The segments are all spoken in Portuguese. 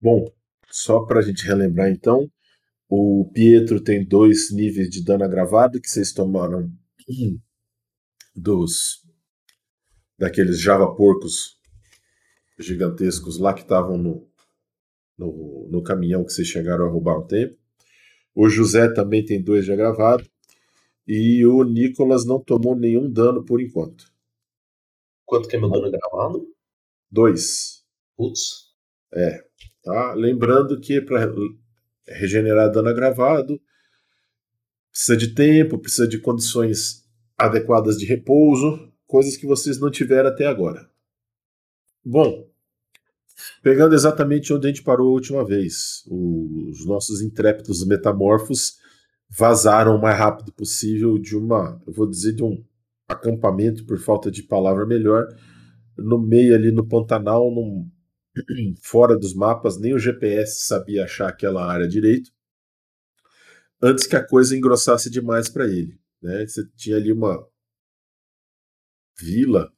Bom, só para a gente relembrar então, o Pietro tem dois níveis de dano agravado que vocês tomaram dos daqueles Java porcos gigantescos lá que estavam no, no, no, caminhão que vocês chegaram a roubar um tempo. O José também tem dois de agravado. E o Nicolas não tomou nenhum dano por enquanto. Quanto que é meu dano agravado? Dois. Putz. É. Tá? Lembrando que para regenerar dano agravado precisa de tempo, precisa de condições adequadas de repouso, coisas que vocês não tiveram até agora. Bom, pegando exatamente onde a gente parou a última vez, os nossos intrépidos metamorfos vazaram o mais rápido possível de uma, eu vou dizer, de um acampamento, por falta de palavra melhor, no meio ali no Pantanal, num, fora dos mapas, nem o GPS sabia achar aquela área direito, antes que a coisa engrossasse demais para ele. Né? Você tinha ali uma vila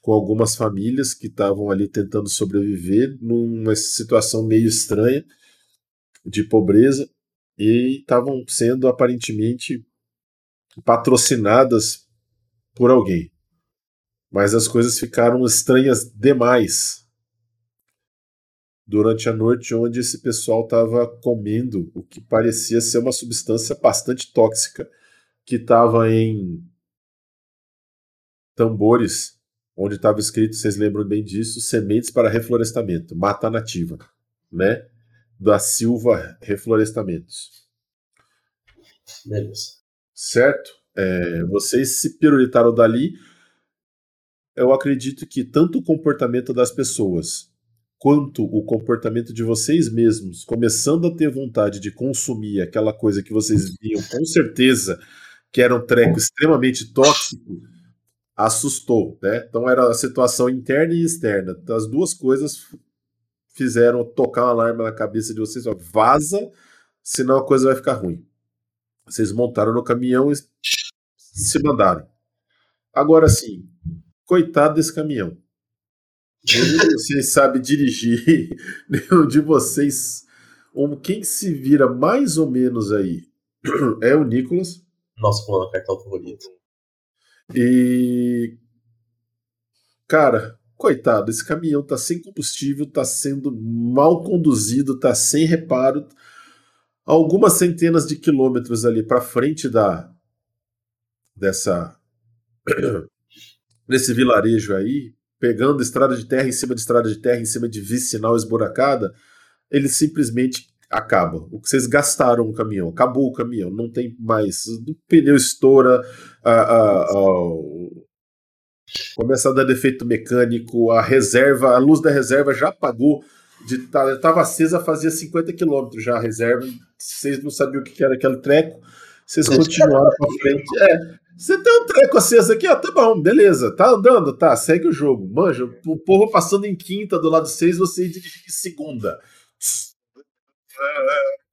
com algumas famílias que estavam ali tentando sobreviver numa situação meio estranha de pobreza e estavam sendo aparentemente patrocinadas por alguém. Mas as coisas ficaram estranhas demais durante a noite, onde esse pessoal estava comendo o que parecia ser uma substância bastante tóxica que estava em tambores, onde estava escrito, vocês lembram bem disso, sementes para reflorestamento, mata nativa, né? Da Silva Reflorestamentos. Beleza. Certo? É, vocês se pirulitaram dali. Eu acredito que tanto o comportamento das pessoas quanto o comportamento de vocês mesmos, começando a ter vontade de consumir aquela coisa que vocês viam com certeza que era um treco extremamente tóxico, assustou, né? Então era a situação interna e externa. Então, as duas coisas fizeram tocar um alarme na cabeça de vocês, ó, vaza, senão a coisa vai ficar ruim. Vocês montaram no caminhão e se mandaram. Agora sim, coitado desse caminhão. Nenhum de vocês sabe dirigir, nenhum de vocês. Um, quem se vira mais ou menos aí é o Nicolas. Nossa, como é cartão favorito. E. Cara, coitado, esse caminhão tá sem combustível, tá sendo mal conduzido, tá sem reparo. Algumas centenas de quilômetros ali para frente da. dessa. desse vilarejo aí, pegando estrada de terra em cima de estrada de terra, em cima de vicinal esburacada, ele simplesmente acaba. O que vocês gastaram no caminhão, acabou o caminhão, não tem mais. O pneu estoura, a, a, a, começa a dar defeito mecânico, a reserva, a luz da reserva já apagou. Estava tá, acesa fazia 50 quilômetros já a reserva. Vocês não sabiam o que era aquele treco. Vocês continuaram para frente. É, você tem um treco aceso aqui, ó, tá bom, beleza, tá andando, tá, segue o jogo. Manja, o povo passando em quinta do lado 6, você dirige em segunda.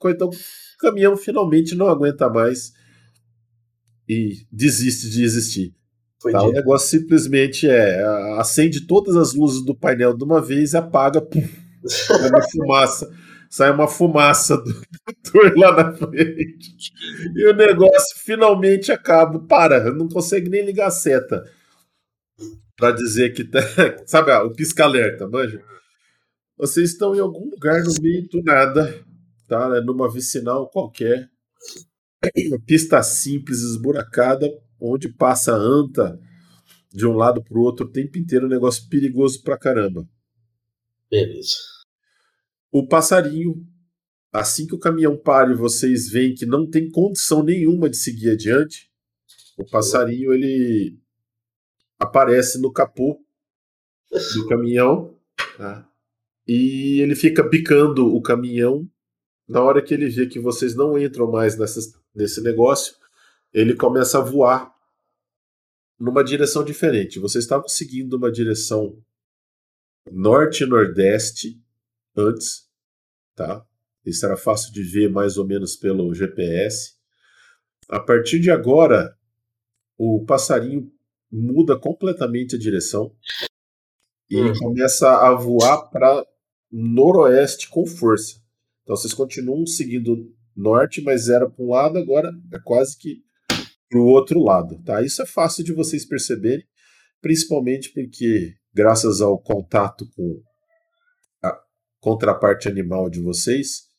Então, o caminhão finalmente não aguenta mais e desiste de existir. Tá, o negócio simplesmente é acende todas as luzes do painel de uma vez e apaga, pum, é uma fumaça. Sai uma fumaça do motor lá na frente. E o negócio finalmente acaba. Para, não consegue nem ligar a seta. Pra dizer que tá. Sabe, o pisca-alerta, manja? Vocês estão em algum lugar no meio do nada tá? É numa vicinal qualquer, pista simples, esburacada, onde passa a anta de um lado para o outro o tempo inteiro, um negócio perigoso pra caramba. Beleza. O passarinho, assim que o caminhão para e vocês veem que não tem condição nenhuma de seguir adiante, o passarinho ele aparece no capô do caminhão tá? e ele fica picando o caminhão na hora que ele vê que vocês não entram mais nessa, nesse negócio, ele começa a voar numa direção diferente. Vocês estavam seguindo uma direção norte e nordeste antes, tá? Isso era fácil de ver mais ou menos pelo GPS. A partir de agora, o passarinho muda completamente a direção e Hum. começa a voar para noroeste com força. Então vocês continuam seguindo norte, mas era para um lado, agora é quase que para o outro lado. Tá? Isso é fácil de vocês perceberem, principalmente porque, graças ao contato com contraparte animal de vocês,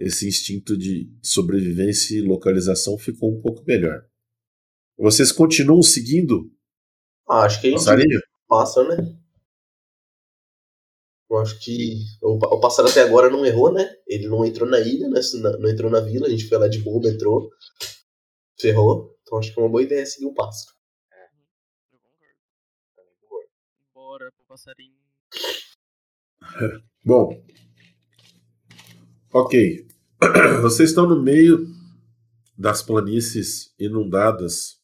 esse instinto de sobrevivência e localização ficou um pouco melhor. Vocês continuam seguindo Ah, acho que a o gente passarinho? passa, né? Eu acho que o, pa- o pássaro até agora não errou, né? Ele não entrou na ilha, né? Não entrou na vila, a gente foi lá de boa, entrou, ferrou. Então acho que é uma boa ideia seguir o pássaro. Eu concordo. Bora pro passarinho. Bom, ok. Vocês estão no meio das planícies inundadas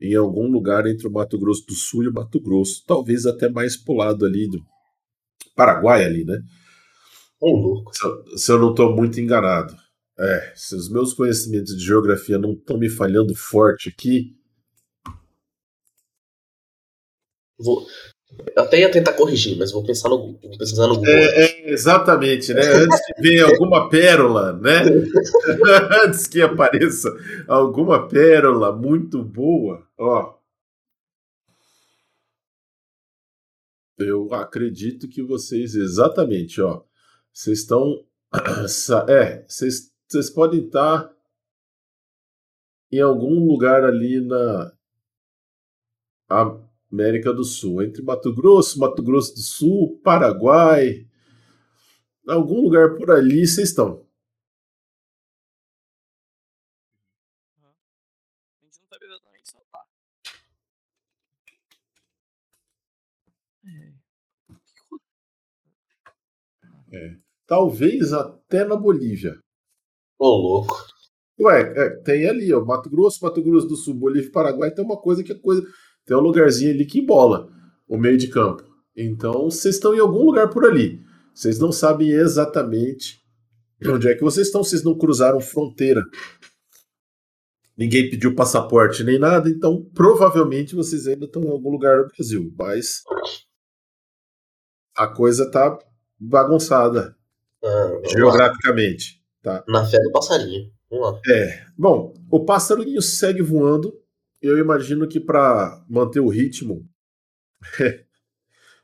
em algum lugar entre o Mato Grosso do Sul e o Mato Grosso, talvez até mais pro lado ali do Paraguai ali, né? Ô, louco. Se eu, se eu não estou muito enganado. É, se os meus conhecimentos de geografia não estão me falhando forte aqui, Vou... Eu até ia tentar corrigir, mas vou pensar no vou pesquisar no Google. É, é, exatamente, né? Antes que venha alguma pérola, né? Antes que apareça alguma pérola muito boa, ó. Eu acredito que vocês, exatamente, ó. Vocês estão. É, vocês, vocês podem estar em algum lugar ali na América do Sul, entre Mato Grosso, Mato Grosso do Sul, Paraguai. Algum lugar por ali vocês estão. A gente não sabe exatamente só tá. É. Talvez até na Bolívia. Ô, louco. Ué, é, tem ali, ó, Mato Grosso, Mato Grosso do Sul, Bolívia e Paraguai, tem uma coisa que é coisa. Tem um lugarzinho ali que embola o meio de campo. Então, vocês estão em algum lugar por ali. Vocês não sabem exatamente onde é que vocês estão, vocês não cruzaram fronteira. Ninguém pediu passaporte nem nada, então provavelmente vocês ainda estão em algum lugar do Brasil. Mas a coisa tá bagunçada Ah, lá. geograficamente. Tá? Na fé do passarinho. Vamos lá. É. Bom, o passarinho segue voando. Eu imagino que para manter o ritmo,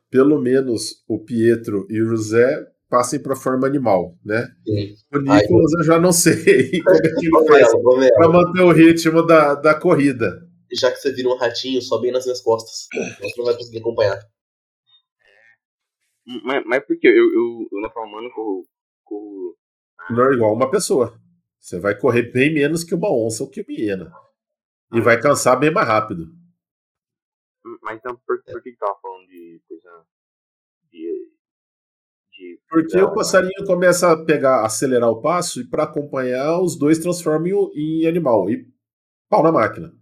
pelo menos o Pietro e o José passem para forma animal, né? Sim. O Nicolas eu já não sei como é que ele faz para manter o ritmo da, da corrida. já que você vira um ratinho, sobe aí nas minhas costas. Você não vai conseguir acompanhar. Mas, mas por que? Eu, eu, eu na forma humana corro, corro. Não é igual uma pessoa. Você vai correr bem menos que uma onça ou que uma hiena. E vai cansar bem mais rápido. Mas então, por, por que que tava falando de coisa. De. de Porque o passarinho começa a pegar, acelerar o passo e para acompanhar os dois transformam em, animal e pau na máquina.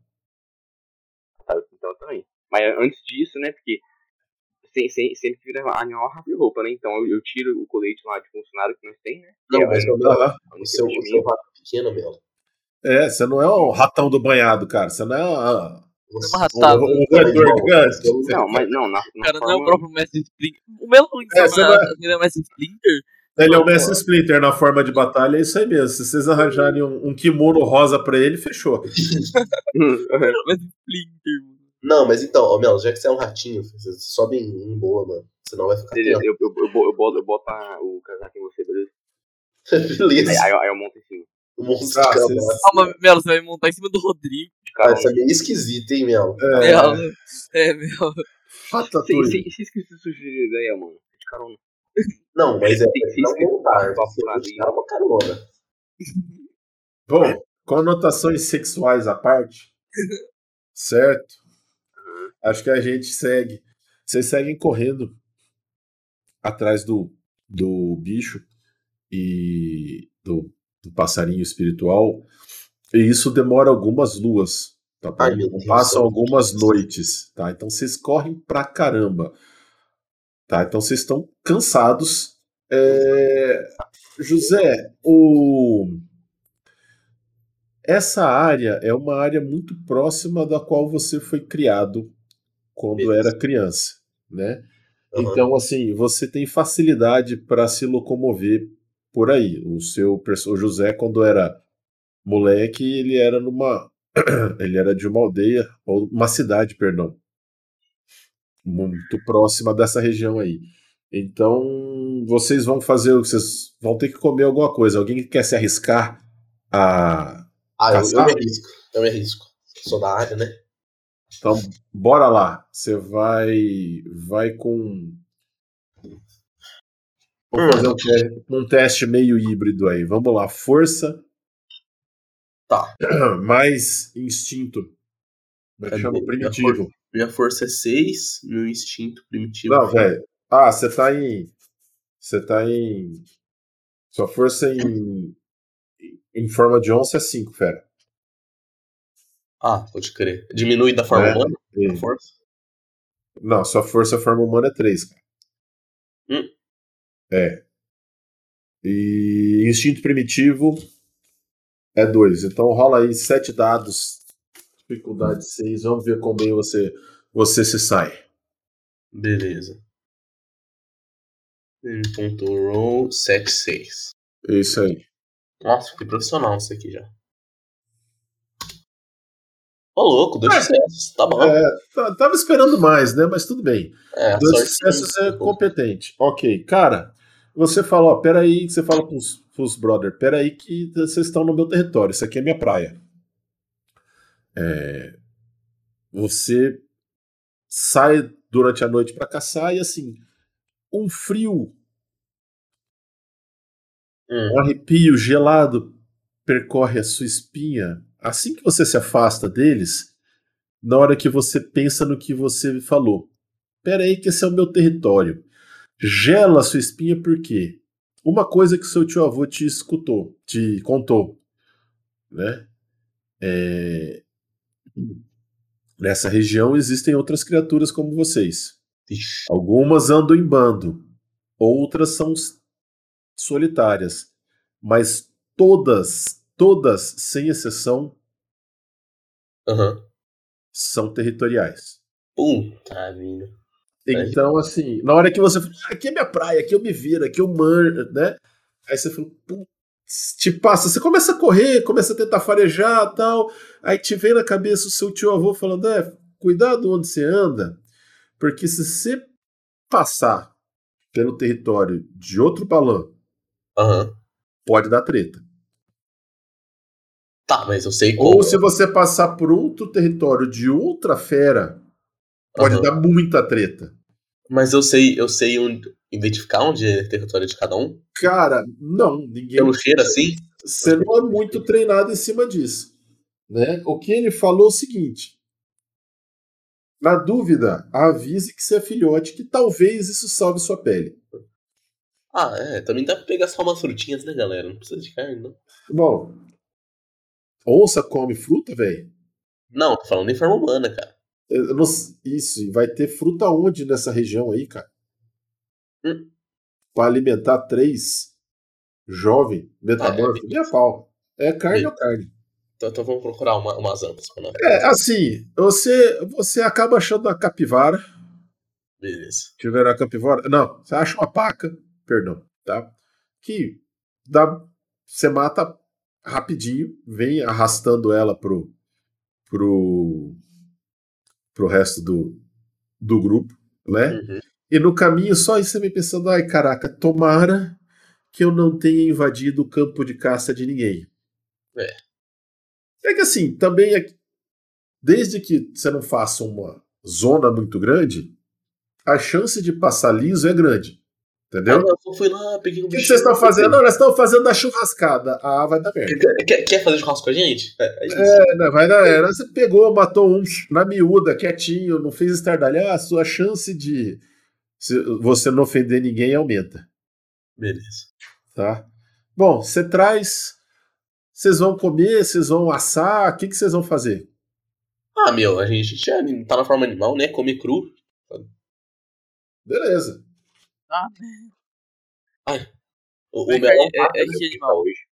Tá, então também. Mas antes disso, né? Porque sem, sem, sempre que vira animal rápido de roupa, né? Então eu, eu tiro o colete lá de funcionário que nós tem, né? Não, é mas Melo, Aham. um o seu, rato pequeno, Melo. É, você não é um ratão do banhado, cara. Você não é uma- Você- Uma um, um Não, roedor irmão, gigante. você- Não, mas não, na, O na cara não é forma... o próprio Mestre Splinter. O Melo não É, não é- ele é o Splinter? Ele é o Mestre Splinter na forma de batalha, é isso aí mesmo. Se vocês arranjarem um, um kimono rosa pra ele, fechou. É o mano. Não, mas então, ô Melo, já que você é um ratinho, você sobe em, em boa, mano. Senão vai ficar eu, eu, eu, eu, boto, eu boto o casaco em você, beleza? Beleza. Aí, aí, aí eu monto em cima. O monstro Ah, de cabaço. Calma, Melo, você vai montar em cima do Rodrigo. De Cara, isso é meio esquisito, hein, Melo? É, Melo. É, Melo. Ratatouille. se, se esqueci de sugerir ideia, mano. De carona. Não, mas é Tem que não montar. Você buscar uma carona. Bom, conotações sexuais à parte, certo? Acho que a gente segue. Vocês seguem correndo atrás do, do bicho e do, do passarinho espiritual. E isso demora algumas luas. Tá? Ai, Passam algumas noites. Tá? Então vocês correm pra caramba. Tá, então vocês estão cansados. É, José, o... essa área é uma área muito próxima da qual você foi criado quando Beleza. era criança, né? Aham. Então, assim, você tem facilidade para se locomover por aí. O seu o José, quando era moleque, ele era numa. ele era de uma aldeia, ou uma cidade, perdão. Muito próxima dessa região aí. Então, vocês vão fazer. Vocês vão ter que comer alguma coisa. Alguém que quer se arriscar a. Ah, eu, eu me arrisco. Eu me arrisco. Sou da área, né? Então, bora lá. Você vai. Vai com. Vamos fazer um, te- um teste meio híbrido aí. Vamos lá. Força Tá. mais instinto. Como é que chama? Minha Primitivo. Minha força é 6, meu instinto primitivo. Não, velho. Ah, você tá em. Você tá em. Sua força em. Em forma de onça é 5, fera. Ah, pode crer. Diminui da forma É. humana a força? Não, sua força forma humana é 3, cara. Hum. É. E instinto primitivo é 2. Então rola aí 7 dados. Dificuldade 6. Vamos ver como bem você, você se sai. Beleza. M.roll 76. É isso aí. Nossa, que profissional isso aqui já. Ô, louco, dois sucessos. Tá bom. É, tá- tava esperando mais, né? Mas tudo bem. É, Dois sucessos é competente. Ok, cara, você fala, ó, peraí, você fala pros, pros brother, peraí que vocês estão no meu território, isso aqui é minha praia. É, você sai durante a noite pra caçar e assim, um frio, Hum, um arrepio gelado percorre a sua espinha. Assim que você se afasta deles, na hora que você pensa no que você falou. Pera aí que esse é o meu território. Gela a sua espinha por quê? Uma coisa que seu tio avô te escutou, te contou, né? É, Nessa região existem outras criaturas como vocês. Ixi. Algumas andam em bando, outras são solitárias, mas todas, todas, sem exceção, Aham. são territoriais. Puta vida. Então, assim, na hora que você fala, "Ah, aqui é minha praia, aqui eu me viro, aqui eu manjo, né? Aí você fala, "Putz", te passa, você começa a correr, começa a tentar farejar tal, aí te vem na cabeça o seu tio avô falando, é, cuidado onde você anda, porque se você passar pelo território de outro balão, Aham. pode dar treta. Tá, mas eu sei como. Ou se você passar por outro território de outra fera, pode Aham. dar muita treta. Mas eu sei, eu sei onde, identificar onde é o território de cada um. Cara, não, ninguém. Pelo cheiro assim. Você não é muito treinado em cima disso. Né? O que ele falou é o seguinte: na dúvida, avise que você é filhote, que talvez isso salve sua pele. Ah, é. Também dá pra pegar só umas frutinhas, né, galera? Não precisa de carne, não. Bom, onça come fruta, velho? Não, tô falando em forma humana, cara. Não- Isso, e vai ter fruta onde nessa região aí, cara? Hum. Pra alimentar três jovem metamorfo, Ah, é, pau. É carne ou carne? Então, então vamos procurar uma, umas antas pra. É, assim, você, você acaba achando a capivara. Beleza. Tiveram a capivara? Não, você acha uma paca, perdão, tá? Que dá, você mata rapidinho, vem arrastando ela pro, pro, pro resto do, do grupo, né? Uhum. E no caminho, só isso você vem pensando, ai caraca, tomara que eu não tenha invadido o campo de caça de ninguém. É. É que assim, também, é, desde que você não faça uma zona muito grande, a chance de passar liso é grande. Entendeu? Ah, não, eu fui lá, peguei um O que, que vocês estão fazendo? Não, nós estamos fazendo a churrascada. Ah, vai dar merda. Quer, quer- fazer churrasco com a gente? É, é. É, não, vai dar merda. Você pegou, matou um na miúda, quietinho, não fez estardalhar, a sua chance de você não ofender ninguém aumenta. Beleza. Tá? Bom, você traz. Vocês vão comer, vocês vão assar, o que, que vocês vão fazer? Ah, meu, a gente já tá na forma animal, né? Come cru. Beleza. Ah, O, o Mas, melão é- rato, é de animal. hoje.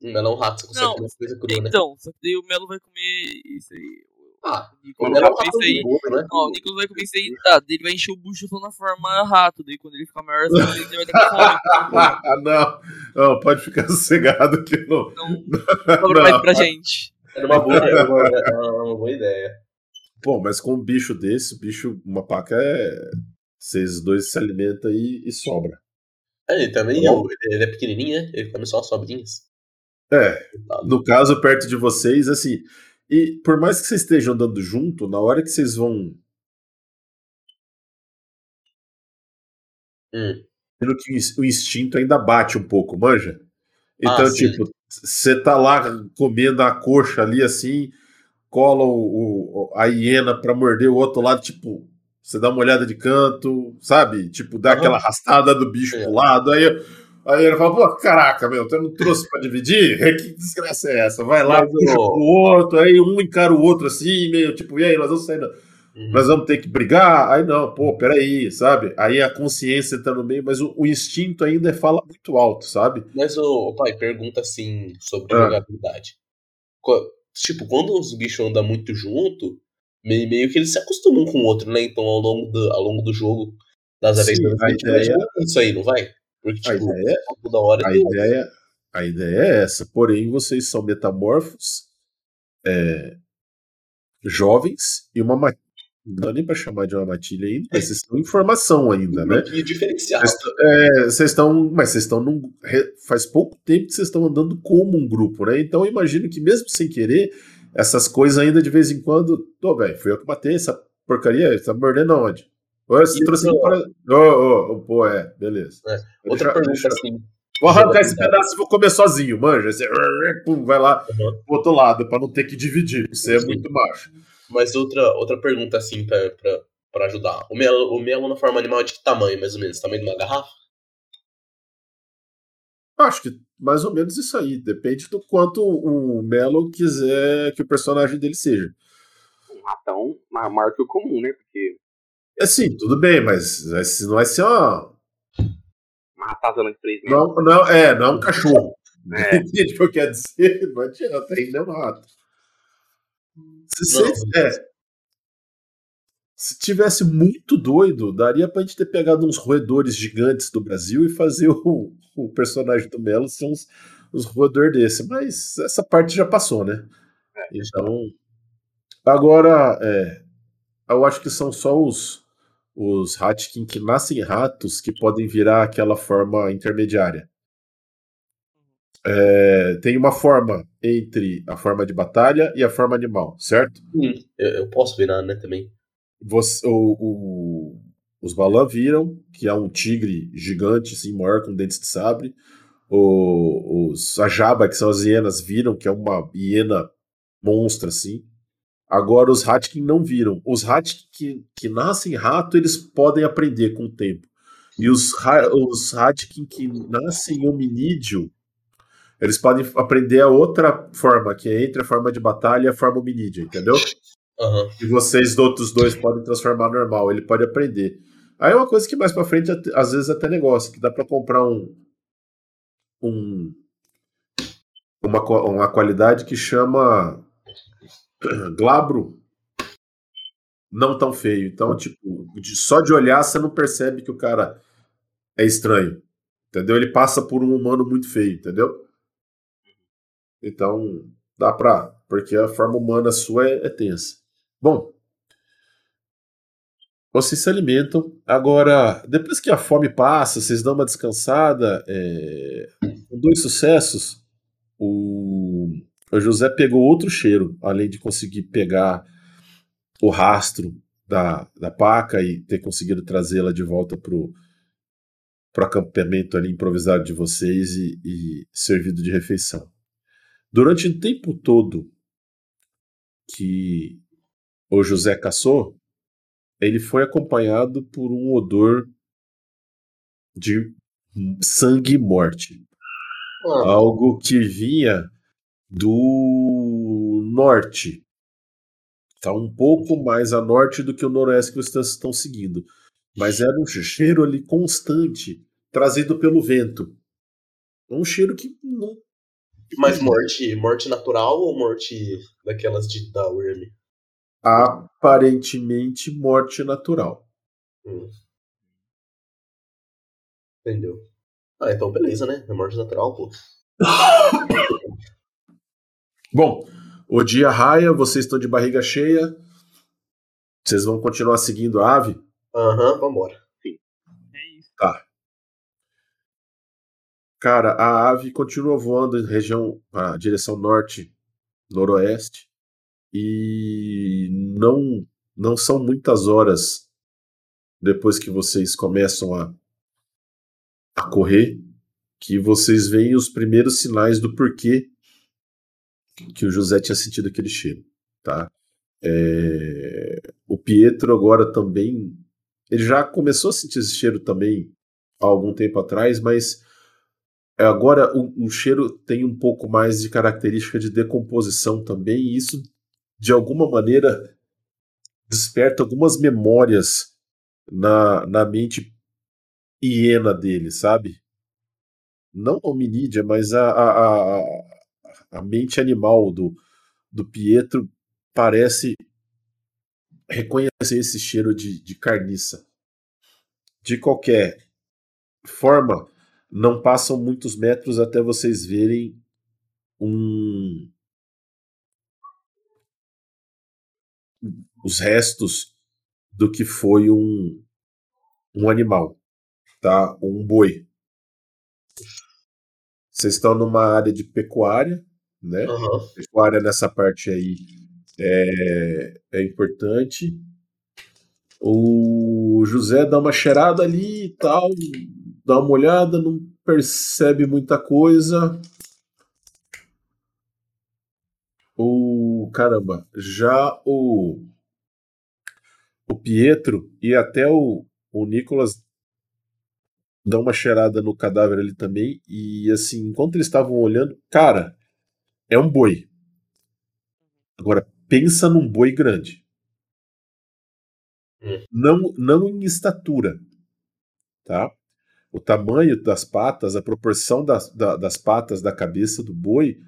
O melão rato, você consegue Não, comer coisa crua, né? Então, só que daí o Melo vai comer isso aí. Ah, O o Nicolas melão vai comer isso aí. né? Não, o Nicolas vai comer isso aí, tá? Daí ele vai encher o bucho só na forma rato. Daí quando ele ficar maior, assim, ele vai dar com fome. ah, não. Não, pode ficar sossegado que não. Então, sobra mais pra gente. Era uma boa, era uma, era uma boa ideia. Pô, mas com um bicho desse, o bicho, uma paca é. Vocês dois se alimentam e, e sobra. É, Ele também, Bom. ele é pequenininho, né? Ele come só as sobrinhas. É, no caso, perto de vocês, assim. E por mais que vocês estejam andando junto, na hora que vocês vão. Hum. Vendo que o ins- o instinto ainda bate um pouco, manja? Então, Ah, tipo, você tá lá comendo a coxa ali assim, cola o, o- a hiena pra morder o outro lado, tipo, você dá uma olhada de canto, sabe? Tipo, dá aquela arrastada do bicho É. pro lado, aí, aí ele fala, pô, caraca, meu, você não trouxe pra dividir? Que desgraça é essa? Vai lá, puxa pro outro, aí um encara o outro assim, meio tipo, e aí, nós vamos sair. da- Uhum. nós vamos ter que brigar? Aí não, pô, peraí, sabe? Aí a consciência tá no meio, mas o, o instinto ainda fala muito alto, sabe? Mas, ô, ô, pai, pergunta assim sobre Ah. jogabilidade. Tipo, quando os bichos andam muito junto, meio, meio que eles se acostumam com o outro, né? Então, ao longo do, ao longo do jogo, das aventuras, a a ideia- jogando isso aí, não vai? Porque, A tipo, ideia, toda hora a ideia, a ideia é essa. Porém, vocês são metamorfos, é, jovens e uma matilha. Não dá nem pra chamar de uma matilha ainda, mas vocês estão em formação ainda, né? um diferencial. Vocês é, Vocês estão. Mas vocês estão num. Faz pouco tempo que vocês estão andando como um grupo, né? Então eu imagino que mesmo sem querer, essas coisas ainda de vez em quando. Tô, velho, fui eu que matei essa porcaria, você tá mordendo aonde? Ô, Você Isso. trouxe para. Ô, pô, é, beleza. É, Outra deixar- pergunta deixar- assim. Vou arrancar esse pedaço e vou comer sozinho, manja. Você, pum, vai lá Uhum. pro outro lado, pra não ter que dividir. Você é Sim. muito macho. Mas outra, outra pergunta assim pra ajudar. O melo, o melo na forma animal é de que tamanho, mais ou menos? Tamanho de uma garrafa? Acho que mais ou menos isso aí. Depende do quanto o Melo quiser que o personagem dele seja. Um ratão ma- maior que o comum, né? Porque Assim, tudo bem, mas esse não vai ser uma. uma ratazana de 3 metros. Não, não, é, não é um cachorro. É. Entende o que eu quero dizer? Não adianta, ainda é um rato. Se, Não. vocês- é, se tivesse muito doido, daria pra gente ter pegado uns roedores gigantes do Brasil e fazer o, o personagem do Melo ser uns, uns roedores desse. Mas essa parte já passou, né? Então. Agora, é, eu acho que são só os, os Hatkin que nascem ratos que podem virar aquela forma intermediária. É, tem uma forma entre a forma de batalha e a forma animal, certo? Hum, eu, eu posso virar, né, também. Você, o, o- os Balan viram que é um tigre gigante, assim, maior com dentes de sabre. O, os Ajaba, que são as hienas, viram que é uma hiena monstra, assim. Agora os Hatkin não viram. Os Hatkin que, que nascem rato, eles podem aprender com o tempo. E os, os Hatkin que nascem hominídeo, eles podem aprender a outra forma, que é entre a forma de batalha e a forma hominídea, entendeu? Aham. E vocês outros dois podem transformar normal, ele pode aprender. Aí é uma coisa que mais pra frente, às vezes até negócio, que dá pra comprar um. um uma, uma qualidade que chama glabro não tão feio. Então, tipo, só de olhar você não percebe que o cara é estranho. Entendeu? Ele passa por um humano muito feio, entendeu? Então, dá pra. Porque a forma humana sua é, é tensa. Bom, vocês se alimentam. Agora, depois que a fome passa, vocês dão uma descansada. é, Com dois sucessos, o... o José pegou outro cheiro, além de conseguir pegar o rastro da, da paca e ter conseguido trazê-la de volta pro, pro acampamento ali improvisado de vocês e, e servido de refeição. Durante o tempo todo que o José caçou, ele foi acompanhado por um odor de sangue e morte. Ah, Algo que vinha do norte. Está um pouco mais a norte do que o noroeste que vocês estão seguindo. Mas era um cheiro ali constante, trazido pelo vento. Um cheiro que não. Mas morte, morte natural ou morte daquelas de da Worm? Aparentemente morte natural. Hum. Entendeu? Ah, então beleza, né? É morte natural, pô. Bom, o dia raia, vocês estão de barriga cheia. Vocês vão continuar seguindo a ave? Aham, vambora. É isso. Tá. Cara, a ave continua voando em região, a direção norte, noroeste, e não não são muitas horas depois que vocês começam a, a correr que vocês veem os primeiros sinais do porquê que o José tinha sentido aquele cheiro, tá? É, o Pietro agora também, ele já começou a sentir esse cheiro também há algum tempo atrás, mas agora o, o cheiro tem um pouco mais de característica de decomposição também, e isso de alguma maneira desperta algumas memórias na, na mente hiena dele, sabe? Não hominídea, mas a, a, a, a mente animal do, do Pietro parece reconhecer esse cheiro de, de carniça. De qualquer forma, não passam muitos metros até vocês verem um os restos do que foi um um animal, tá? Um boi. Vocês estão numa área de pecuária, né? Aham. Pecuária nessa parte aí é, é importante. O José dá uma cheirada ali e tal, dá uma olhada, não percebe muita coisa. O caramba, já o o Pietro e até o, o Nicolas dão uma cheirada no cadáver ali também e assim, enquanto eles estavam olhando, cara, é um boi. Agora pensa num boi grande. Hum. Não, não em estatura, tá? O tamanho das patas, a proporção das, da- das patas da cabeça do boi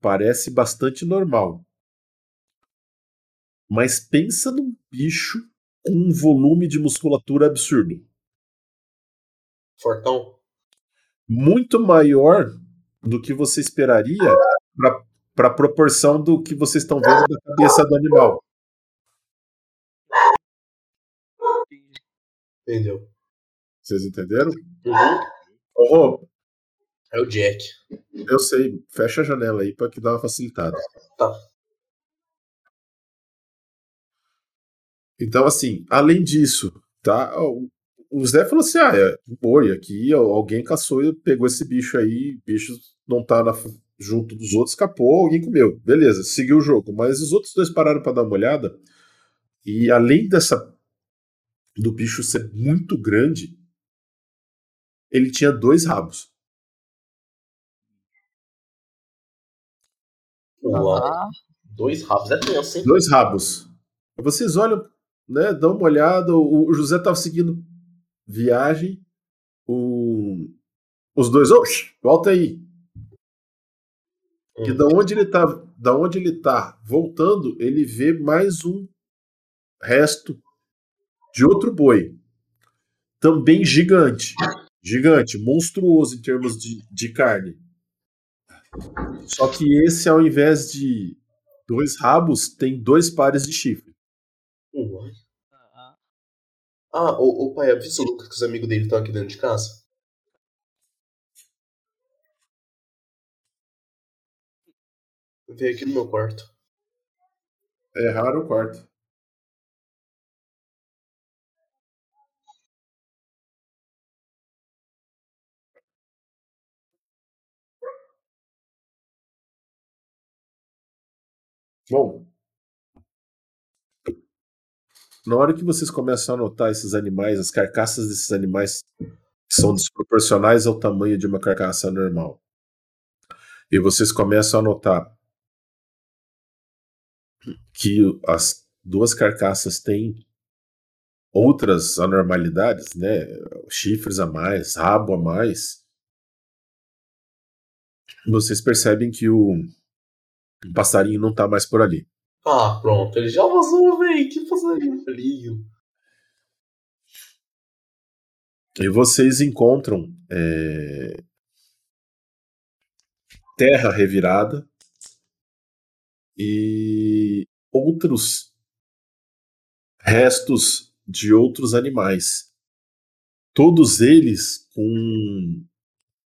parece bastante normal. Mas pensa num bicho um volume de musculatura absurdo. Fortão. Muito maior do que você esperaria para a proporção do que vocês estão vendo da cabeça do animal. Entendeu? Vocês entenderam? Uhum. Ô, É o Jack. eu sei, fecha a janela aí para que dá uma facilitada. Tá. Então, assim, além disso, tá? O Zé falou assim: ah, é um boi aqui, alguém caçou e pegou esse bicho aí, o bicho não tá na- junto dos outros, escapou, alguém comeu. Beleza, seguiu o jogo. Mas os outros dois pararam para dar uma olhada. E além dessa do bicho ser muito grande, ele tinha dois rabos. Uau. Ah, Dois rabos é tenso, hein? Dois rabos. Vocês olham, né? Dão uma olhada. O o José tava seguindo viagem. O... Os dois, oxe, volta aí. E Hum. da onde ele tá, da onde ele tá voltando, ele vê mais um resto de outro boi. Também gigante. Gigante, monstruoso em termos de, de carne. Só que esse, ao invés de dois rabos, tem dois pares de chifre. Uai. ah, Ah, o, pai, avisa o Lucas que os amigos dele estão aqui dentro de casa? Veio aqui no meu quarto. É raro o quarto. Bom, na hora que vocês começam a notar esses animais, as carcaças desses animais são desproporcionais ao tamanho de uma carcaça normal. E vocês começam a notar que as duas carcaças têm outras anormalidades, né? Chifres a mais, rabo a mais. Vocês percebem que o, passarinho não tá mais por ali. Ah, pronto, ele já vazou, velho. Que E vocês encontram é, terra revirada e outros restos de outros animais. Todos eles com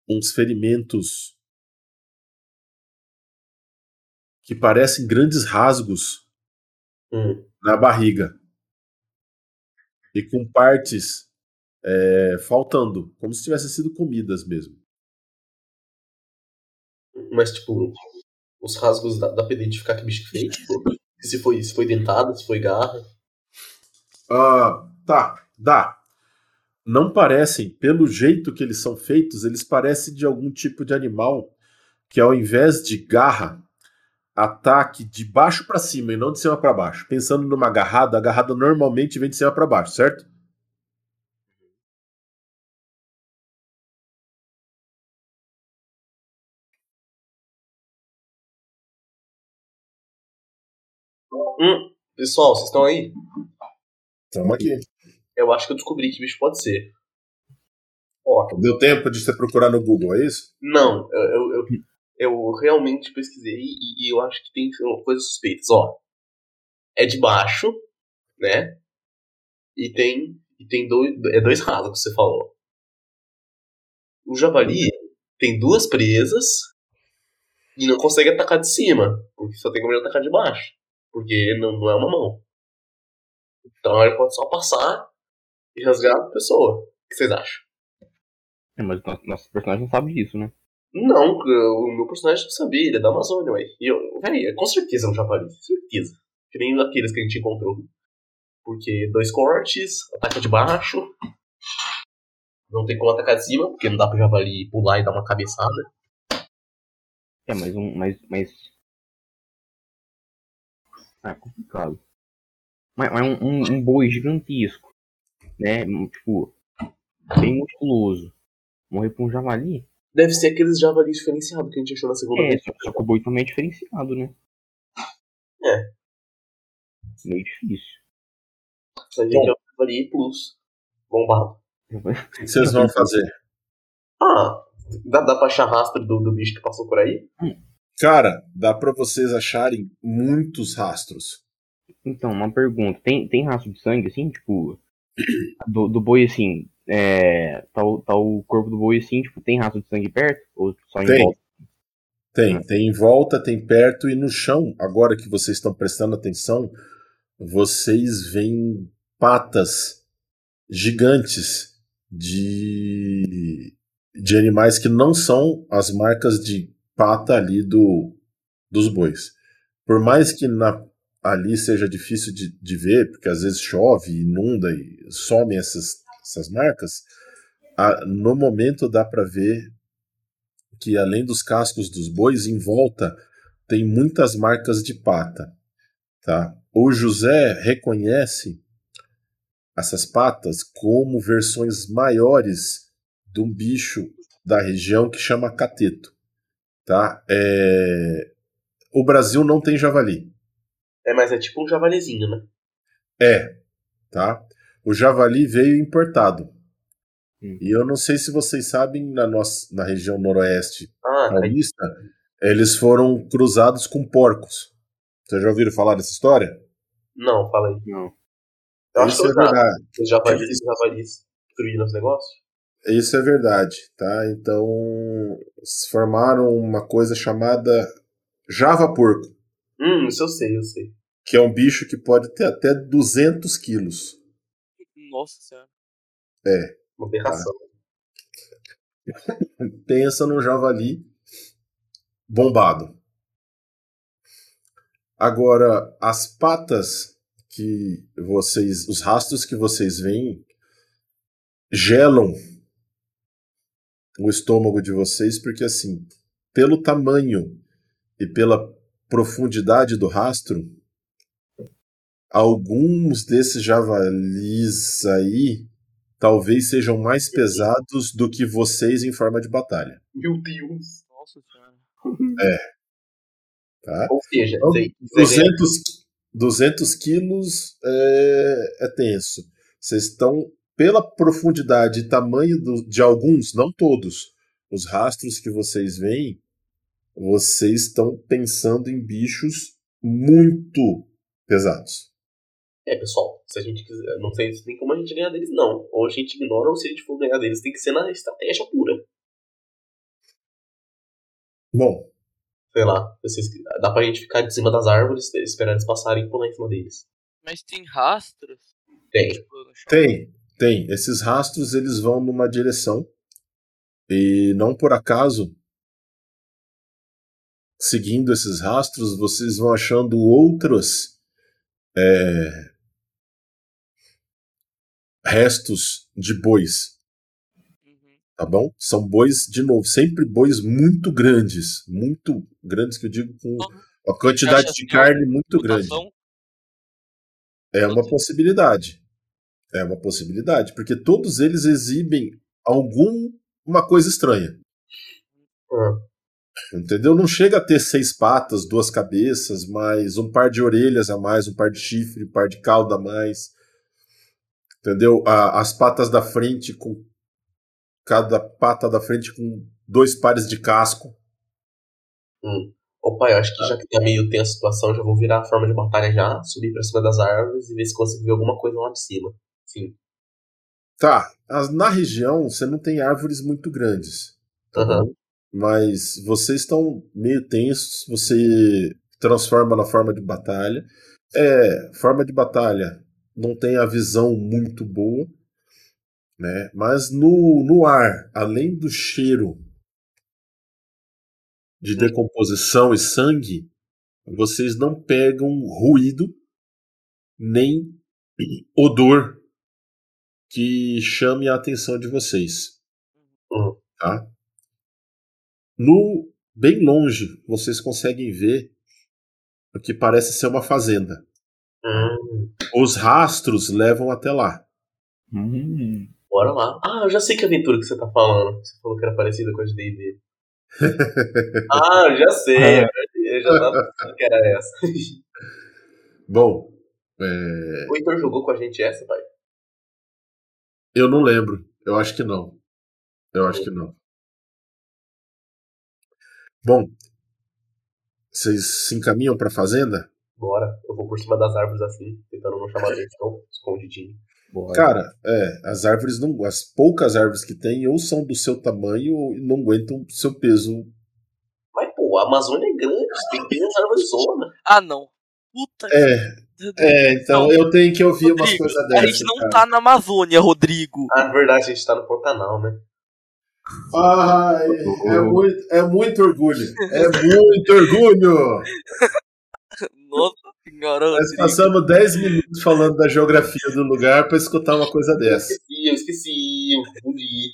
uns ferimentos que parecem grandes rasgos Hum. Na barriga e com partes é, faltando, como se tivessem sido comidas mesmo. Mas, tipo, os rasgos dá, dá pra identificar que bicho que fez? Tipo, se foi, se foi dentada, se foi garra. Ah, tá, dá. Não parecem, pelo jeito que eles são feitos, eles parecem de algum tipo de animal que ao invés de garra, ataque de baixo para cima e não de cima para baixo. Pensando numa agarrada, a agarrada normalmente vem de cima para baixo, certo? Hum, pessoal, vocês estão aí? Estamos aqui. Eu acho que eu descobri que bicho pode ser. Ó, Deu tempo de você procurar no Google, é isso? não, eu, eu, eu, eu realmente pesquisei e, e eu acho que tem coisas suspeitas. Ó, é de baixo, né? E tem, e tem dois, é dois rasgos, você falou. O javali tem duas presas e não consegue atacar de cima, porque só tem como ele atacar de baixo, porque não, não é uma mão. Então ele pode só passar e rasgar a pessoa. O que vocês acham? É, mas nosso, nosso personagem não sabe disso, né? Não, o meu personagem sabia, ele é da Amazônia, ué. E eu, véi, com certeza é um javali, certeza. Que nem daqueles que a gente encontrou. Porque dois cortes, ataca de baixo. Não tem como atacar de cima, porque não dá pro javali pular e dar uma cabeçada. É, mas um. Mas. mas... Ah, é complicado. Mas, mas um, um, um boi gigantesco, né? Tipo, bem musculoso. Morrer pra um javali? Deve ser aqueles javalis diferenciados que a gente achou na segunda É, vez. só, que o boi também é diferenciado, né? É. Meio difícil. A gente é um javali plus. Bombado. O que vocês vão fazer? Ah, dá, dá pra achar rastro do, do bicho que passou por aí? Cara, dá para vocês acharem muitos rastros. Então, uma pergunta. Tem, tem rastro de sangue, assim? Tipo, do, do boi, assim, é, tá, o, tá o corpo do boi, assim, tipo, tem rastro de sangue perto? Ou só em Tem. volta? Tem, tem em volta, tem perto e no chão. Agora que vocês estão prestando atenção, vocês veem patas gigantes de, de animais que não são as marcas de pata ali do, dos bois. Por mais que na, ali seja difícil de, de ver, porque às vezes chove, inunda e somem essas, essas marcas, a- no momento dá para ver que além dos cascos dos bois, em volta tem muitas marcas de pata. Tá? O José reconhece essas patas como versões maiores de um bicho da região que chama cateto. Tá? É, O Brasil não tem javali. É, mas é tipo um javalizinho, né? É, tá? O javali veio importado. Hum. E eu não sei se vocês sabem, na, nossa, na região noroeste Ah, cai- paulista, eles foram cruzados com porcos. Vocês já ouviram falar dessa história? não, fala aí. Não. Eu acho Isso que é eu verdade. Os javalis, os javalis destruíram os negócios. Isso é verdade, tá? Então, formaram uma coisa chamada java porco, Hum, isso eu sei, eu sei. que é um bicho que pode ter até 200 quilos. Nossa senhora. Uma aberração. Pensa num javali bombado. Agora, as patas que vocês, os rastros que vocês veem, gelam o estômago de vocês, porque assim, pelo tamanho e pela profundidade do rastro, alguns desses javalis aí talvez sejam mais pesados do que vocês em forma de batalha. Meu Deus. Nossa senhora. Tá? Ou seja, Então, você- você ganha- 200, 200 quilos é, é tenso. Vocês estão, pela profundidade e tamanho do- de alguns, não todos, os rastros que vocês veem, vocês estão pensando em bichos muito pesados. É, pessoal, se a gente quiser. Não sei se tem como a gente ganhar deles, não. Ou a gente ignora, ou se a gente for ganhar deles, tem que ser na estratégia pura. Bom, Sei lá. Vocês, dá pra gente ficar de cima das árvores, esperar eles passarem e pular em cima deles. Mas tem rastros? Tem. Tipo, tem, tem. Esses rastros eles vão numa direção e não por acaso, seguindo esses rastros, vocês vão achando outros é, restos de bois, Uhum. tá bom? São bois, de novo, sempre bois muito grandes, muito grandes que eu digo com uma quantidade de carne muito grande. É uma possibilidade. É uma possibilidade, porque todos eles exibem alguma coisa estranha. Ah, Entendeu? Não chega a ter seis patas, duas cabeças, mais um par de orelhas a mais, um par de chifre, um par de cauda a mais. Entendeu? A- as patas da frente com. Cada pata da frente com dois pares de casco. hum. Opa, eu acho que já que tá meio tensa a situação, já vou virar a forma de batalha já, subir pra cima das árvores e ver se consigo ver alguma coisa lá de cima. Sim. Tá, as- na região você não tem árvores muito grandes. Tá bom? Mas vocês estão meio tensos, você transforma na forma de batalha. É, forma de batalha não tem a visão muito boa, né? Mas no, no ar, além do cheiro de decomposição e sangue, vocês não pegam ruído nem odor que chame a atenção de vocês. Uhum. Tá? No bem longe, vocês conseguem ver o que parece ser uma fazenda. Hum, Os rastros levam até lá. Hum. bora lá. Ah, eu já sei que aventura que você tá falando. Você falou que era parecida com a de D&D. ah, eu já sei. Eu já tava pensando que era essa. Bom, é, O Heitor jogou com a gente essa, pai? eu não lembro. Eu acho que não. Eu acho que não. Bom, vocês se encaminham para a fazenda? Bora. Eu vou por cima das árvores assim, tentando não chamar atenção, escondidinho. Bora. Cara, é, as árvores não. As poucas árvores que tem ou são do seu tamanho ou não aguentam o seu peso. Mas, pô, a Amazônia é grande, tem as árvores zona. Ah, não. Puta É, que. é, então Não. eu tenho que ouvir umas Rodrigo, coisas a dessas. gente não cara. tá na Amazônia, Rodrigo. Ah, na verdade, a gente tá no Pantanal, né? Ai, é muito, é muito orgulho. É muito orgulho. Nossa senhora, Nós passamos 10 minutos falando da geografia do lugar para escutar uma coisa Eu dessa. esqueci, eu esqueci, eu confundi.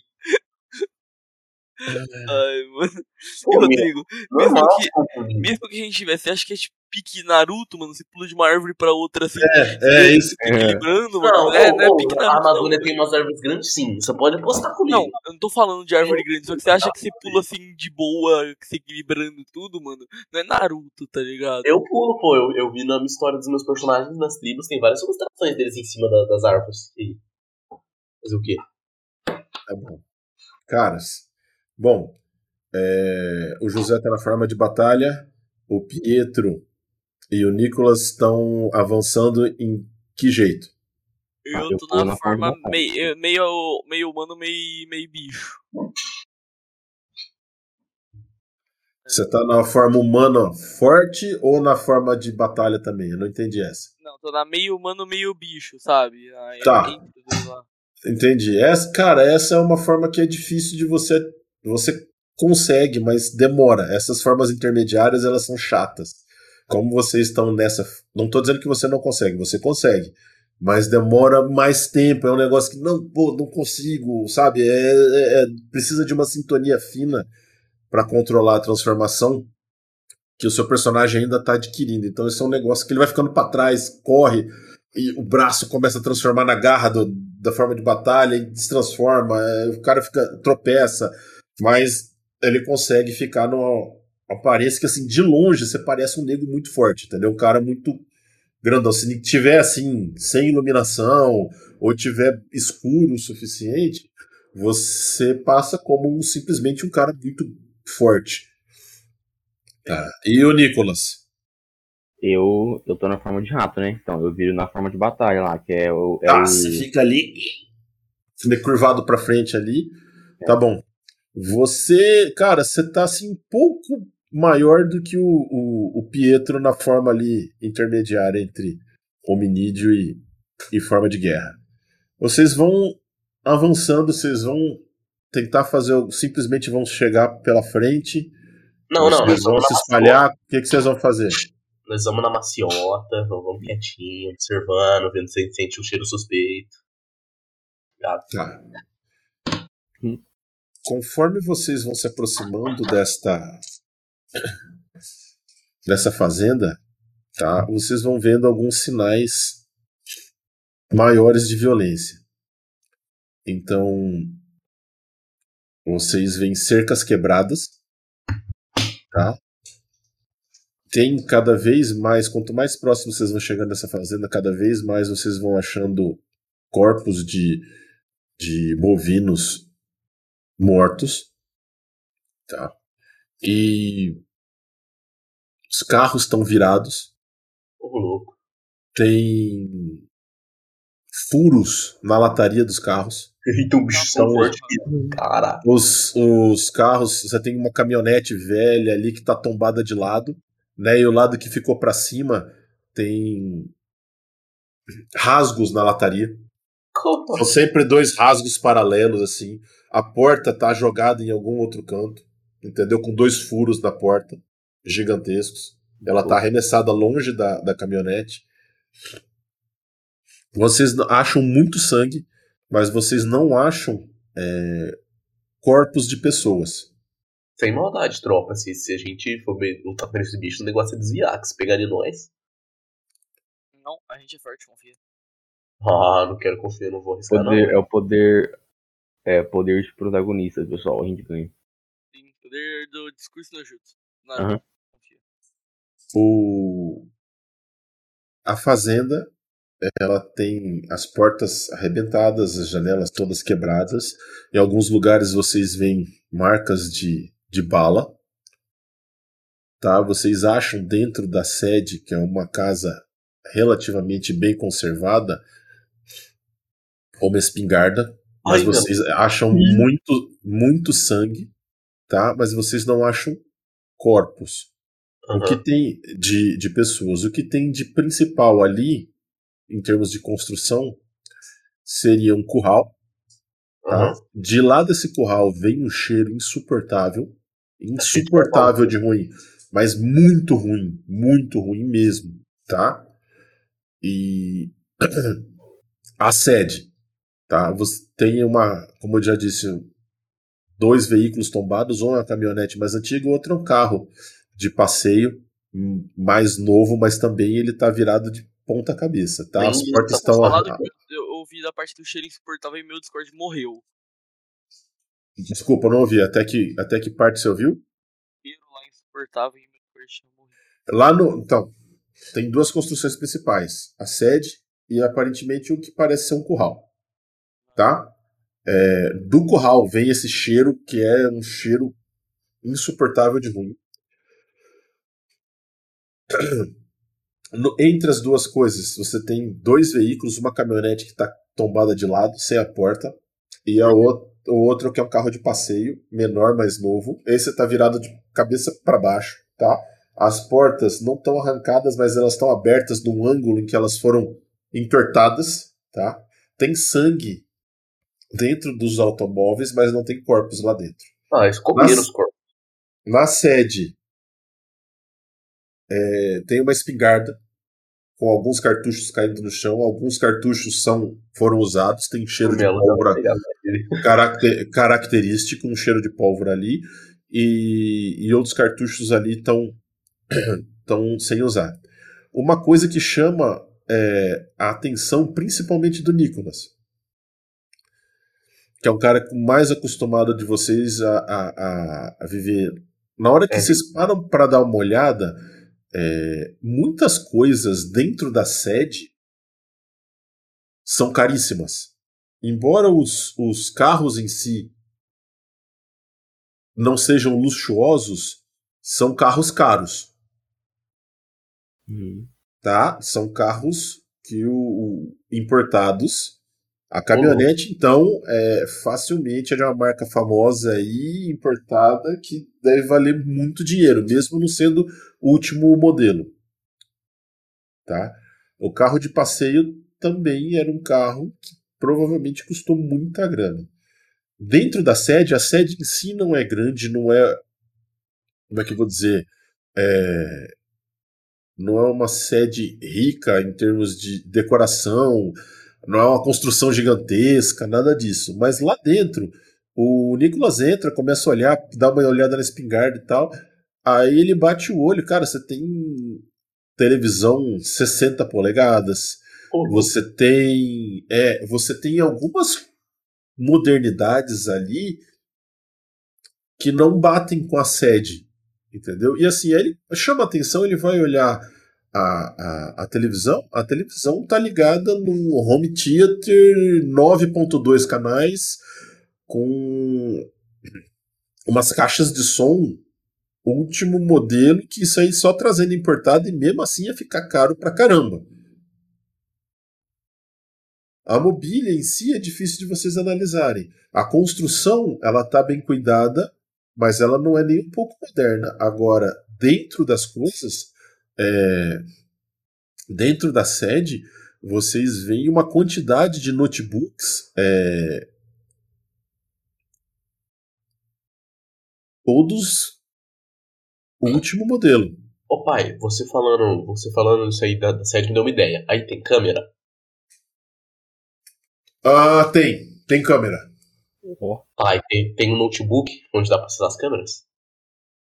Ai, mano. Pô, meu, Rodrigo, mesmo que, mesmo que a gente tivesse, acho que é tipo pique Naruto, mano. Você pula de uma árvore pra outra assim, É isso. equilibrando, Não, mano. é, ô, não é ô, pique a Naruto. Amazônia não. tem umas árvores grandes, sim. Você pode apostar comigo. Não, eu não tô falando de árvore grande, só que você acha que você pula assim de boa, se equilibrando tudo, mano. Não é Naruto, tá ligado? Eu pulo, pô. Eu, eu vi na minha história dos meus personagens nas tribos, tem várias ilustrações deles em cima da- das árvores. E... Fazer o quê? Tá bom. Caras, bom, é, o José tá na forma de batalha, o Pietro e o Nicolas estão avançando em que jeito? Eu eu tô na forma meio, meio, meio humano, meio, meio bicho. Você tá na forma humana forte ou na forma de batalha também? Eu não entendi essa. Não, tô na meio humano, meio bicho, sabe? Aí, Tá. dois lá. Entendi. Essa, cara, essa é uma forma que é difícil de você. Você consegue, mas demora. Essas formas intermediárias, elas são chatas. Como vocês estão nessa. Não tô dizendo que você não consegue, você consegue. Mas demora mais tempo. É um negócio que não, pô, não consigo, sabe? É, é- é- precisa de uma sintonia fina para controlar a transformação que o seu personagem ainda tá adquirindo. Então, esse é um negócio que ele vai ficando para trás, corre, e o braço começa a transformar na garra do, da forma de batalha e se transforma, é, o cara fica tropeça, mas ele consegue ficar no aparece que assim de longe você parece um nego muito forte, entendeu? Um cara muito grandão. Se tiver assim sem iluminação ou tiver escuro o suficiente, você passa como um, simplesmente um cara muito forte. Tá. E o Nicolas? Eu, eu tô na forma de rato, né? Então eu viro na forma de batalha lá, que é o. É ah, o... você fica ali, curvado pra frente ali. É. Tá bom. Você, cara, você tá assim um pouco maior do que o, o, o Pietro na forma ali intermediária entre hominídeo e, e forma de guerra. Vocês vão avançando, vocês vão tentar fazer, simplesmente vão chegar pela frente. Não, não, vocês vão se espalhar. O que, que vocês vão fazer? Nós vamos na maciota, vamos quietinho, observando, vendo se a gente sente um cheiro suspeito. Tá. Conforme vocês vão se aproximando desta dessa fazenda, tá? Vocês vão vendo alguns sinais maiores de violência. Então, vocês veem cercas quebradas, tá? Tem cada vez mais, quanto mais próximo vocês vão chegando dessa fazenda, cada vez mais vocês vão achando corpos de, de bovinos mortos, tá? E os carros estão virados. Ô, louco. Tem furos na lataria dos carros. Então, bicho Então, tão forte. Caraca. Os, os carros, você tem uma caminhonete velha ali que tá tombada de lado, né? E o lado que ficou para cima tem rasgos na lataria. Como? São sempre dois rasgos paralelos assim. A porta tá jogada em algum outro canto, entendeu? Com dois furos na porta gigantescos. Ela tá arremessada longe da, da caminhonete. Vocês acham muito sangue, mas vocês não acham é, corpos de pessoas. Sem maldade, tropa. Se, se a gente for lutar contra esse bicho, o negócio é desviar, que se pegar de nós. Não, a gente é forte, confia. Ah, não quero confiar, não vou arriscar, Poder, não. é o poder. É poder de protagonista, pessoal. A gente ganha. Poder do discurso no jutsu. Não, confia. O... A fazenda ela tem as portas arrebentadas, as janelas todas quebradas. Em alguns lugares vocês veem marcas de, de bala. Tá? Vocês acham dentro da sede, que é uma casa relativamente bem conservada, uma espingarda. Mas Ai, meu vocês acham muito, muito sangue, tá? Mas vocês não acham corpos. O Aham. que tem de, de pessoas? O que tem de principal ali, em termos de construção, seria um curral. Tá? Aham. De lá desse curral vem um cheiro insuportável. Insuportável de ruim. Mas muito ruim. Muito ruim mesmo. Tá? E a sede. Tá? Você tem uma, como eu já disse, dois veículos tombados, um é uma caminhonete mais antiga, o outro é um carro de passeio hum, mais novo, mas também ele tá virado de ponta cabeça, tá? As Bem, portas estão eu, ouvi da parte do cheiro insuportável e meu Discord morreu. Desculpa, eu não ouvi. Até que, até que parte você ouviu? Cheiro lá insuportável e meu Discord morrido. Lá no. Então, tem duas construções principais: a sede e aparentemente o que parece ser um curral. Tá? É, do curral vem esse cheiro que é um cheiro insuportável de ruim. No- entre as duas coisas, você tem dois veículos, uma caminhonete que está tombada de lado, sem a porta, e a o, o outro que é um carro de passeio, menor, mais novo. Esse está virado de cabeça para baixo, tá? As portas não estão arrancadas, mas elas estão abertas num ângulo em que elas foram entortadas, tá? Tem sangue dentro dos automóveis, mas não tem corpos lá dentro. Ah, eles comeram Nossa. os corpos. Na sede é, tem uma espingarda com alguns cartuchos caindo no chão. Alguns cartuchos são foram usados, tem cheiro de pólvora caracter- característico, um cheiro de pólvora ali. E, e outros cartuchos ali estão estão sem usar. Uma coisa que chama é, a atenção principalmente do Nicolas. Que é um cara mais acostumado de vocês a, a, a, viver. Na hora que É. vocês param para dar uma olhada, é, muitas coisas dentro da sede são caríssimas. Embora os, os carros em si não sejam luxuosos, são carros caros, Uhum. tá? São carros que o, o- importados. A caminhonete, então, é facilmente é de uma marca famosa aí, importada, que deve valer muito dinheiro, mesmo não sendo o último modelo. Tá? O carro de passeio também era um carro que provavelmente custou muita grana. Dentro da sede, a sede em si não é grande, não é. Como é que eu vou dizer? É, não é uma sede rica em termos de decoração, não é uma construção gigantesca, nada disso. Mas lá dentro, o Nicolas entra, começa a olhar, dá uma olhada na espingarda e tal. Aí ele bate o olho, cara, você tem televisão 60 polegadas, você tem é, você tem algumas modernidades ali que não batem com a sede, entendeu? E assim, ele chama atenção, ele vai olhar a, a, a televisão, a televisão tá ligada no home theater 9.2 canais com umas caixas de som último modelo que isso aí só trazendo importado e mesmo assim ia ficar caro pra caramba. A mobília em si é difícil de vocês analisarem. A construção, ela tá bem cuidada, mas ela não é nem um pouco moderna. Agora, dentro das coisas, é, dentro da sede, vocês veem uma quantidade de notebooks, é, todos o último modelo. Ô pai, você falando, você falando isso aí da, da sede me deu uma ideia. Aí tem câmera? Ah, tem, tem câmera. Ó. Pai, tem, tem um notebook onde dá pra acessar as câmeras?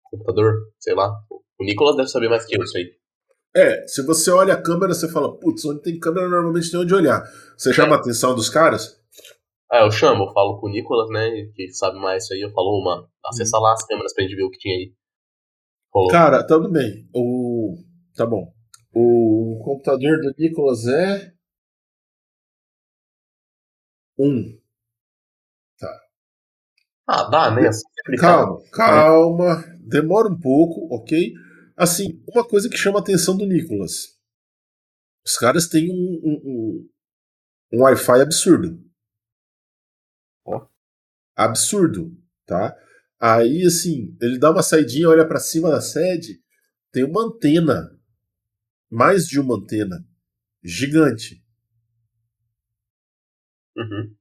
Computador? Sei lá. O Nicolas deve saber mais que eu isso aí. É, se você olha a câmera, você fala, putz, onde tem câmera normalmente tem onde olhar. Você chama a atenção dos caras? Ah, eu chamo, eu falo pro Nicolas, né, que sabe mais isso aí, eu falo, ô, mano, acessa lá as câmeras pra gente ver o que tinha aí. Rolou. Cara, tudo bem. O. Tá bom. O computador do Nicolas é. Um. Ah, dá, né? Calma, calma. Demora um pouco, ok? Assim, uma coisa que chama a atenção do Nicolas. Os caras têm um, um, um, um Wi-Fi absurdo. Ó. Absurdo, tá? Aí, assim, ele dá uma saidinha, olha pra cima da sede, tem uma antena. Mais de uma antena. Gigante, Uhum.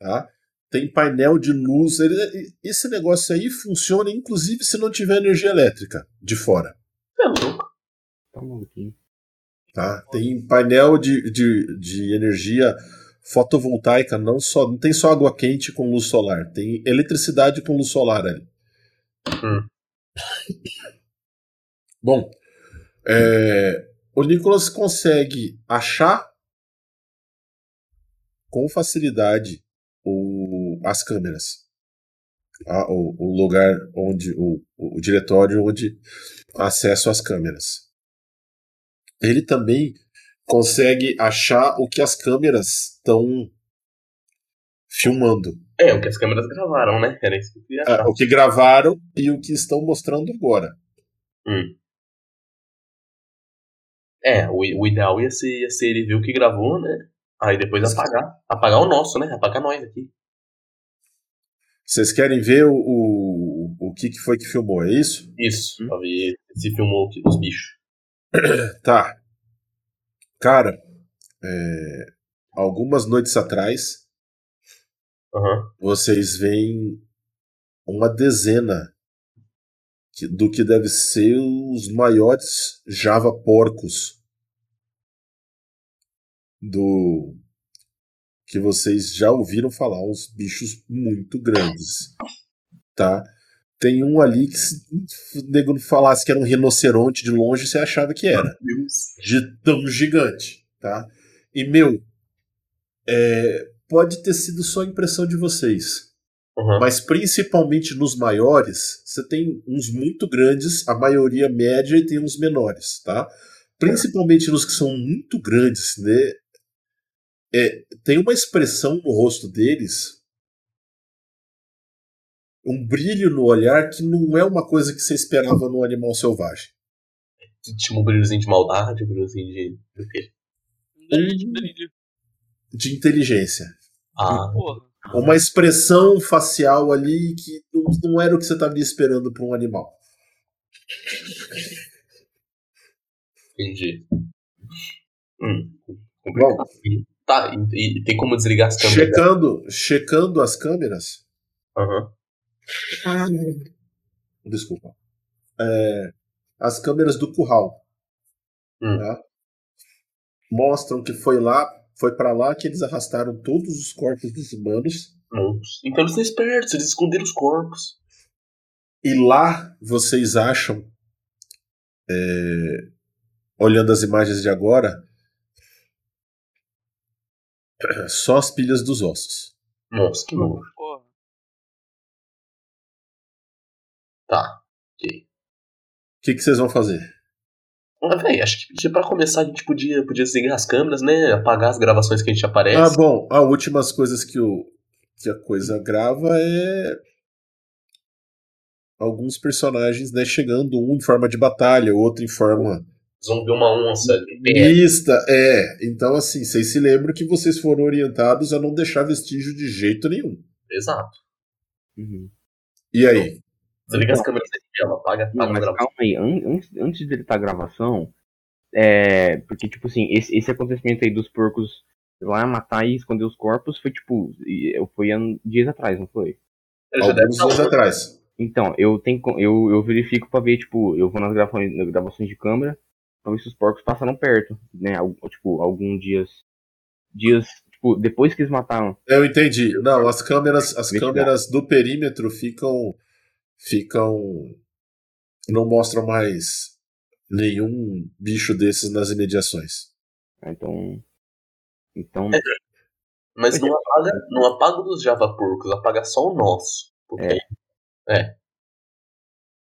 tá? Tem painel de luz. ele- esse negócio aí funciona, inclusive, se não tiver energia elétrica de fora. É louco. Tá maluquinho. Tá? Tem painel de, de, de energia fotovoltaica, não só não tem só água quente com luz solar, tem eletricidade com luz solar ali. Hum. Bom, é, o Nicolas consegue achar com facilidade o, as câmeras. A- o, o lugar onde. O, o diretório onde acesso às câmeras. Ele também consegue achar o que as câmeras estão filmando. É, o que as câmeras gravaram, né? Era isso que eu queria achar. Ah, o que gravaram e o que estão mostrando agora. É, o, o ideal ia ser, ia ser ele ver o que gravou, né? Aí depois apagar. Apagar o nosso, né? Apagar nós aqui. Vocês querem ver o, o, o que, que foi que filmou, é isso? Isso, pra ver se filmou aqui os bichos. Tá. Cara, é, algumas noites atrás, Aham. vocês veem uma dezena do que deve ser os maiores Java porcos do que vocês já ouviram falar, uns bichos muito grandes, tá? Tem um ali que se o nego falasse que era um rinoceronte de longe, você achava que era, de tão gigante. tá? E, meu, é, pode ter sido só impressão de vocês. Uhum. Mas principalmente nos maiores, você tem uns muito grandes, a maioria média e tem uns menores, tá? Principalmente nos que são muito grandes, né? É, tem uma expressão no rosto deles, um brilho no olhar que não é uma coisa que você esperava num animal selvagem. Tinha um brilhozinho de maldade, um brilhozinho de. do quê? Brilho, brilho. De inteligência. Ah, Porra. Uma expressão facial ali que não, não era o que você estava esperando para um animal. entendi. Hum, Bom. Tá, e, e tem como desligar as câmeras? checando, checando as câmeras. Aham. Desculpa. É, as câmeras do curral. Hum. tá? Mostram que foi lá, foi para lá que eles arrastaram todos os corpos dos humanos. Nossa. Então eles são espertos, eles esconderam os corpos. E lá vocês acham, é, olhando as imagens de agora, só as pilhas dos ossos. Nossa, que nojo. Porra. Tá, ok. O que, que vocês vão fazer? Ah, véi, acho que pra começar a gente podia, podia desligar as câmeras, né? Apagar as gravações que a gente aparece. Ah, bom, as últimas coisas que, o, que a coisa grava é alguns personagens né, chegando, um em forma de batalha, outro em forma Ver uma onça em pé. mista. É, então assim, vocês se lembram que vocês foram orientados a não deixar vestígio de jeito nenhum. Exato. Uhum. E aí? Desliga as câmeras da tela, apaga, apaga Não, calma aí, an- antes, antes dele tá a gravação, é. Porque, tipo assim, esse, esse acontecimento aí dos porcos lá matar e esconder os corpos foi tipo. Foi dias atrás, não foi? Ele deve Alguns dias atrás. Então, eu tenho eu, eu verifico pra ver, tipo, eu vou nas gravações, nas gravações de câmera pra se os porcos passaram perto, né? Tipo, alguns dias. Dias, tipo, depois que eles mataram. Eu entendi. Não, as câmeras, as câmeras do perímetro ficam. ficam. não mostram mais nenhum bicho desses nas imediações. né, Então. Então. Mas não apaga, não apaga dos Java porcos, apaga só o nosso. Porque É. É.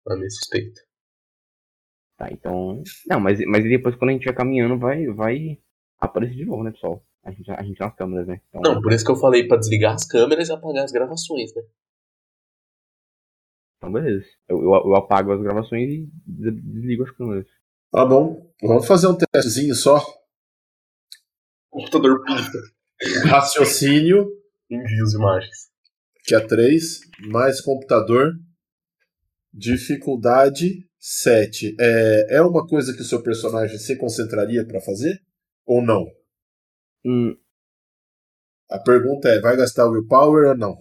É meio suspeito. Tá, então. Não, mas, mas depois quando a gente vai caminhando, vai, vai aparecer de novo, né, pessoal? A gente, a gente nas câmeras, né? Então, Não, por isso que eu falei pra desligar as câmeras e apagar as gravações, né? então beleza. Eu, eu, eu apago as gravações e des- desligo as câmeras. Tá bom. Vamos fazer um testezinho só. Computador pinta. Raciocínio, Envia as imagens. que é 3, mais computador. Dificuldade 7. É, é uma coisa que o seu personagem se concentraria pra fazer? Ou não? Hum, A pergunta é: vai gastar willpower ou não?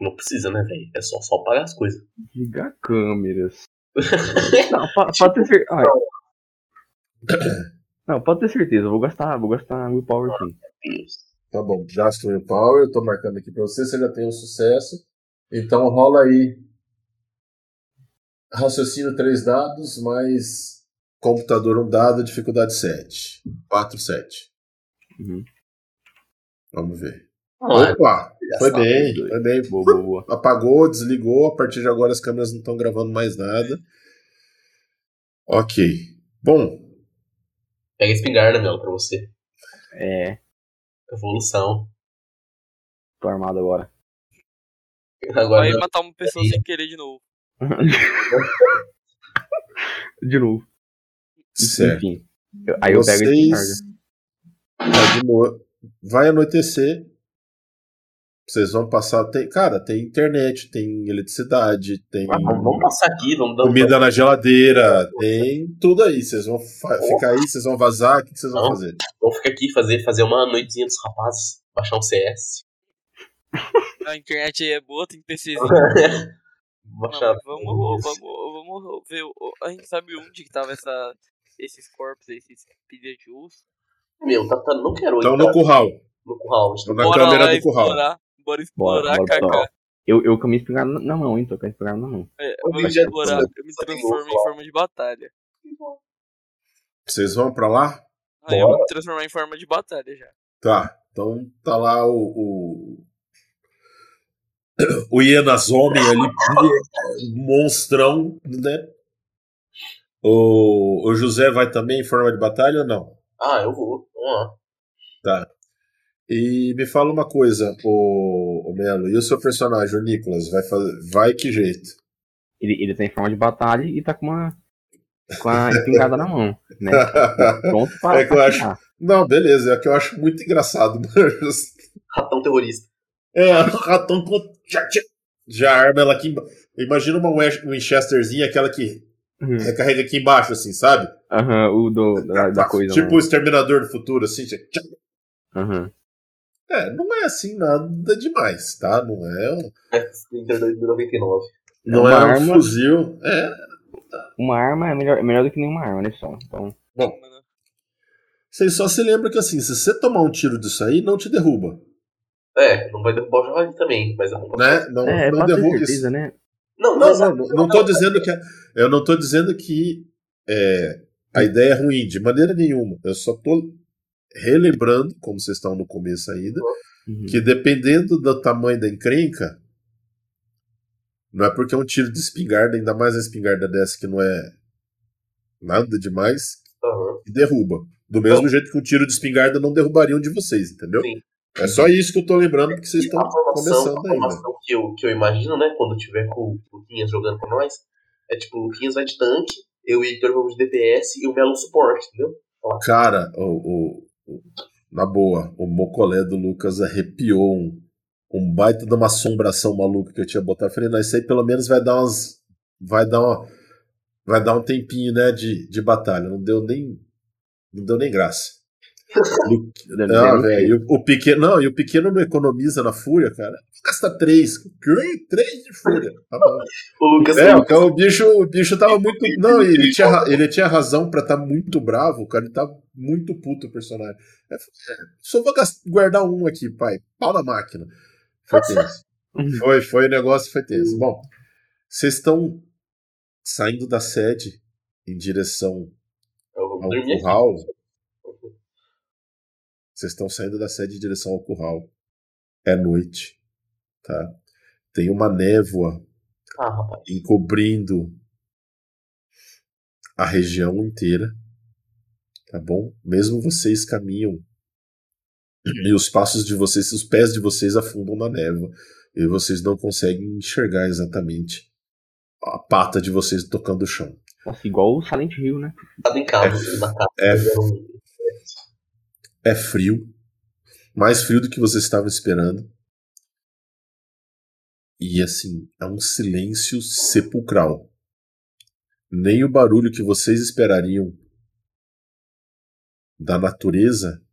Não precisa, né, velho? É só, só apagar as coisas. desligar câmeras. Não, po- pode ter certeza. Não, pode ter certeza, eu vou gastar, vou gastar willpower sim. Deus. Tá bom, gasto willpower, eu tô marcando aqui pra você, você já tem um sucesso. Então rola aí. Raciocínio 3 dados, mais computador 1 dado, dificuldade 7. 4, 7. Uhum. Vamos ver. Ah, Opa! Foi bem, foi bem. Boa, boa, boa. Apagou, desligou, a partir de agora as câmeras não estão gravando mais nada. Ok. Bom, Pega a espingarda, meu, pra você. É, Evolução. tô armado agora. Agora, Vai matar uma pessoa sem querer de novo. De novo. certo. Enfim. aí eu pego esse Vocês. Tá de. Vai anoitecer. Vocês vão passar. Tem... Cara, tem internet, tem eletricidade, tem Ah, vamos, passar aqui, vamos dar um comida na geladeira, tem tudo aí. Vocês vão fa- ficar aí, vocês vão vazar, o que que vocês vão Não. fazer? Vamos ficar aqui fazer, fazer uma noitezinha dos rapazes. Baixar um CS. A internet aí é boa, tem PCzinho. Não, vamos, vamos, vamos ver. A gente sabe onde que tava essa, esses corpos, esses pilhas de osso. Meu, tá, tá, não quero Estão no curral. no curral. Estão na Bora câmera do curral. explorar. Bora explorar, Bora, Kaká. Eu, eu com a minha espingarda na mão, hein? Tô com a espingarda na mão. É, Eu já explorar. Eu me transformo em forma de batalha. Vocês vão pra lá? Aí eu vou me transformar em forma de batalha já. Tá, então tá lá o. O, o Ienazome ali, monstrão, né? O, o José vai também em forma de batalha ou não? Ah, eu vou. Vamos lá. Tá. E me fala uma coisa, o, o Melo, e o seu personagem, o Nicolas, vai fazer. Vai que jeito? Ele, ele tá em forma de batalha e tá com uma. com a espingarda na mão, né? Pronto para É que eu acho-. Não, beleza, é que eu acho muito engraçado, mano. Ratão terrorista. É, o ratão com. Já, já- já arma ela aqui embaixo. Imagina uma Win- Winchesterzinha, aquela que Uhum. recarrega aqui embaixo, assim, sabe? Aham, o do, da, da coisa. tipo o né? Exterminador do Futuro, assim. Aham. É, não é assim nada demais, tá? Não é, um- Splinter 2099. não uma é um arma- fuzil. É. Uma arma é melhor, é melhor do que nenhuma arma, né, só. Então, Bom, vocês só se lembram que assim, se você tomar um tiro disso aí, não te derruba. É, não vai derrubar o javali também, mas Né? Não, é, não derruba certeza, isso. né? Não, Não, não, não, não tô dizendo que. Eu não tô dizendo que é, a ideia é ruim, de maneira nenhuma. Eu só tô relembrando, como vocês estão no começo ainda, Uhum. que dependendo do tamanho da encrenca, não é porque é um tiro de espingarda, ainda mais a espingarda dessa que não é nada demais, Aham. que derruba. Do mesmo jeito que um tiro de espingarda não derrubaria um de vocês, entendeu? Sim. É só isso que eu tô lembrando, porque vocês estão começando a ainda. formação que, eu, que eu imagino, né, quando tiver com o Luquinhas jogando com nós, é tipo, o Luquinhas vai de tanque, eu e o Heitor vamos de DPS e o Melo suporte, entendeu? Cara, o, o- o- na boa, o mocolé do Lucas arrepiou um, um baita de uma assombração maluca que eu tinha botado. Eu falei, não, isso aí pelo menos vai dar umas. Vai dar uma. Vai dar um tempinho, né, de, de batalha. Não deu nem. Não deu nem graça. Lu- Deve- Ah, velho, e o, o pequeno. Não, e o pequeno não economiza na fúria, cara. Gasta três. Três, três de fúria. Tá. O Lucas É, o, cara, o bicho, o bicho tava muito. Não, ele tinha, ele tinha razão pra estar muito bravo, cara. Ele tava muito puto o personagem. É, é, só vou guardar um aqui, pai. Pau na máquina. Foi tenso. Foi, foi o negócio, foi tenso. Bom, vocês estão saindo da sede em direção ao curral. Vocês estão saindo da sede em direção ao curral. É noite, tá? Tem uma névoa Ah, rapaz. encobrindo a região inteira, tá bom? Mesmo vocês caminham e os passos de vocês, os pés de vocês afundam na névoa e vocês não conseguem enxergar exatamente a pata de vocês tocando o chão. Nossa, igual o Silent Hill, né? Tava em casa, na casa. É, fizeram- é frio, mais frio do que vocês estavam esperando. E assim, é um silêncio sepulcral. Nem o barulho que vocês esperariam da natureza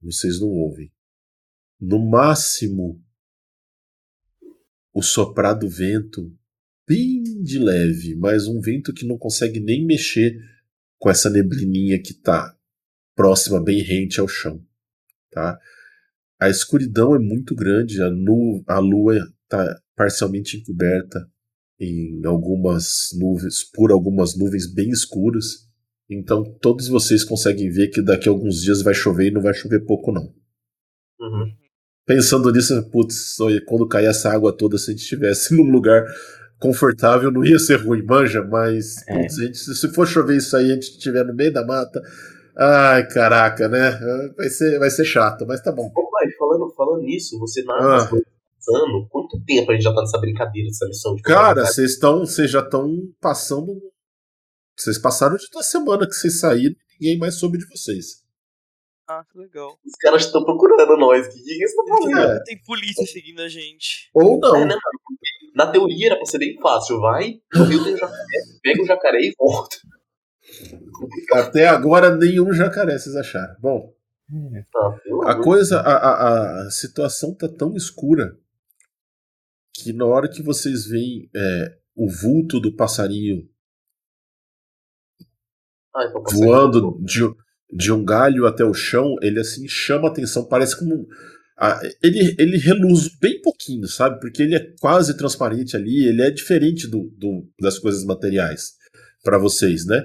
vocês não ouvem. No máximo, o soprar do vento, bem de leve, mas um vento que não consegue nem mexer com essa neblininha que tá próxima, bem rente ao chão. Tá? A escuridão é muito grande, a, nu a lua está parcialmente encoberta em algumas nuvens, por algumas nuvens bem escuras. Então todos vocês conseguem ver que daqui a alguns dias vai chover e não vai chover pouco não. Uhum. Pensando nisso, putz, quando cair essa água toda, se a gente estivesse num lugar confortável, não ia ser ruim, manja, mas É. putz, gente- se for chover isso aí, a gente estiver no meio da mata, ai, caraca, né? Vai ser, vai ser chato, mas tá bom. Ô, pai, falando, falando nisso, você na Ah. pensando, quanto tempo a gente já tá nessa brincadeira, dessa missão de Cara, vocês estão, vocês já estão passando, vocês passaram de uma semana que vocês saíram e ninguém mais soube de vocês. Ah, que legal. Os caras estão procurando nós. O que, que eles estão fazendo? É. Tem polícia seguindo a gente. Ou não. É, né, Na teoria era pra ser bem fácil. Vai, no rio tem jacaré, pega o jacaré e volta. Até agora nenhum jacaré vocês acharam. Bom, pelo A coisa, a, a, a situação tá tão escura que na hora que vocês veem é, o vulto do passarinho Ah, então passa voando de, de um galho até o chão, ele assim chama a atenção, parece como. ele, ele reluz bem pouquinho, sabe? Porque ele é quase transparente ali, ele é diferente do, do- das coisas materiais para vocês, né?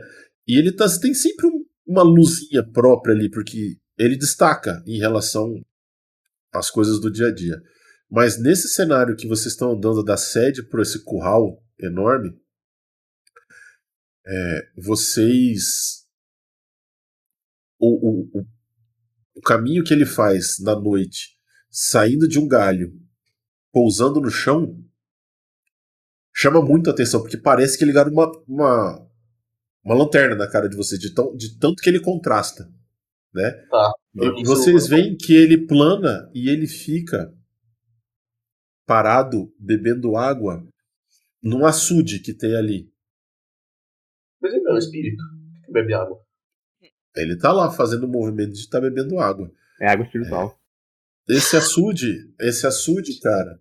E ele tá, tem sempre um, uma luzinha própria ali, porque ele destaca em relação às coisas do dia a dia. Mas nesse cenário que vocês estão andando da sede por esse curral enorme, é, vocês. O, o, o caminho que ele faz na noite, saindo de um galho, pousando no chão, chama muito atenção, porque parece que ligaram uma, uma, uma lanterna na cara de você, de, tão, de tanto que ele contrasta. Né? Tá. E vocês veem que ele plana e ele fica parado bebendo água num açude que tem ali. Mas ele não é um espírito que bebe água. Ele tá lá fazendo o movimento de estar tá bebendo água. É água espiritual. Esse açude, esse açude, cara,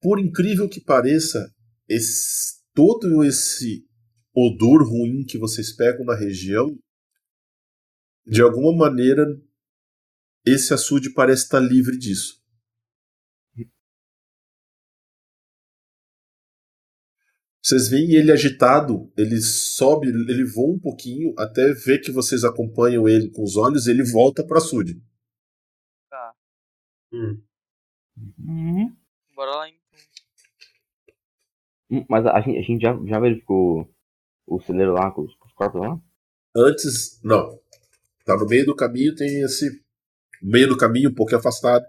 por incrível que pareça, esse, todo esse odor ruim que vocês pegam na região, de alguma maneira, esse açude parece estar livre disso. Vocês veem ele agitado, ele sobe, ele voa um pouquinho, até ver que vocês acompanham ele com os olhos, ele volta para Sud. Tá. Hum. Uhum. Bora lá então. Hum, Mas a gente, a gente já, já verificou o celeiro lá com os, com os corpos lá? Antes, não. Tá no meio do caminho, tem esse. No meio do caminho, um pouco afastado,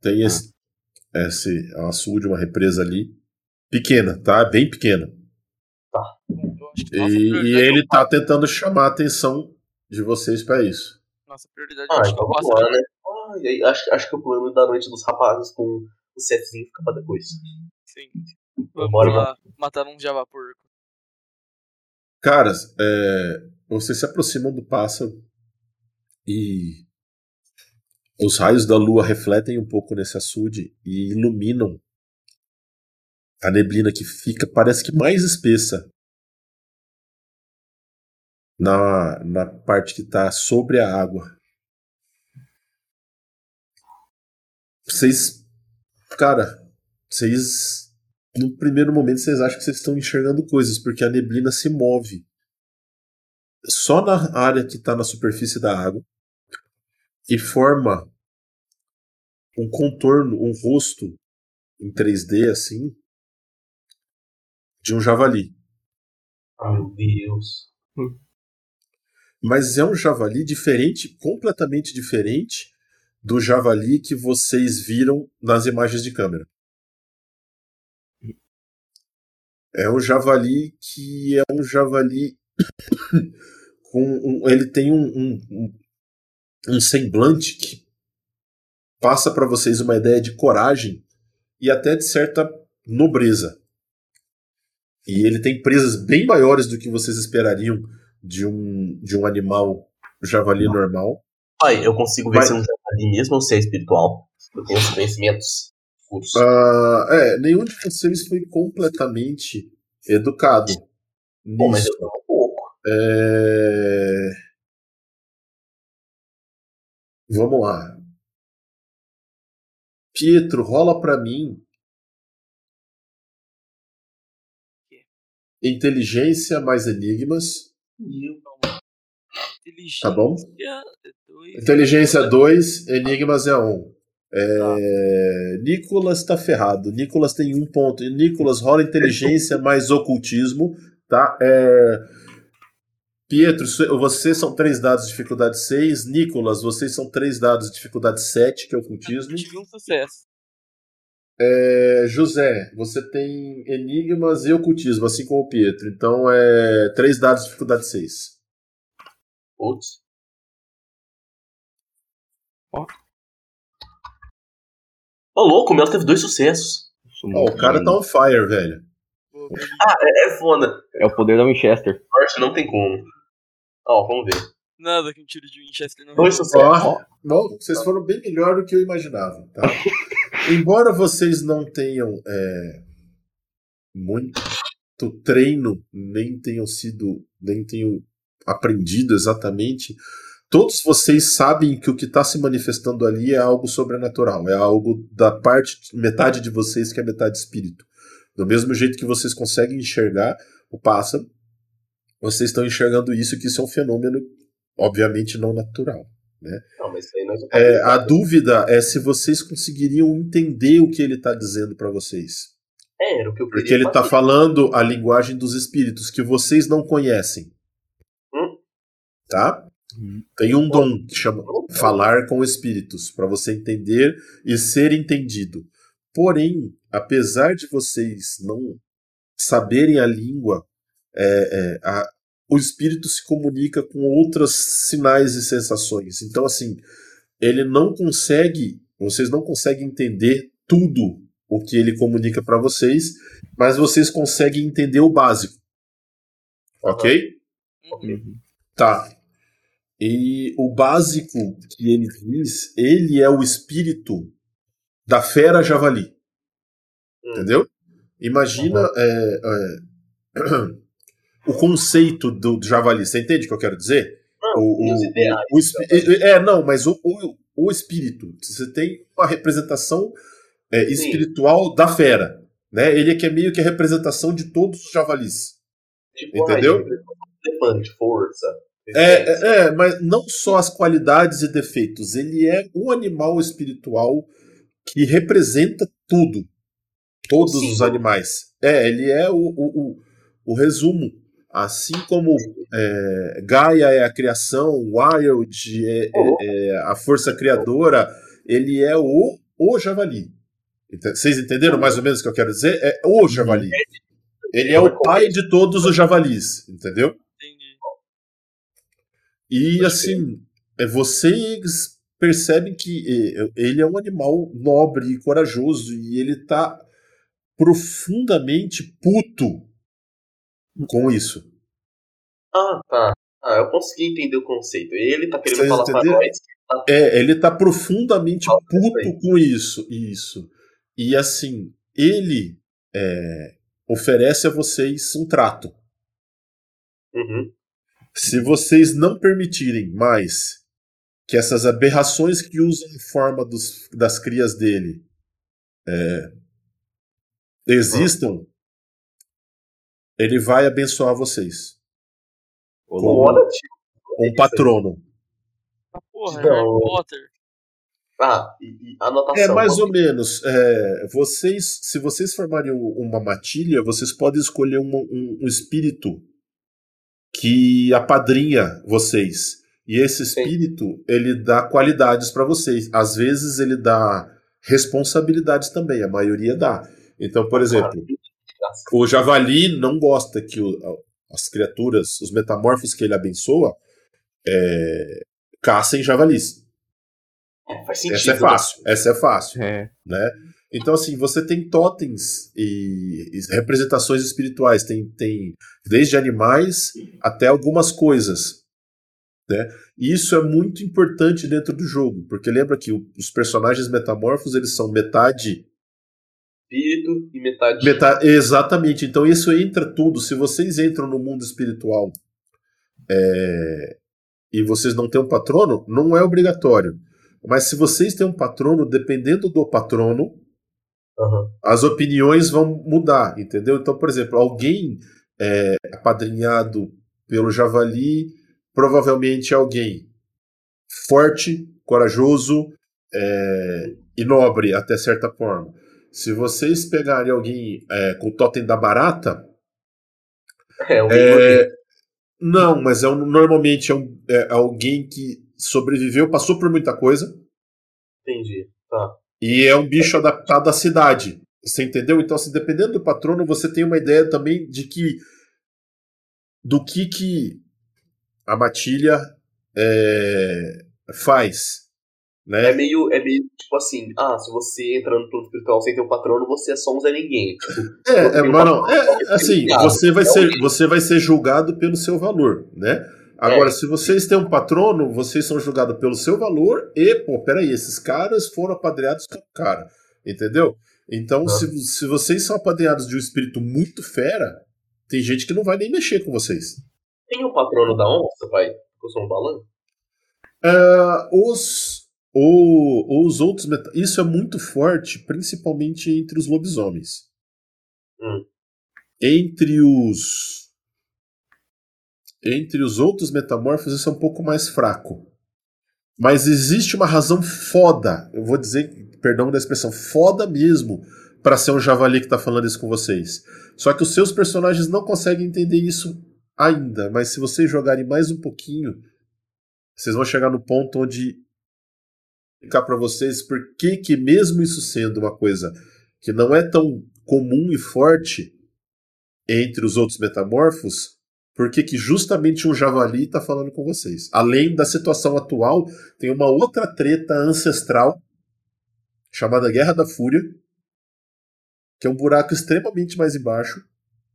tem esse. Esse açude, uma represa ali. Pequena, tá? Bem pequena. Eu que E, nossa e é ele tá tentando chamar a atenção de vocês para isso. Nossa prioridade Ah, eu acho que então é o vamos pássaro. lá, né? Ah, acho, acho que o plano da noite dos rapazes com o setzinho fica pra depois. Sim. Vamos Bora, lá matar um java porco. Caras, é, vocês se aproximam do pássaro e os raios da lua refletem um pouco nesse açude e iluminam a neblina que fica, parece que mais espessa na, na parte que está sobre a água. Vocês, cara, vocês no primeiro momento vocês acham que vocês estão enxergando coisas, porque a neblina se move só na área que está na superfície da água e forma um contorno, um rosto em 3D assim de um javali. Meu Deus. Mas é um javali diferente, completamente diferente do javali que vocês viram nas imagens de câmera. É um javali que é um javali com um, ele tem um, um, um, semblante que passa para vocês uma ideia de coragem e até de certa nobreza. E ele tem presas bem maiores do que vocês esperariam de um, de um animal javali normal. Pai, eu consigo ver Vai. se é um javali mesmo ou se é espiritual. Eu tenho esses conhecimentos. Curso. Ah, é, nenhum de vocês foi completamente educado. Bom, mas nisso. eu um pouco. É... Vamos lá. Pietro, rola pra mim. Inteligência mais enigmas. Inteligência. Tá bom? é dois. Inteligência 2, enigmas é 1. Um. É... Nicolas tá ferrado. Nicolas tem um ponto. Nicolas rola inteligência mais ocultismo. Tá? É... Pietro, vocês são três dados de dificuldade 6. Nicolas, vocês são três dados de dificuldade 7, que é ocultismo. Eu tive um sucesso. É, José, você tem enigmas e ocultismo, assim como o Pietro. Então é três dados de dificuldade 6. Putz. Ô, louco, o Mel teve dois sucessos. Muito o cara tá on fire, velho. Ah, é, é foda. É o poder da Winchester. Sorte não tem como. Ó, vamos ver. Nada que um tiro de Winchester não Dois sucessos. Ó, bom, vocês foram bem melhor do que eu imaginava, tá? Embora vocês não tenham é, muito treino, nem tenham sido, nem tenham aprendido exatamente, todos vocês sabem que o que está se manifestando ali é algo sobrenatural, é algo da parte, metade de vocês que é metade espírito. Do mesmo jeito que vocês conseguem enxergar o pássaro, vocês estão enxergando isso, que isso é um fenômeno obviamente não natural. Não, mas aí nós não É, a dúvida é se vocês conseguiriam entender o que ele está dizendo para vocês. É, era o que eu Porque ele está falando a linguagem dos espíritos que vocês não conhecem. Hum. Tá? Tem um dom que chama falar com espíritos, para você entender e ser entendido. Porém, apesar de vocês não saberem a língua, é, é, a- o espírito se comunica com outros sinais e sensações. Então, assim, ele não consegue, vocês não conseguem entender tudo o que ele comunica para vocês, mas vocês conseguem entender o básico. Ok? Uhum. Uhum. Tá. E o básico que ele diz, ele é o espírito da fera javali. Hum. Entendeu? Imagina é, é, o conceito do javali. Você entende o que eu quero dizer? Não, O, tem os o- ideais. o espi- é, não, mas o, o, o espírito. Você tem uma representação é, Sim. espiritual da fera. Né? Ele é que é meio que a representação de todos os javalis. Tipo, entendeu? ai, elefante, força. É, é, é, mas não só as qualidades e defeitos. Ele é um animal espiritual que representa tudo. Todos Sim. os animais. É, ele é o, o, o, o resumo. Assim como é, Gaia é a criação, Wild é, é- é a força criadora, ele é o, o javali. Vocês entenderam mais ou menos o que eu quero dizer? É o javali. Ele é o pai de todos os javalis, entendeu? E Pode assim, é, vocês percebem que ele é um animal nobre e corajoso e ele tá profundamente puto com isso. Ah, tá. Ah, eu consegui entender o conceito. Ele tá querendo Vocês falar pra entenderam? nós. É, ele tá profundamente puto com isso, isso. E assim, ele é, oferece a vocês um trato. Uhum. Se vocês não permitirem mais que essas aberrações que usam a forma dos- das crias dele é, existam, ele vai abençoar vocês. Ô, Com- louco. Olha, tio. Um patrono. Ah, porra, Não. Harry Potter. Ah, e, e anotação. É mais ou menos. é, vocês, se vocês formarem um- uma matilha, vocês podem escolher uma- um, um espírito que apadrinha vocês. E esse espírito, ele dá qualidades para vocês. Às vezes ele dá responsabilidades também, a maioria dá. Então, por exemplo, o javali não gosta que o- as criaturas, os metamorfos que ele abençoa, é, caçem javalis. É, faz sentido. Essa é fácil. Essa é fácil É. né? Então, assim, você tem totens e, e representações espirituais, tem, tem desde animais até algumas coisas, né? E isso é muito importante dentro do jogo, porque lembra que o- os personagens metamorfos, eles são metade... Espírito e metade. metade exatamente, então isso entra tudo. Se vocês entram no mundo espiritual é, e vocês não têm um patrono, não é obrigatório. Mas se vocês têm um patrono, dependendo do patrono, Aham. as opiniões vão mudar, entendeu? Então, por exemplo, alguém é, apadrinhado pelo javali, provavelmente é alguém forte, corajoso é, e nobre até certa forma. Se vocês pegarem alguém é, com o totem da barata, É, é, não, mas é um- normalmente é, um- é alguém que sobreviveu, passou por muita coisa, Entendi. Tá. E é um bicho adaptado à cidade. Você entendeu? Então, assim, dependendo do patrono, você tem uma ideia também de que. do que que a matilha é, faz. É Né? meio, é meio tipo assim, ah, se você entra no plano espiritual sem ter um patrono, você é só um Zé Ninguém. É, é, tem um mas não, patrono, é, assim, você vai, É ser, você vai ser julgado pelo seu valor, né? Agora, É. se vocês têm um patrono, vocês são julgados pelo seu valor e, pô, peraí, esses caras foram apadreados com o cara, entendeu? Então, Ah. se, se vocês são apadreados de um espírito muito fera, tem gente que não vai nem mexer com vocês. Tem o patrono da onça, pai? Eu sou um balão? Ah, os, o- os outros. meta- Isso é muito forte, principalmente entre os lobisomens. Hum. Entre os. Entre os outros metamorfos, isso é um pouco mais fraco. Mas existe uma razão foda, eu vou dizer, perdão da expressão, foda mesmo, para ser um javali que tá falando isso com vocês. Só que os seus personagens não conseguem entender isso ainda, mas se vocês jogarem mais um pouquinho, vocês vão chegar no ponto onde explicar para vocês por que que mesmo isso sendo uma coisa que não é tão comum e forte entre os outros metamorfos, por que que justamente um javali está falando com vocês. Além da situação atual, tem uma outra treta ancestral chamada Guerra da Fúria, que é um buraco extremamente mais embaixo.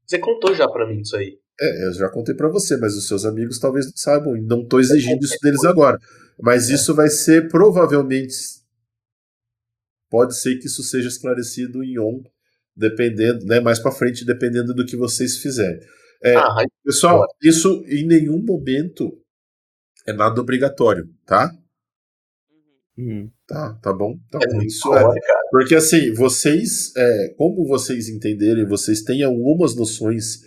Você contou já pra mim isso aí. É, eu já contei para você, mas os seus amigos talvez não saibam e não estou exigindo isso deles agora. Mas isso vai ser provavelmente. Pode ser que isso seja esclarecido em on, dependendo, né, mais para frente, dependendo do que vocês fizerem. É, Ah, pessoal, isso em nenhum momento é nada obrigatório, tá? Uhum. Tá, tá bom? Então, é muito isso é, porque assim, vocês, é, como vocês entenderem, vocês têm algumas noções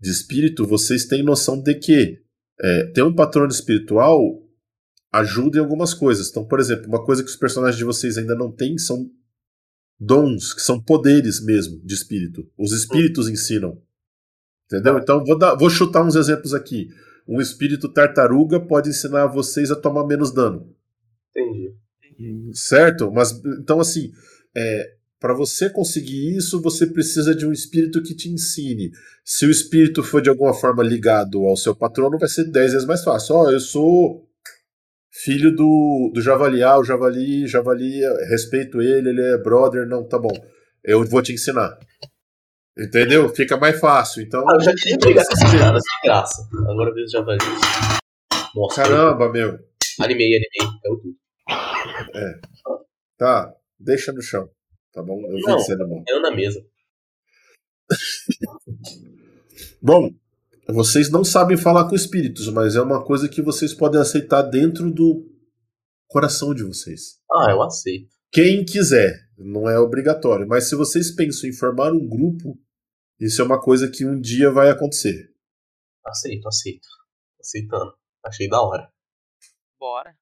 de espírito, vocês têm noção de que é, ter um patrono espiritual ajuda em algumas coisas. Então, por exemplo, uma coisa que os personagens de vocês ainda não têm são dons, que são poderes mesmo de espírito. Os espíritos ensinam. Entendeu? Então, vou, dar, vou chutar uns exemplos aqui. Um espírito tartaruga pode ensinar vocês a tomar menos dano. Entendi. Certo? Mas então assim, é, para você conseguir isso, você precisa de um espírito que te ensine. Se o espírito for de alguma forma ligado ao seu patrono, vai ser 10 vezes mais fácil. Ó, eu sou filho do, do Javali, ah, o Javali, Javali, respeito ele, ele é brother, não, tá bom. Eu vou te ensinar. Entendeu? Fica mais fácil. Então, Ah, eu já queria pegar com caras, sem graça. Agora vejo já vai. Nossa, caramba, meu. animei, animei. É o tudo. Tá, deixa no chão. Tá bom? Eu que você é bom. Eu na mesa. Bom, vocês não sabem falar com espíritos, mas é uma coisa que vocês podem aceitar dentro do coração de vocês. Ah, eu aceito. Quem quiser, não é obrigatório, mas se vocês pensam em formar um grupo, isso é uma coisa que um dia vai acontecer. Aceito, aceito. Aceitando. Achei da hora. Bora.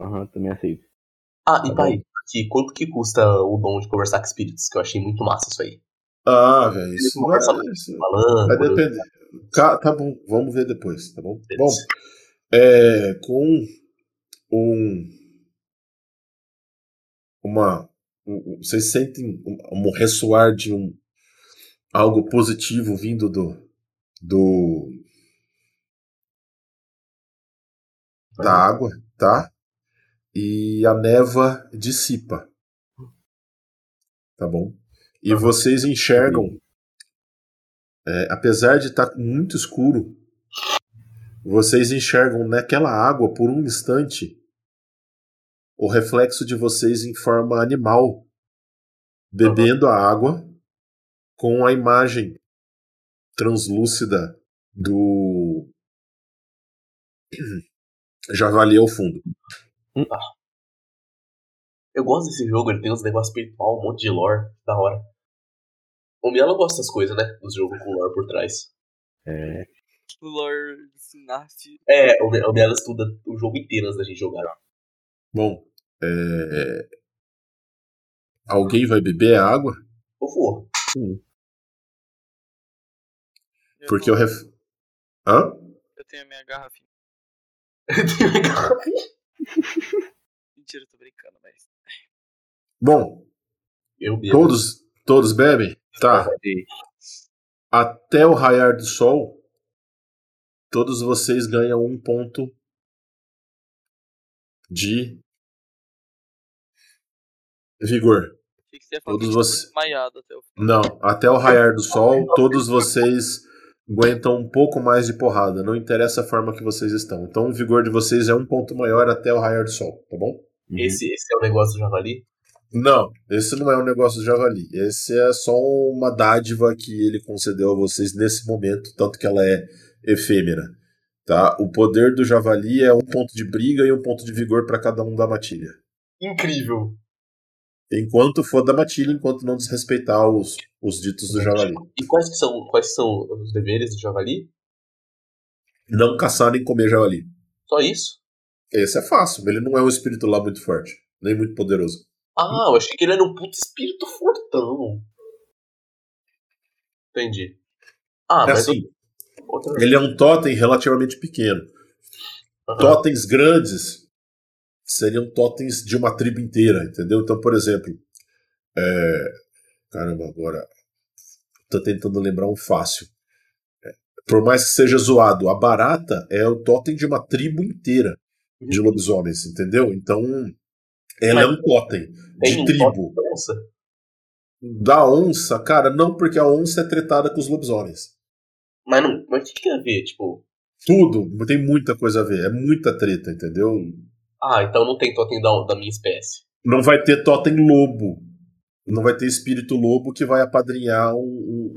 Aham, também aceito. Ah, Tá e pai, aqui, quanto que custa o dom de conversar com espíritos? Que eu achei muito massa isso aí. Ah, velho, isso vai, conversa isso Falando. vai depender. Ca- Tá bom, vamos ver depois, tá bom? Bom, Beleza. é, com um uma um- vocês sentem um, um ressoar de um algo positivo vindo do do da água, tá? E a neva dissipa. Tá bom? E vocês enxergam é, apesar de estar muito escuro, vocês enxergam naquela água por um instante o reflexo de vocês em forma animal, bebendo a água com a imagem translúcida do javali ao fundo. Eu gosto desse jogo, ele tem uns negócios espiritual, um monte de lore. Da hora. O Mielo gosta dessas coisas, né? Dos jogos com lore por trás. É, Lord Sinaf. É, o Mielo estuda o jogo inteiro antes da gente jogar. Bom, é... alguém vai beber a água? Eu vou. Eu Porque o vou- ref... Hã? Eu tenho a minha garrafinha. Mentira, eu tô brincando, mas. Bom, eu bebo. todos, todos bebem? Tá. até o raiar do sol, todos vocês ganham um ponto de vigor. Todos vocês- tava desmaiado até o fim. Não, até o raiar do sol, todos vocês aguentam um pouco mais de porrada. Não interessa a forma que vocês estão. Então o vigor de vocês é um ponto maior até o raiar do sol, tá bom? Uhum. Esse, esse é o negócio do Javali? Não, esse não é um negócio do javali. Esse é só uma dádiva que ele concedeu a vocês nesse momento, tanto que ela é efêmera. Tá? O poder do javali é um ponto de briga e um ponto de vigor para cada um da matilha. Incrível. Enquanto for da matilha, enquanto não desrespeitar os, os ditos do javali. E quais que são, quais são os deveres do Javali? Não caçar nem comer javali. Só isso? Esse é fácil, ele não é um espírito lá muito forte, nem muito poderoso. Ah, eu achei que ele era um puto espírito fortão. Entendi. Ah, É mas assim, outra... ele é um totem relativamente pequeno. Aham. Totens grandes seriam totens de uma tribo inteira, entendeu? Então, por exemplo, é... caramba, agora tô tentando lembrar um fácil. É, Por mais que seja zoado, a barata é o totem de uma tribo inteira de lobisomens, entendeu? Então, ela é Mas um totem Tem de um tribo. da onça? Da onça, cara, não porque a onça é tretada com os lobisomens. Mas, não, mas o que, que tem a ver? Tipo, Tudo, tem muita coisa a ver, é muita treta, entendeu? Ah, então não tem totem da, da minha espécie. Não vai ter totem lobo. Não vai ter espírito lobo que vai apadrinhar um, um,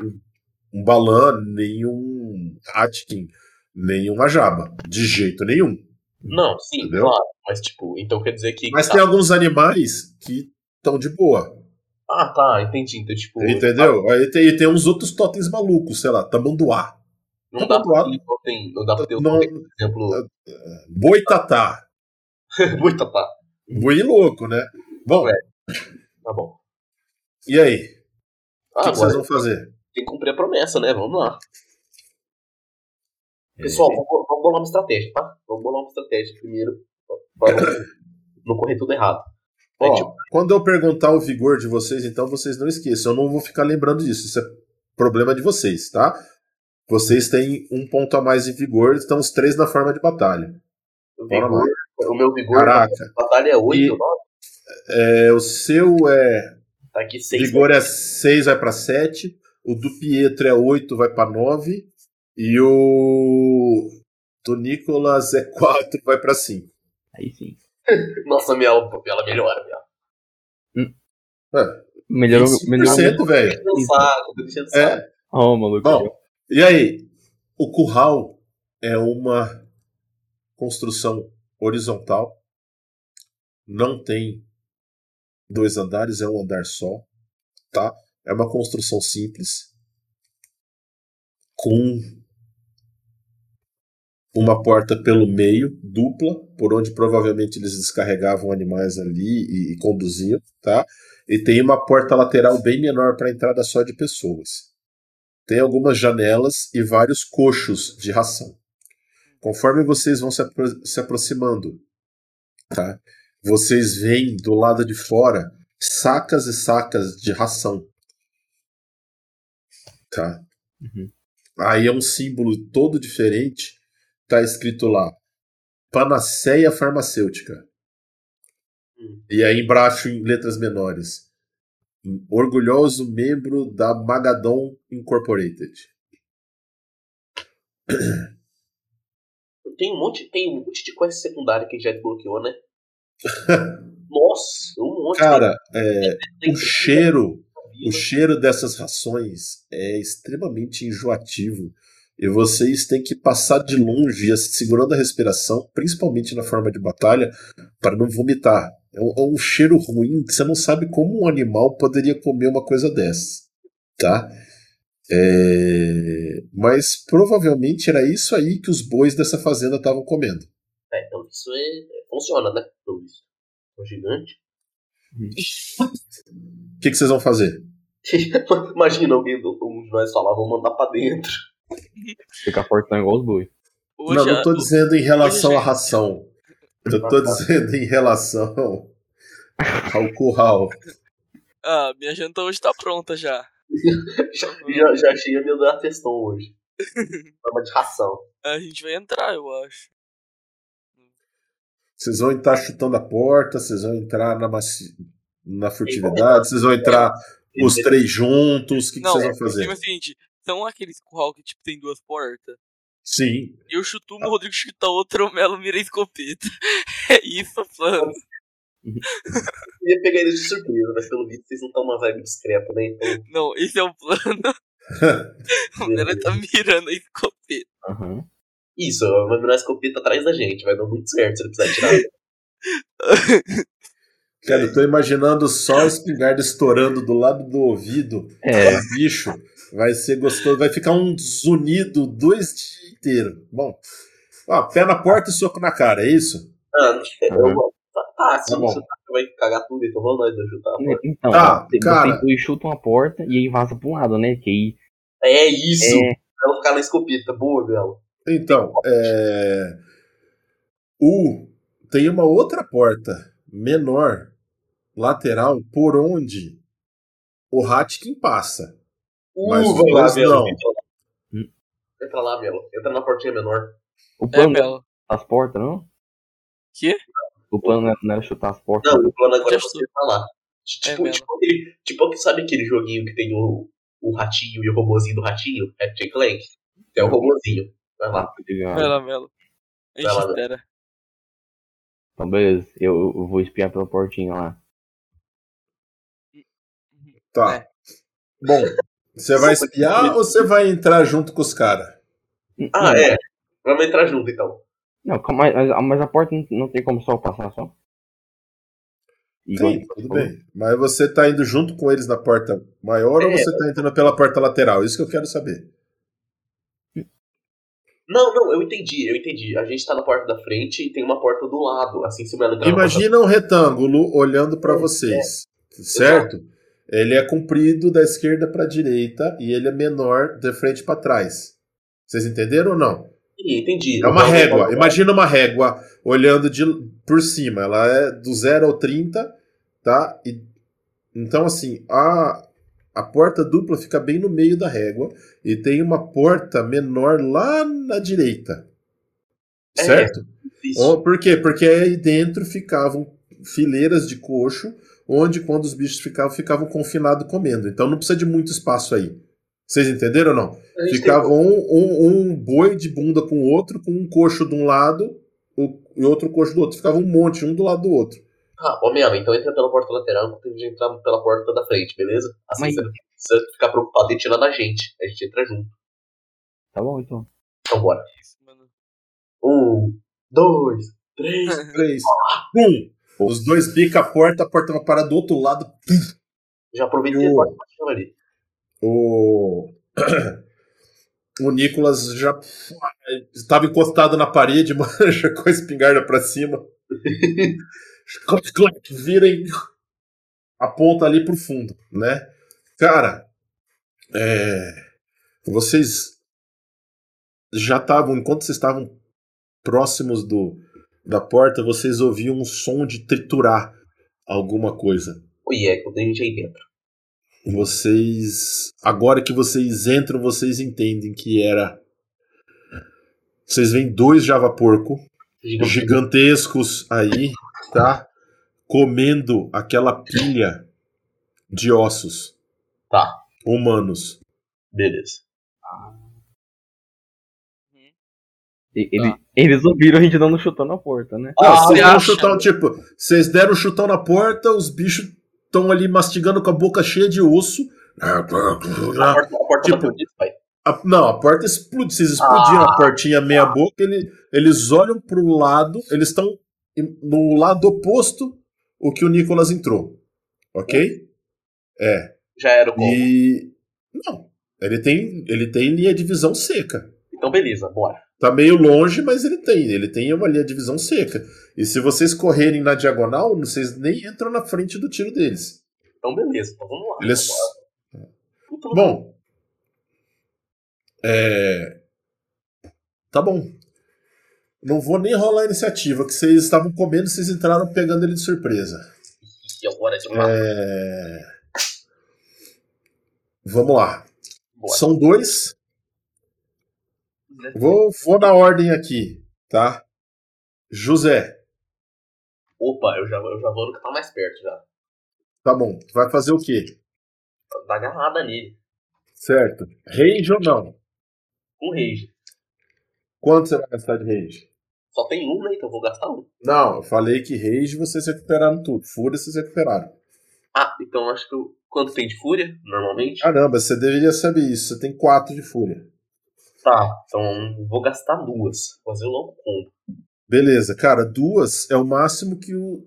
um- Balan, nem um Atkin, nem uma Jaba. De jeito nenhum. Não, sim, Entendeu? claro. Mas, tipo, então quer dizer que. Mas tá. tem alguns animais que estão de boa. Ah, tá, entendi. Então, tipo. Entendeu? Aí tem, tem uns outros totens malucos, sei lá, tamanduá. Não dá pra Tamanduá. ter totem. Não dá pra ter o Não, totem, por exemplo. boitatá. Muita tá. Boi louco, né? Bom, Ué. Tá bom. e aí? O Ah, que, que vocês agora vão fazer? tem que cumprir a promessa, né? Vamos lá. É, Pessoal, vamos, vamos bolar uma estratégia, tá? Vamos bolar uma estratégia primeiro. Pra não, correr tudo errado. É, Ó, tipo, quando eu perguntar o vigor de vocês, então vocês não esqueçam. Eu não vou ficar lembrando disso. Isso é problema de vocês, tá? Vocês têm um ponto a mais em vigor, estão os três na forma de batalha. o, Bora vigor, o meu vigor Caraca. na batalha é 8, E- 9. É, o seu é. Tá aqui 6. Vigor é 6, vai pra 7. O do Pietro é 8, vai pra 9. E o do Nicolas é 4, vai pra 5. Aí sim. Nossa, minha, ela melhora, minha. É, Melhorou. 25%, melhorou. velho. É. Ó, maluco. Bom, e aí? O curral é uma construção horizontal, não tem dois andares, é um andar só, tá? É uma construção simples, com uma porta pelo meio, dupla, por onde provavelmente eles descarregavam animais ali e, e conduziam, tá? E tem uma porta lateral bem menor para entrada só de pessoas. Tem algumas janelas e vários coxos de ração. Conforme vocês vão se, apro- se aproximando, tá? Vocês veem do lado de fora sacas e sacas de ração. Tá? Uhum. Aí é um símbolo todo diferente. Tá escrito lá: Panaceia Farmacêutica. Hum. E aí embaixo em letras menores. Orgulhoso membro da Magadon Incorporated. Tem um monte, tem um monte de coisa secundária que já desbloqueou, né? Nossa, um monte. Cara, é, Tem- o cheiro, o cheiro dessas rações é extremamente enjoativo. E vocês têm que passar de longe, segurando a respiração, principalmente na forma de batalha, para não vomitar. É um, é um cheiro ruim que você não sabe como um animal poderia comer uma coisa dessa. Tá? É, Mas provavelmente era isso aí que os bois dessa fazenda estavam comendo. É, então isso é, funciona, né? Pelo visto. É um gigante. O que, que vocês vão fazer? Imagina alguém, do- um de nós falar, vamos mandar pra dentro. Ficar fortão igual os boi. Hoje, não, não a- tô dizendo em relação à ração. Eu tô dizendo em relação ao curral. Ah, minha janta hoje tá pronta já. Já, já, achei a minha da testão hoje. Forma de ração. A gente vai entrar, eu acho. Vocês vão entrar chutando a porta, vocês vão entrar na, maci... na furtividade, vocês vão entrar os três juntos, o que, que Não, vocês vão o fazer? esquema é o seguinte, são aqueles curral que tipo tem duas portas. Sim. Eu chuto uma, o Rodrigo chuta outra, o Melo mira a escopeta. É isso, plano. Eu ia pegar eles de surpresa, mas pelo visto vocês não estão uma vibe discreta, né? Então, Não, esse é o plano. o Melo tá mirando a escopeta. Aham. isso, vai virar a escopeta atrás da gente, vai dar muito certo se ele precisar tirar. Cara, eu tô imaginando só a espingarda estourando do lado do ouvido É. do bicho Vai ser gostoso. Vai ficar um zunido dois dias inteiros. Bom. Ó, pé na porta e soco na cara, é isso? Ah, eu- Tá, se Tá bom. você vai cagar tudo, então vamos nós dois chutar a porta. Então, Tá, você- cara. vocês dois chutam a porta e aí vaza pra um lado, né? Que aí. É isso! É, Pra não ficar na escopeta. Boa, Belo. Então, é... o tem uma outra porta menor lateral por onde o Hatkin passa. Mas Uh, os vai lá, Belo. não. Entra lá. Entra lá, Belo. Entra na portinha menor. o É, Belo. das portas, não? Que? O plano não era- não era chutar as portas. Não, o plano agora é você lá. Tipo, Belo. tipo, aquele, tipo, sabe aquele joguinho que tem o, o ratinho e o robozinho do ratinho? Ratchet Clank? É o robozinho. Vai lá. Lá, Melo. A Vai lá, gente Melo. espera. Então, beleza. Eu, eu vou espiar pela portinha lá. Tá. É. Bom, você vai espiar ou você vai entrar junto com os caras? Ah, Não, é. Vamos entrar junto, então. Não, mas, mas a porta não, tem como só passar só. Igual Sim, você tudo bem. Mas você tá indo junto com eles na porta maior ou É. você tá entrando pela porta lateral? Isso que eu quero saber. Não, não, eu entendi, eu entendi. A gente tá na porta da frente e tem uma porta do lado. Assim, se o Melo entrar na porta- Imagina um retângulo olhando para vocês, certo? Ele é comprido da esquerda para a direita e ele é menor de frente para trás. Vocês entenderam ou não? Entendi. É uma Então, régua. vamos- Imagina uma régua olhando de, por cima. Ela é do 0 ao 30, tá? E, então, assim, a, a porta dupla fica bem no meio da régua e tem uma porta menor lá na direita. É, Certo? Isso. Ó, Por quê? Porque aí dentro ficavam fileiras de coxo, onde quando os bichos ficavam, ficavam confinados comendo. Então não precisa de muito espaço aí. Vocês entenderam ou não? Ficava tem- um, um, um boi de bunda com o outro, com um coxo de um lado o- e outro coxo do outro. Ficava um monte, um do lado do outro. Ah, ô Melo, então entra pela porta lateral enquanto a gente entrar pela porta da frente, beleza? Assim Mas- você não precisa ficar preocupado em tirar da gente. A gente entra junto. Tá bom, então. Então bora. Um, dois, três. Três. Um. Os dois bica a porta, a porta vai parar do outro lado. Já aproveitei a porta ali. O. O Nicolas já estava encostado na parede, manja, com a espingarda pra cima. Vira e aponta ali pro fundo, né? Cara, é, vocês já estavam, enquanto vocês estavam próximos do, da porta, vocês ouviam um som de triturar alguma coisa. Oi, é, quando a gente aí dentro. Vocês. Agora que vocês entram, vocês entendem que era. Vocês veem dois Java Porco Gigante. gigantescos aí, tá? Comendo aquela pilha de ossos. Tá. Humanos. Beleza. E- ele- Eles ouviram a gente dando chutão na porta, né? Não, Ah, vocês você deram um acha? chutão, tipo, vocês deram um chutão na porta, os bichos estão ali mastigando com a boca cheia de osso. A porta, a porta Tipo-. A- não, a porta explode. Vocês explodiram Ah. a portinha meia boca, ele- eles olham pro lado, eles estão no lado oposto o que o Nicolas entrou. Ok? É. Já era o combo. E. Não. Ele tem, ele tem linha de visão seca. Então beleza, bora. Tá meio longe, mas ele tem. Ele tem uma linha de visão seca. E se vocês correrem na diagonal, vocês nem entram na frente do tiro deles. Então beleza, então vamos lá. Eles. Puta, Bom. É. Tá bom. Não vou nem rolar a iniciativa, que vocês estavam comendo e vocês entraram pegando ele de surpresa. E agora de matar. É... Vamos lá. Bora. São dois. Vou, vou na ordem aqui, tá? José, Opa, eu já, eu já vou no que tá mais perto já. tá bom. Vai fazer o quê? Dá agarrada nele. Certo. Rage ou não? Um rage. Quanto você vai gastar de rage? Só tem um, né? Então eu vou gastar um. Não, eu falei que rage vocês recuperaram tudo. Fúria vocês recuperaram. Ah, então acho que eu... Quanto tem de fúria, normalmente? Caramba, você deveria saber isso. Você tem quatro de fúria. Tá, então vou gastar duas. Fazer logo o combo. Beleza, cara, duas é o máximo que o.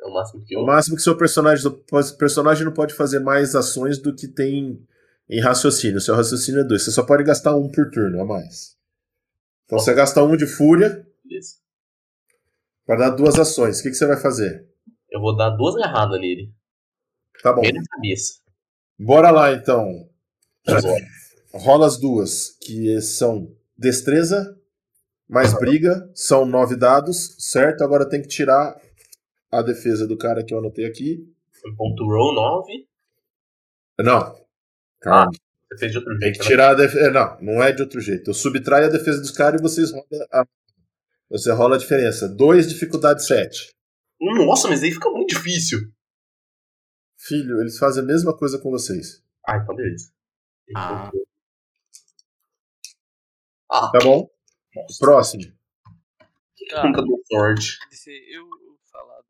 É o máximo que O eu. máximo que seu personagem, o personagem não pode fazer mais ações do que tem em raciocínio. Seu raciocínio é dois. Você só pode gastar um por turno a mais. Então você gasta um de fúria Beleza. para dar duas ações. O que, que você vai fazer? Eu vou dar duas agarradas nele. Tá bom. Na cabeça. Bora lá então. Agora. Rola as duas, que são destreza mais briga, são nove dados, certo? Agora tem que tirar a defesa do cara que eu anotei aqui. Ponto roll 9. Não. Calma. Você fez de outro Tem jeito. que né? tirar a defesa. Não, não é de outro jeito. Eu subtraio a defesa dos caras e vocês rolam a. Você rola a diferença. 2, dificuldade 7. Nossa, mas aí fica muito difícil. Filho, eles fazem a mesma coisa com vocês. Ah, então beleza. Ah. Ah, Tá bom? Próximo. Cara, nunca deu sorte. eu, falado.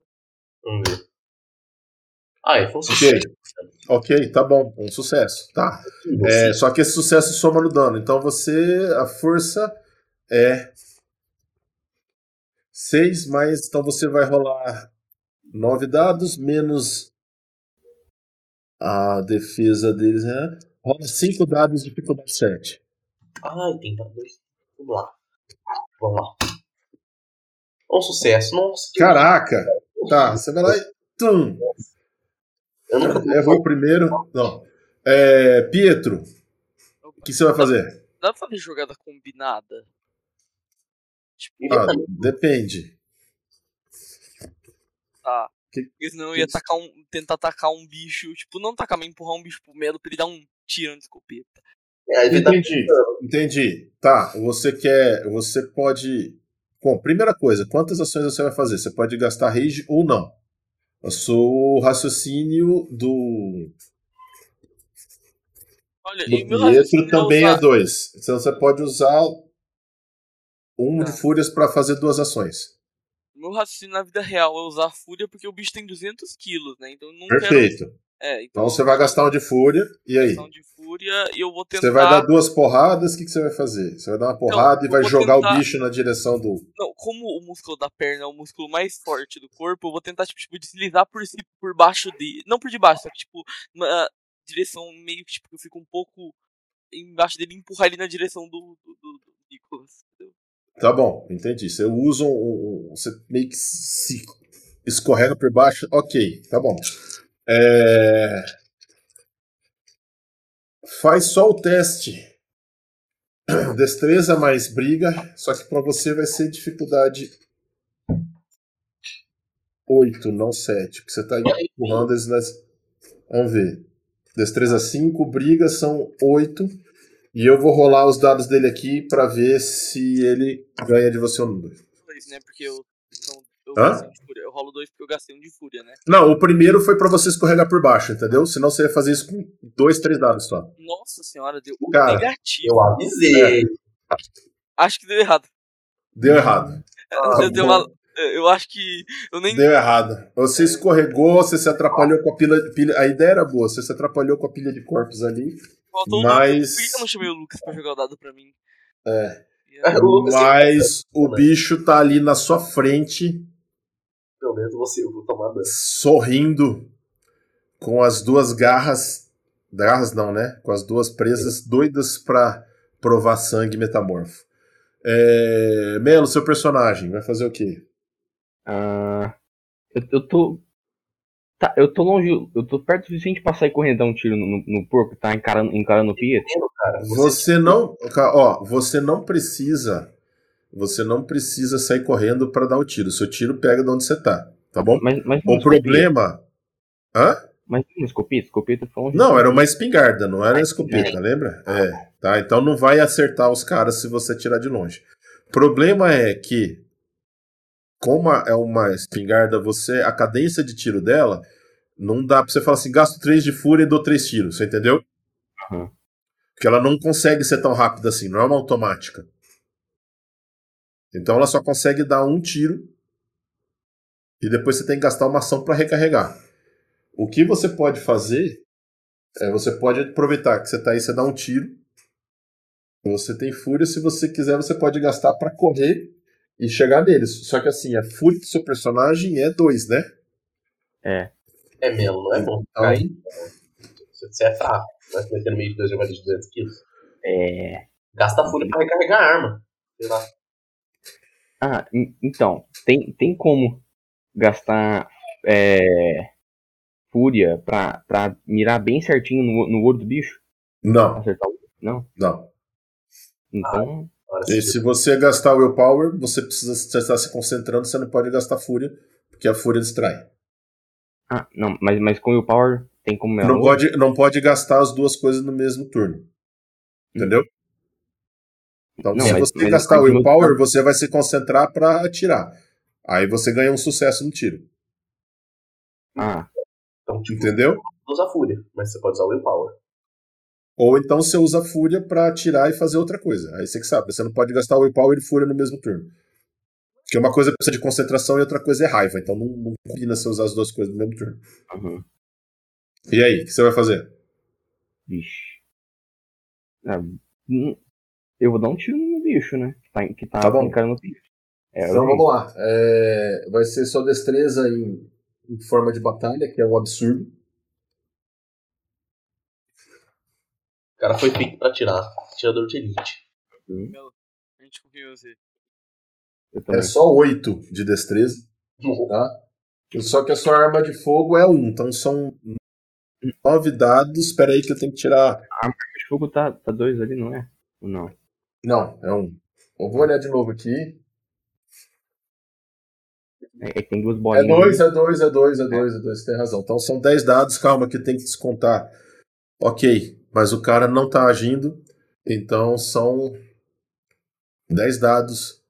Vamos ver. Ah, é, foi um Ok. sucesso. Ok, tá bom. Um sucesso. Tá. É, só que esse sucesso soma no dano. Então você. A força é 6 mais. Então você vai rolar 9 dados menos a defesa deles, né? Rola 5 dados de dificuldade 7. Ai, tem pra dois. Vamos lá. Vamos lá. Um sucesso. Nossa, que Caraca! Tá, você vai lá e. Tum! Eu nunca Errou o primeiro. Não. É, Pietro, o que você vai fazer? Dá pra fazer jogada combinada? Tipo, Ah, depende. tá. que- Porque senão eu que ia que- atacar um, tentar atacar um bicho, tipo, não atacar, mas empurrar um bicho pro meio pra ele dar um tiro de escopeta. É, Entendi. Entendi. Tá, você quer. Você pode. Bom, primeira coisa, quantas ações você vai fazer? Você pode gastar rage ou não. Eu sou o raciocínio do, Olha, do e meu raciocínio Pietro também é usar- dois. Então você pode usar um Tá. de fúrias para fazer duas ações. Meu raciocínio na vida real é usar fúria porque o bicho tem 200 quilos, né? Então não quero. É, então Então você vai gastar um de fúria. E aí? de fúria e eu vou tentar. Você vai dar duas porradas, o que, que você vai fazer? Você vai dar uma porrada e eu vai jogar tentar- o bicho na direção do. Não, como o músculo da perna é o músculo mais forte do corpo, eu vou tentar, tipo, tipo, deslizar por, ci- por baixo dele. Não por debaixo, só que, tipo, uma direção meio que, tipo, eu fico um pouco embaixo dele e empurrar ele na direção do, do, do, do Nicholas. Tá bom, entendi. Você usa um. um- Você meio que se escorrega por baixo. Ok, tá bom. É... Faz só o teste. Destreza mais briga. Só que pra você vai ser dificuldade 8, não 7. Porque você tá empurrando eles nas. Vamos ver. Destreza 5, briga são 8. E eu vou rolar os dados dele aqui pra ver se ele ganha de você ou não. Né? Porque eu. Eu, Hã? gastei um de fúria. eu rolo dois porque eu gastei um de fúria, né? Não, o primeiro foi pra você escorregar por baixo, entendeu? Senão você ia fazer isso com dois, três dados só. Nossa senhora, deu Cara, negativo. Eu avisei. Acho que deu errado. Deu errado. Eu, dei uma- eu acho que. Eu nem. Deu errado. Você escorregou, você se atrapalhou com a pilha, pilha. A ideia era boa, você se atrapalhou com a pilha de corpos ali. Faltou mas-. Por que eu não chamei o Lucas pra jogar o dado pra mim? É. Mas o bicho tá ali na sua frente, Pelo menos você, eu vou tomar dano. sorrindo, com as duas garras. Garras não, né? Com as duas presas doidas pra provar sangue metamorfo. É... Melo, seu personagem, vai fazer o quê? Ah, eu, eu tô. Tá, eu tô longe. Eu tô perto o suficiente pra sair correndo e dar um tiro no, no, no porco, tá encarando, encarando o Pietro. Você não, ó, você não precisa, você não precisa sair correndo para dar o tiro. Seu tiro pega de onde você tá, tá bom? Mas, mas O problema, hã? Mas não escopeta, escopeta foi longe. Não, era uma espingarda, não era uma escopeta, lembra? É, tá. Então não vai acertar os caras se você tirar de longe. O problema é que, como é uma espingarda, você a cadência de tiro dela não dá pra você falar assim, gasto 3 de fúria e dou 3 tiros, você entendeu? Aham. Porque ela não consegue ser tão rápida assim, não é uma automática. Então ela só consegue dar um tiro e depois você tem que gastar uma ação para recarregar. O que você pode fazer é você pode aproveitar que você tá aí, você dá um tiro. Você tem fúria, se você quiser, você pode gastar para correr e chegar neles. Só que assim, a fúria do seu personagem é 2, né? É. É Melo, não é bom. Então, Aí, você é fraco. Vai se meter no meio de dois jogadores de 200 quilos. É. Gasta fúria pra recarregar a arma. Sei lá. Ah, en- então, tem, tem como gastar é, fúria pra, pra mirar bem certinho no, no olho do bicho? não, Acertar o olho? Não? não. Então, Agora, E se você gastar willpower, você precisa você está se concentrando, você não pode gastar fúria, porque a fúria distrai. ah, não, mas, mas com o Power tem como Não pode, não pode gastar as duas coisas no mesmo turno. Entendeu? Então, Não, se mas- você mas gastar no- willpower, você vai se concentrar pra atirar. Aí você ganha um sucesso no tiro. Ah, Então, tipo, Entendeu? usa a fúria, mas você pode usar o willpower. Ou então você usa fúria pra atirar e fazer outra coisa. Aí você que sabe, você não pode gastar willpower e fúria no mesmo turno. Porque uma coisa precisa de concentração e outra coisa é raiva. Então não, não combina você usar as duas coisas no mesmo turno. aham. E aí, o que você vai fazer? Vixe. Ah, hum, eu vou dar um tiro no bicho, né? Que tá, que tá, Tá bom. encarando o bicho. É, Então vamos lá. É, vai ser sua destreza em, em forma de batalha, que é um absurdo. O cara foi feito pra tirar. Tirador de elite. A também. É só 8 de destreza, tá? Só que a sua arma de fogo é 1. Então são 9 dados. Espera aí que eu tenho que tirar. O fogo tá, tá dois ali, não é? Ou não? Não, é 1. Eu vou olhar de novo aqui. É, é que tem duas É bolinhas. 2, é 2, é 2, é 2, é 2. Tem razão. Então são 10 dados. Calma que eu tenho que descontar. Ok, mas o cara não tá agindo. Então são 10 dados.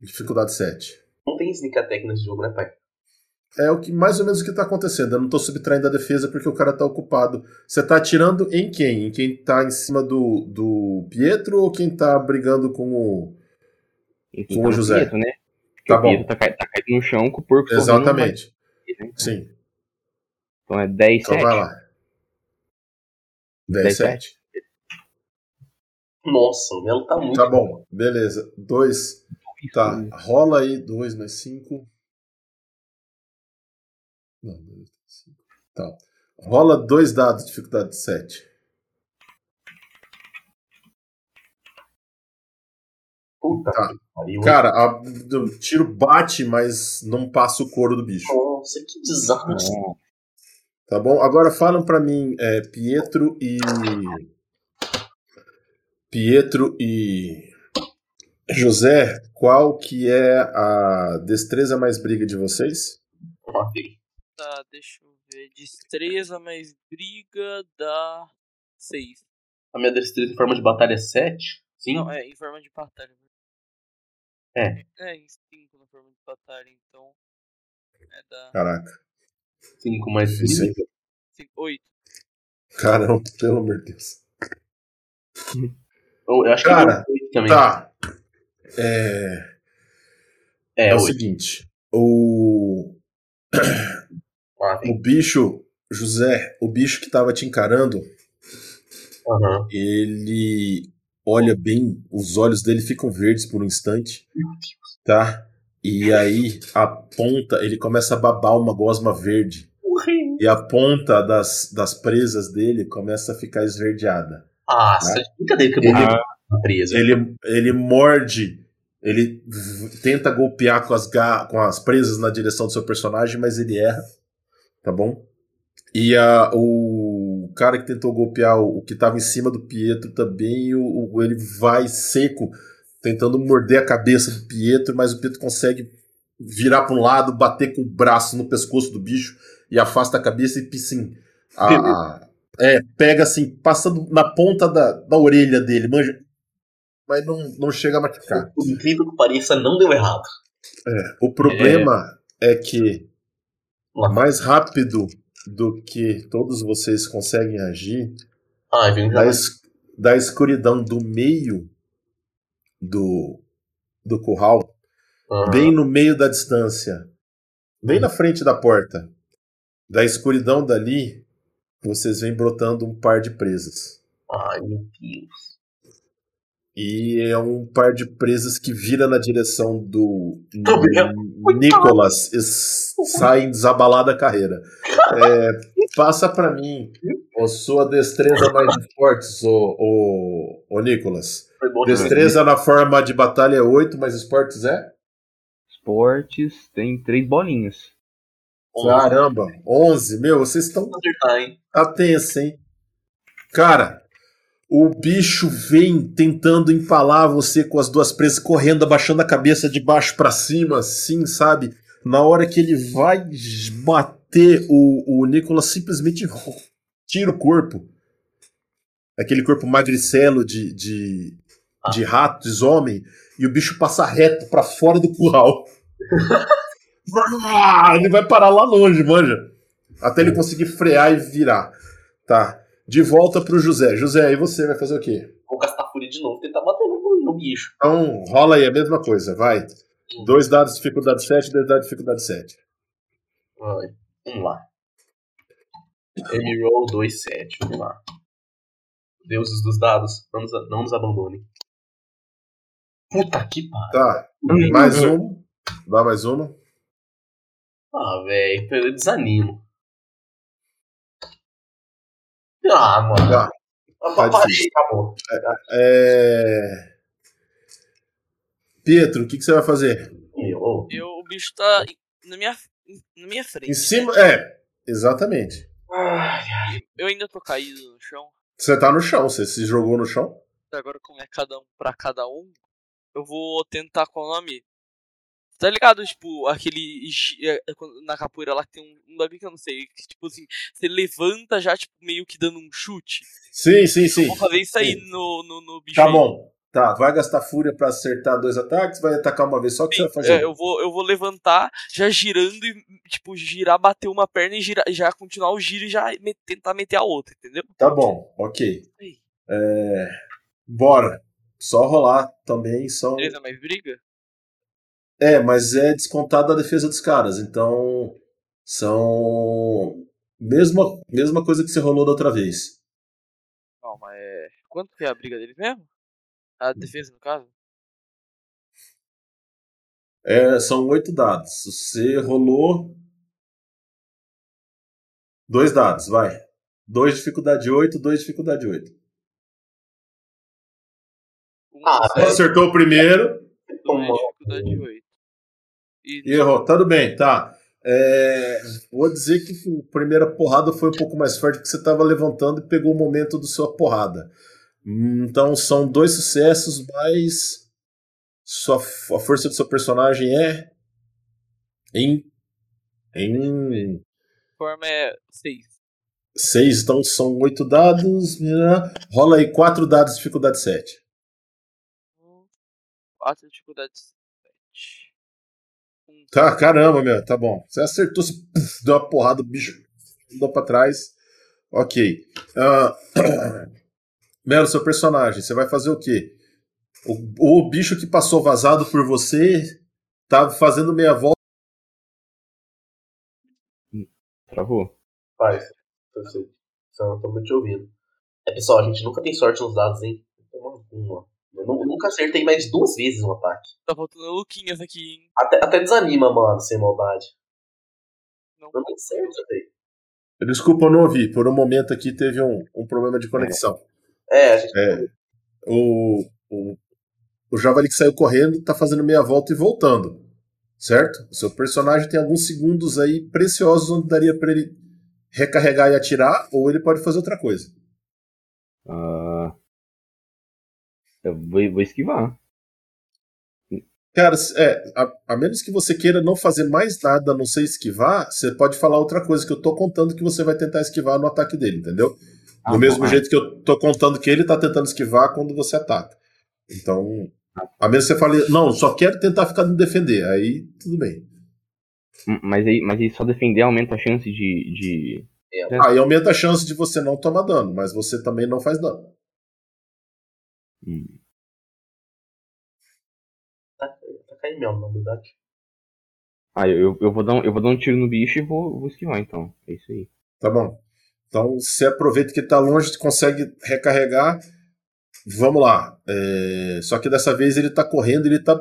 Dificuldade 7. Não tem sneak attack nesse jogo, né, pai? É o que mais ou menos o que tá acontecendo. Eu não tô subtraindo a defesa porque o cara tá ocupado. Você tá atirando em quem? Em quem tá em cima do, do Pietro ou quem tá brigando com o. Com tá o José. Pietro, né? Tá o bom. Pietro tá, cai- tá caído no chão com o porco Exatamente. mas- né? Sim. Então é 10, Então 7. vai lá. 10, 10, 7. Nossa, o Melo tá muito. Tá bom, beleza. 2. Tá. Rola aí 2 mais 5. Não, 2, 5. Tá. Rola dois dados, dificuldade 7. Puta Tá. que pariu. Cara, a- o tiro bate, mas não passa o couro do bicho. Nossa, que desastre. Tá bom? Agora falam pra mim, é, Pietro e. Pietro e. José, qual que é a destreza mais briga de vocês? Matei. Tá, deixa eu ver. Destreza mais briga dá 6. A minha destreza em forma de batalha é 7? Sim? Não, é em forma de batalha. É. É, em 5 na forma de batalha, então. É da. Caraca, 5 mais difícil, hein? 8. Caramba, pelo amor de Deus. Eu, eu acho Cara, que é 8 também. Tá. É, é, É, o 8. seguinte: o, O bicho, José, o bicho que tava te encarando, Aham. ele olha bem, os olhos dele ficam verdes por um instante, tá? E aí a ponta, ele começa a babar uma gosma verde. E a ponta das, das presas dele começa a ficar esverdeada. Ah, você tá de brincadeira que eu Ele- presa. Ele, ele morde, ele tenta golpear com as, ga- com as presas na direção do seu personagem, mas ele erra, tá bom? E a, o cara que tentou golpear o, o que estava em cima do Pietro também, o, o- ele vai seco, tentando morder a cabeça do Pietro, mas o Pietro consegue virar para um lado, bater com o braço no pescoço do bicho e afasta a cabeça e assim, a- a- é, pega assim, passando na ponta da, da orelha dele, manja, mas não, não chega a machucar. Por incrível que pareça, não deu errado. O problema é que Lá. Mais rápido do que todos vocês conseguem agir, Ah, da, es- da escuridão do meio do, do curral, Aham. bem no meio da distância, bem na frente da porta, da escuridão dali, vocês vêm brotando um par de presas. Ai, meu Deus. E é um par de presas que vira na direção do. Nicolas e sai desabalada a carreira. É, passa pra mim a sua destreza mais esportes, ô, ô, ô Nicolas. Destreza na forma de batalha é 8, mas esportes é? Esportes tem três bolinhas. Caramba, 11. Meu, vocês estão atentos, hein? Cara, o bicho vem tentando empalar você com as duas presas, correndo, abaixando a cabeça de baixo pra cima, assim, sabe? Na hora que ele vai bater, o, o Nicolas simplesmente tira o corpo. Aquele corpo magricelo de, de, de rato, de homem, e o bicho passa reto pra fora do curral. ele vai parar lá longe, manja. Até ele conseguir frear e virar. Tá. De volta pro José. José, aí você vai fazer o quê? Vou gastar fúria de novo, tentar bater no, no bicho. Então, rola aí a mesma coisa, vai. Dois dados, dificuldade 7, dois dados, dificuldade 7. Vai. Vamos lá. M-Roll 27, vamos lá. Deuses dos dados, não nos, não nos abandonem. Puta que pariu. Tá. Mais um. Dá mais uma. Ah, velho, eu desanimo. Ah, mano. Ah, tá parei, acabou. É... Pietro, o que, que você vai fazer? Meu, Eu, o bicho tá na minha, na minha frente. Em cima. É, exatamente. Ai, né? Eu ainda tô caído no chão. Você tá no chão, você se jogou no chão. Agora, como é cada um pra cada um, eu vou tentar com o nome. Tá ligado? Tipo, aquele. é, é, Na capoeira lá que tem um, bagulho que eu não sei. Que, tipo assim, você levanta já, tipo, meio que dando um chute. Sim, sim, sim. Vou fazer isso aí no, no, no bicho. Tá bom. Tá, vai gastar fúria pra acertar dois ataques, vai atacar uma vez só. O que você vai fazer? É, eu, vou, eu vou levantar, já girando e, tipo, girar, bater uma perna e girar, já continuar o giro e já me- tentar meter a outra, entendeu? Tá bom, ok. É, Bora. Só rolar também são. Beleza, mas briga? É, mas é descontado a defesa dos caras, então são mesma mesma coisa que você rolou da outra vez. Calma, é. Quanto que é a briga deles mesmo? A defesa, no caso? É, são oito dados. Você rolou dois dados, vai. Dois dificuldade 8, dois dificuldade 8. Um Ah. Acertou o primeiro dois, dificuldade 8. E errou. Tudo bem, tá. É, vou dizer que a primeira porrada foi um pouco mais forte porque você estava levantando e pegou o momento da sua porrada. Então são dois sucessos, mas sua, a força do seu personagem é em, em forma é 6. seis, então são oito dados. né? Rola aí quatro dados, dificuldade 7. 4 dificuldade 7. Um. Tá, caramba, meu, tá bom. Você acertou, você puf, deu uma porrada, o bicho andou pra trás. Ok. Ah, Melo, seu personagem, você vai fazer o quê? O, o bicho que passou vazado por você tá fazendo meia volta. Travou? Faz. Eu sei. Só tô muito te ouvindo. É, pessoal, a gente nunca tem sorte nos dados, hein? Uma, uma. Eu nu- nunca acertei mais de duas vezes um ataque. Tá faltando Luquinhas aqui, hein? Até, até desanima, mano, sem maldade. Não. Não tem certo, velho. Desculpa, eu não ouvi. Por um momento aqui teve um, um problema de conexão. É, a gente. É, o, o, o Javali que saiu correndo tá fazendo meia volta e voltando. Certo? O seu personagem tem alguns segundos aí preciosos onde daria pra ele recarregar e atirar, ou ele pode fazer outra coisa. Ah, eu vou, vou esquivar. Cara, é, a, a menos que você queira não fazer mais nada a não ser esquivar, você pode falar outra coisa que eu tô contando que você vai tentar esquivar no ataque dele, entendeu? Do Ah, mesmo tá. jeito que eu tô contando que ele tá tentando esquivar quando você ataca. Então, a menos que você fale, não, só quero tentar ficar me defender, aí tudo bem. Hum, Mas aí, mas aí só defender aumenta a chance de. de... Aí aumenta a chance de você não tomar dano, mas você também não faz dano. Hum. Tá caindo mesmo, na verdade. Ah, eu, eu, vou dar um, eu vou dar um tiro no bicho e vou, vou esquivar então. É isso aí. Tá bom? Então você aproveita que tá longe, consegue recarregar Vamos lá. É, Só que dessa vez ele tá correndo, ele tá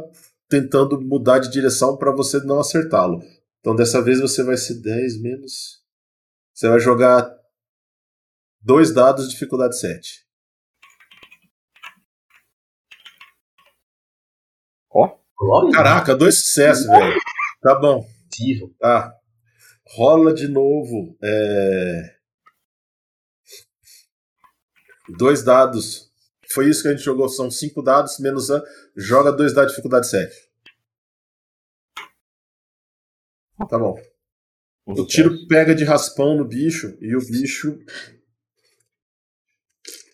tentando mudar de direção para você não acertá-lo. Então dessa vez você vai ser 10 menos. Você vai jogar dois dados de dificuldade 7. Caraca, dois sucessos, velho. Tá bom. possível. Tá. Rola de novo. É... Dois dados. Foi isso que a gente jogou. São cinco dados menos um. Joga dois dados de dificuldade 7. Tá bom. O tiro pega de raspão no bicho e o bicho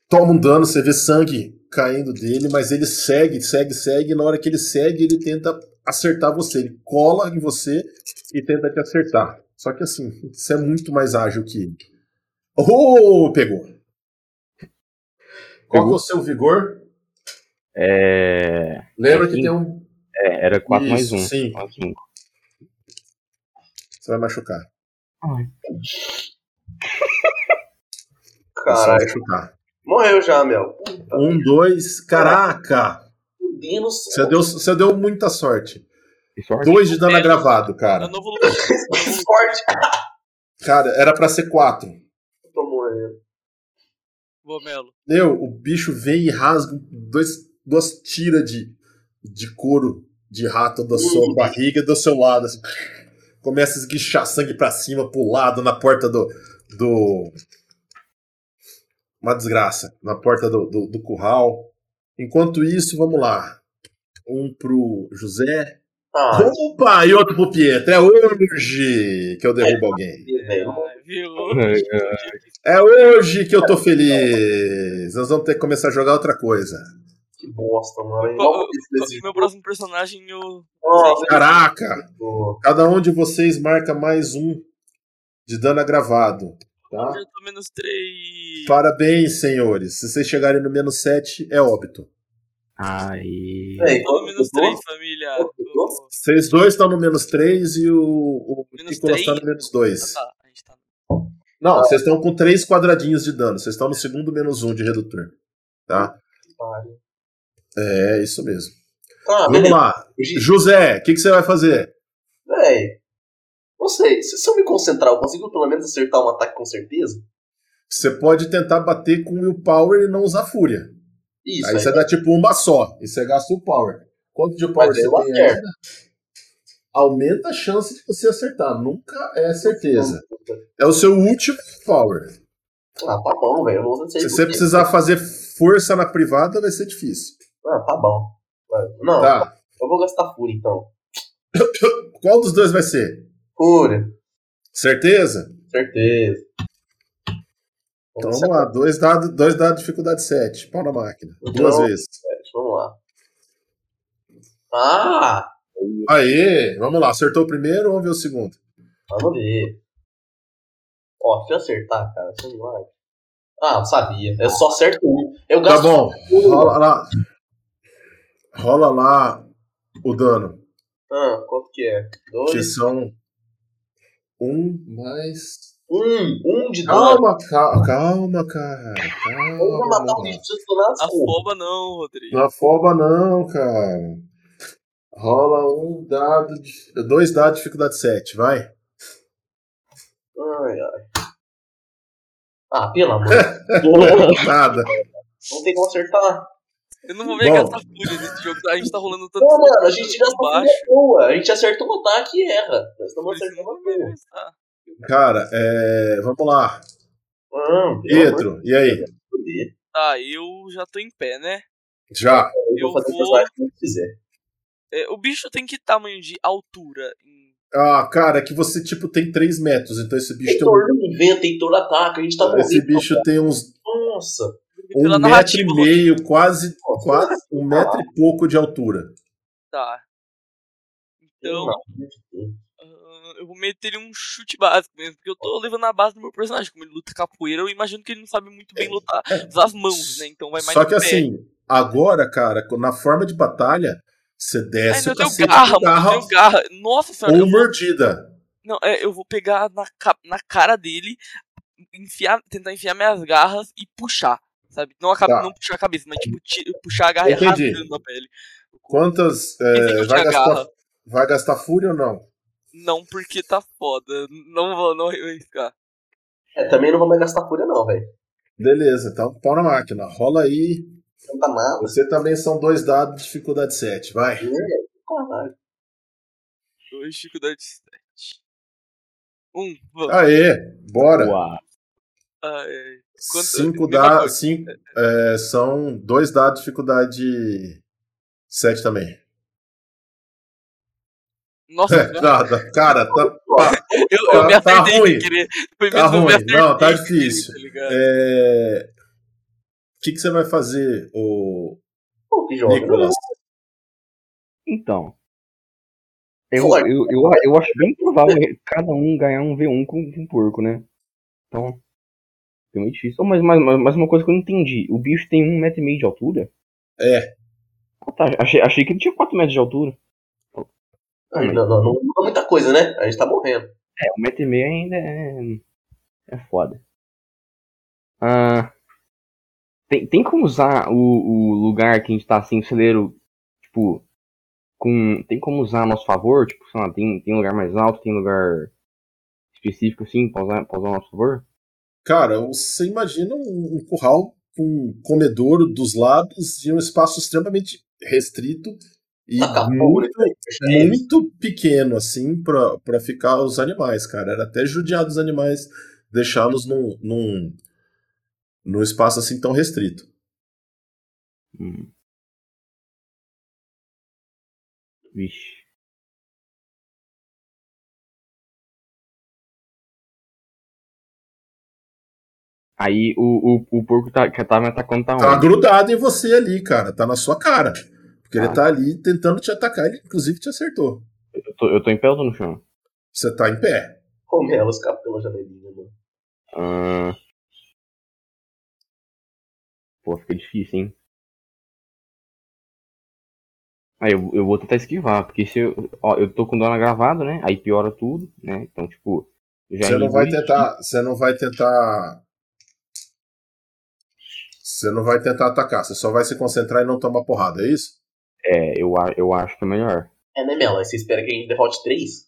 toma um dano, você vê sangue caindo dele, mas ele segue, segue, segue, e na hora que ele segue, ele tenta acertar você. Ele cola em você e tenta te acertar. Só que assim, você é muito mais ágil que ele. Oh, pegou. Qual que é o seu vigor? É. Lembra que Cinco. tem um. é, era 4 mais Isso, 1. sim. 5. Você vai machucar. Você vai Caralho. machucar. Morreu já, Mel. Puta, Um, dois. Caraca! fudendo Você deu, você deu muita sorte. Sorte. Dois de dano agravado, cara. o novo lugar. Sorte. Cara, era pra ser quatro. Tô morrendo. Boa, Melo. Meu, o bicho vem e rasga dois, duas tiras de, de couro de rato da sua Hum. barriga e do seu lado. Assim. Começa a esguichar sangue pra cima, pro lado, na porta do. do... Uma desgraça. Na porta do, do, do curral. Enquanto isso, vamos lá. Um pro José. Ah, Opa! E outro pro Pietro. É hoje que eu derrubo alguém. velho. Ah, viu? É hoje que eu tô feliz. Nós vamos ter que começar a jogar outra coisa. Que bosta, mano. Qual- Meu próximo personagem, eu. Nossa, Caraca! Cada um de vocês marca mais um de dano agravado. Tá? Eu tô menos 3. Parabéns, senhores. Se vocês chegarem no menos 7, é óbito. Aí. É, Tô no menos 3, Tô? família. Vocês dois estão no menos 3 e o, Nicolas tá no menos 2. Ah, tá. A gente tá. Não, vocês estão com 3 quadradinhos de dano. Vocês estão no segundo menos 1 de redutor. Tá? Pariu. É, isso mesmo. Ah, Vamos beleza. lá. José, o que, que você vai fazer? Não sei. Se, eu me concentrar, eu consigo pelo menos acertar um ataque com certeza? Você pode tentar bater com willpower e não usar fúria. Isso. aí aí você dá tipo uma só. E você gasta o power. Quanto de power Mas você tem ainda? Aumenta a chance de você acertar. Nunca é certeza. É o seu último power. Ah, tá bom, velho. Se você precisar fazer força na privada, vai ser difícil. Ah, tá bom. Não, Tá. eu vou gastar fúria então. Qual dos dois vai ser? Fúria. Certeza? Certeza. Então vamos lá. Dois dados, dois dados de dificuldade 7. Pau na máquina. Duas Não. vezes. Vamos lá. Ah! Aê! Vamos lá. Acertou o primeiro, vamos ver o segundo. Vamos ver. Ó, se eu acertar, cara, isso um milagre. Ah, eu sabia. Eu só acerto um. Eu Tá gasto bom. um. Rola lá. Rola lá o dano. Ah, quanto que é? Que Dois. são um mais. Um. Um de. Calma, calma, calma, cara. Matar o Calma. precisa tornar as Afoba não, Rodrigo. Não afoba, não, cara. Rola um dado. De... Dois dados de dificuldade 7, vai. Ai, ai. Ah, pelo amor. Nada. não tem como acertar. Eu não vou ver gastar fúria nesse jogo. A gente tá rolando tanto. Não, mano, a gente gasta baixo. fúria boa. A gente acerta um ataque e erra. Nós estamos eu acertando não uma boa. Cara, é... vamos lá. Ah, Pietro, e aí? Tá, eu já tô em pé, né? Já. Eu Eu vou fazer o vou- personagem que eu quiser. É, o bicho tem que tamanho de altura? Em... Ah, cara, é que você, tipo, tem 3 metros, então esse bicho tem um... Heitor não inventa, Heitor ataca. A gente tá Esse bicho tem uns Nossa. Um Pela metro e meio, quase, quase um metro e pouco de altura. Tá. Então, ah, eu vou meter ele um chute básico mesmo, porque eu tô levando a base do meu personagem. Como ele luta capoeira, eu imagino que ele não sabe muito bem lutar, usar as mãos, né? Então vai mais Só que pé. assim, agora, cara, na forma de batalha, você Ai, desce não, o eu tenho cacete garra, com mano, eu garra garra. Nossa senhora, ou mordida. não, é, eu vou pegar na, na cara dele, enfiar, tentar enfiar minhas garras e puxar, sabe? Não, a, cabe- Tá. não puxar a cabeça, mas tipo, ti- puxar a garra Entendi. rasgando a pele. Quantas. é, vai, gastar, vai gastar fúria ou não? Não, porque tá foda. Não vou, não vou arriscar. É, também não vou mais gastar fúria, não, velho. Beleza, então pau na máquina. Rola aí. Não tá nada. Você também são dois dados, dificuldade 7. Vai. Caralho. Dois dificuldade 7. Um, vamos. Aê, bora. Uau. Ai, ai. Quanto- Cinco mesma dados. coisa. Cinco, é, são dois dados, dificuldade 7 também. Nossa, cara, tá, eu, eu me tá- tá ruim. querer. Tá ruim. Não, tá querer, difícil. tá é, O que, que você vai fazer, o jogo. Nicolas? Então. Eu, eu, eu, eu acho bem provável cada um ganhar um V1 com, com porco, né? Então. É muito difícil. Mas, mas, mas uma coisa que eu não entendi. O bicho tem um metro e meio de altura? É. Ah, tá. Achei, achei que ele tinha 4 metros de altura. Não, não, não, não muda muita coisa, né? A gente tá morrendo. É, um metro e meio ainda é. É foda. Ah. Tem, tem como usar o, o lugar que a gente tá assim, o celeiro, tipo. Com, tem como usar a nosso favor? Tipo, sei lá, tem, tem lugar mais alto, tem lugar específico assim, pra usar, pra usar a nosso favor? Cara, você imagina um, um curral com um comedouro dos lados e um espaço extremamente restrito e fogo, né? muito, muito pequeno, assim, pra ficar os animais, cara. Era até judiar dos animais deixá-los num, num, num espaço assim tão restrito. Hum. Vixe. Aí o, o, o porco tá, que tava me atacando tá Tá onde? grudado em você ali, cara. Tá na sua cara. Porque ele Ah. tá ali tentando te atacar. Ele, inclusive, te acertou. Eu tô, eu tô em pé ou tô no chão? Você tá em pé. Como ela escapa pela janelinha, mano. Ah. Pô, fica difícil, hein? Aí eu, eu vou tentar esquivar, porque se eu. Ó, eu tô com dano gravado, né? Aí piora tudo, né? Então, tipo. Já Você não vai tentar. Você não vai tentar. Você não vai tentar atacar. Você só vai se concentrar e não tomar porrada, é isso? É, eu, a- eu acho que é melhor. É, né, Mela? Você espera que a gente derrote três?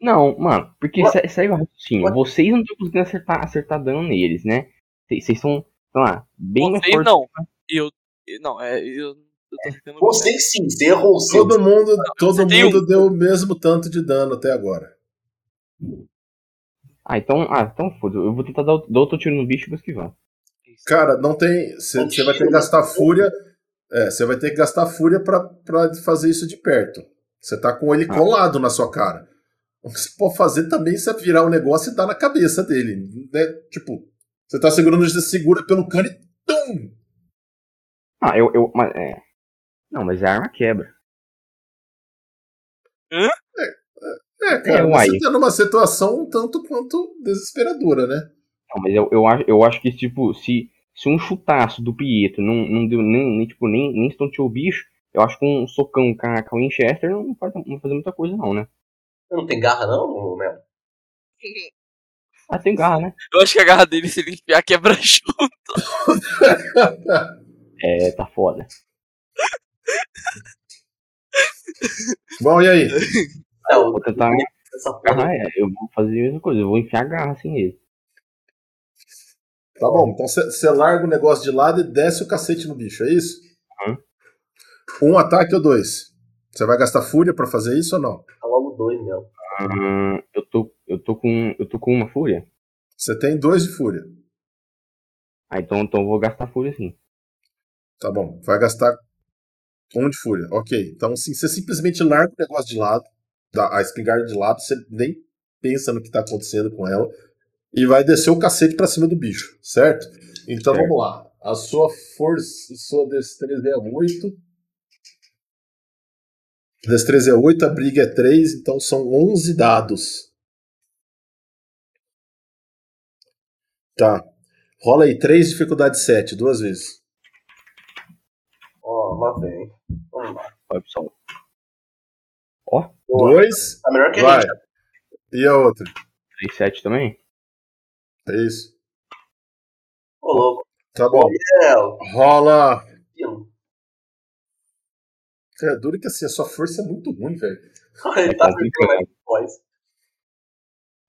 Não, mano, porque se- segue o raciocínio. Vocês não estão conseguindo acertar, acertar dano neles, né? Vocês são, sei lá, bem mais Vocês fortes. não. Eu. Não, é. Eu, eu tô tentando. Você sim, você errou o seu. Todo mundo, todo mundo deu o mesmo tanto de dano até agora. Ah, então, ah, então foda Eu vou tentar dar, dar outro tiro no bicho e vou esquivar. Cara, não tem. Você você vai ter que gastar fúria. É, você vai ter que gastar fúria pra, pra fazer isso de perto. Você tá com ele Ah. colado na sua cara. O que você pode fazer também é virar o negócio e dar na cabeça dele. Né? Tipo, você tá segurando, você segura pelo cano e. Tum! Ah, eu. eu mas, é. Não, mas a arma quebra. É, cara, É, uai. você tá numa situação um tanto quanto desesperadora, né? Não, mas eu, eu, acho, eu acho que, tipo, se, se um chutaço do Pietro não, não deu nem, nem, tipo, nem, nem estonteou o bicho, eu acho que um socão com a, com a Winchester não vai, fazer muita coisa, não, né? Não tem garra, não, Mela? Ah, tem garra, né? Eu acho que a garra dele, se ele enfiar, quebra junto. É, tá foda. Bom, e aí? Não, Vou tentar essa porra. agarrar, é, eu vou fazer a mesma coisa, eu vou enfiar a garra assim nele. Tá bom, então você larga o negócio de lado e desce o cacete no bicho, é isso? Uhum. Um ataque ou dois? Você vai gastar fúria pra fazer isso ou não? Tá logo dois, Mela. Hum, eu tô, eu tô com, eu tô com uma fúria. Você tem dois de fúria. Ah, então, então eu vou gastar fúria sim. Tá bom, vai gastar um de fúria. Ok, então assim, você simplesmente larga o negócio de lado, a espingarda de lado, você nem pensa no que tá acontecendo com ela, e vai descer o cacete pra cima do bicho, certo? Então Certo. vamos lá. A sua força, sua destreza é 8. Destreza é 8, a briga é 3, então são 11 dados. Tá. Rola aí 3, dificuldade 7, duas vezes. Ó, lá vem. Vamos lá. Vai, pessoal. Boa. 2, Tá melhor que a vai. gente. E a outra? 3, 7 também? É isso. Ô, louco. Tá bom. É, Rola. É duro que assim, a sua força é muito ruim, velho. Ele É tá complicado. brincando.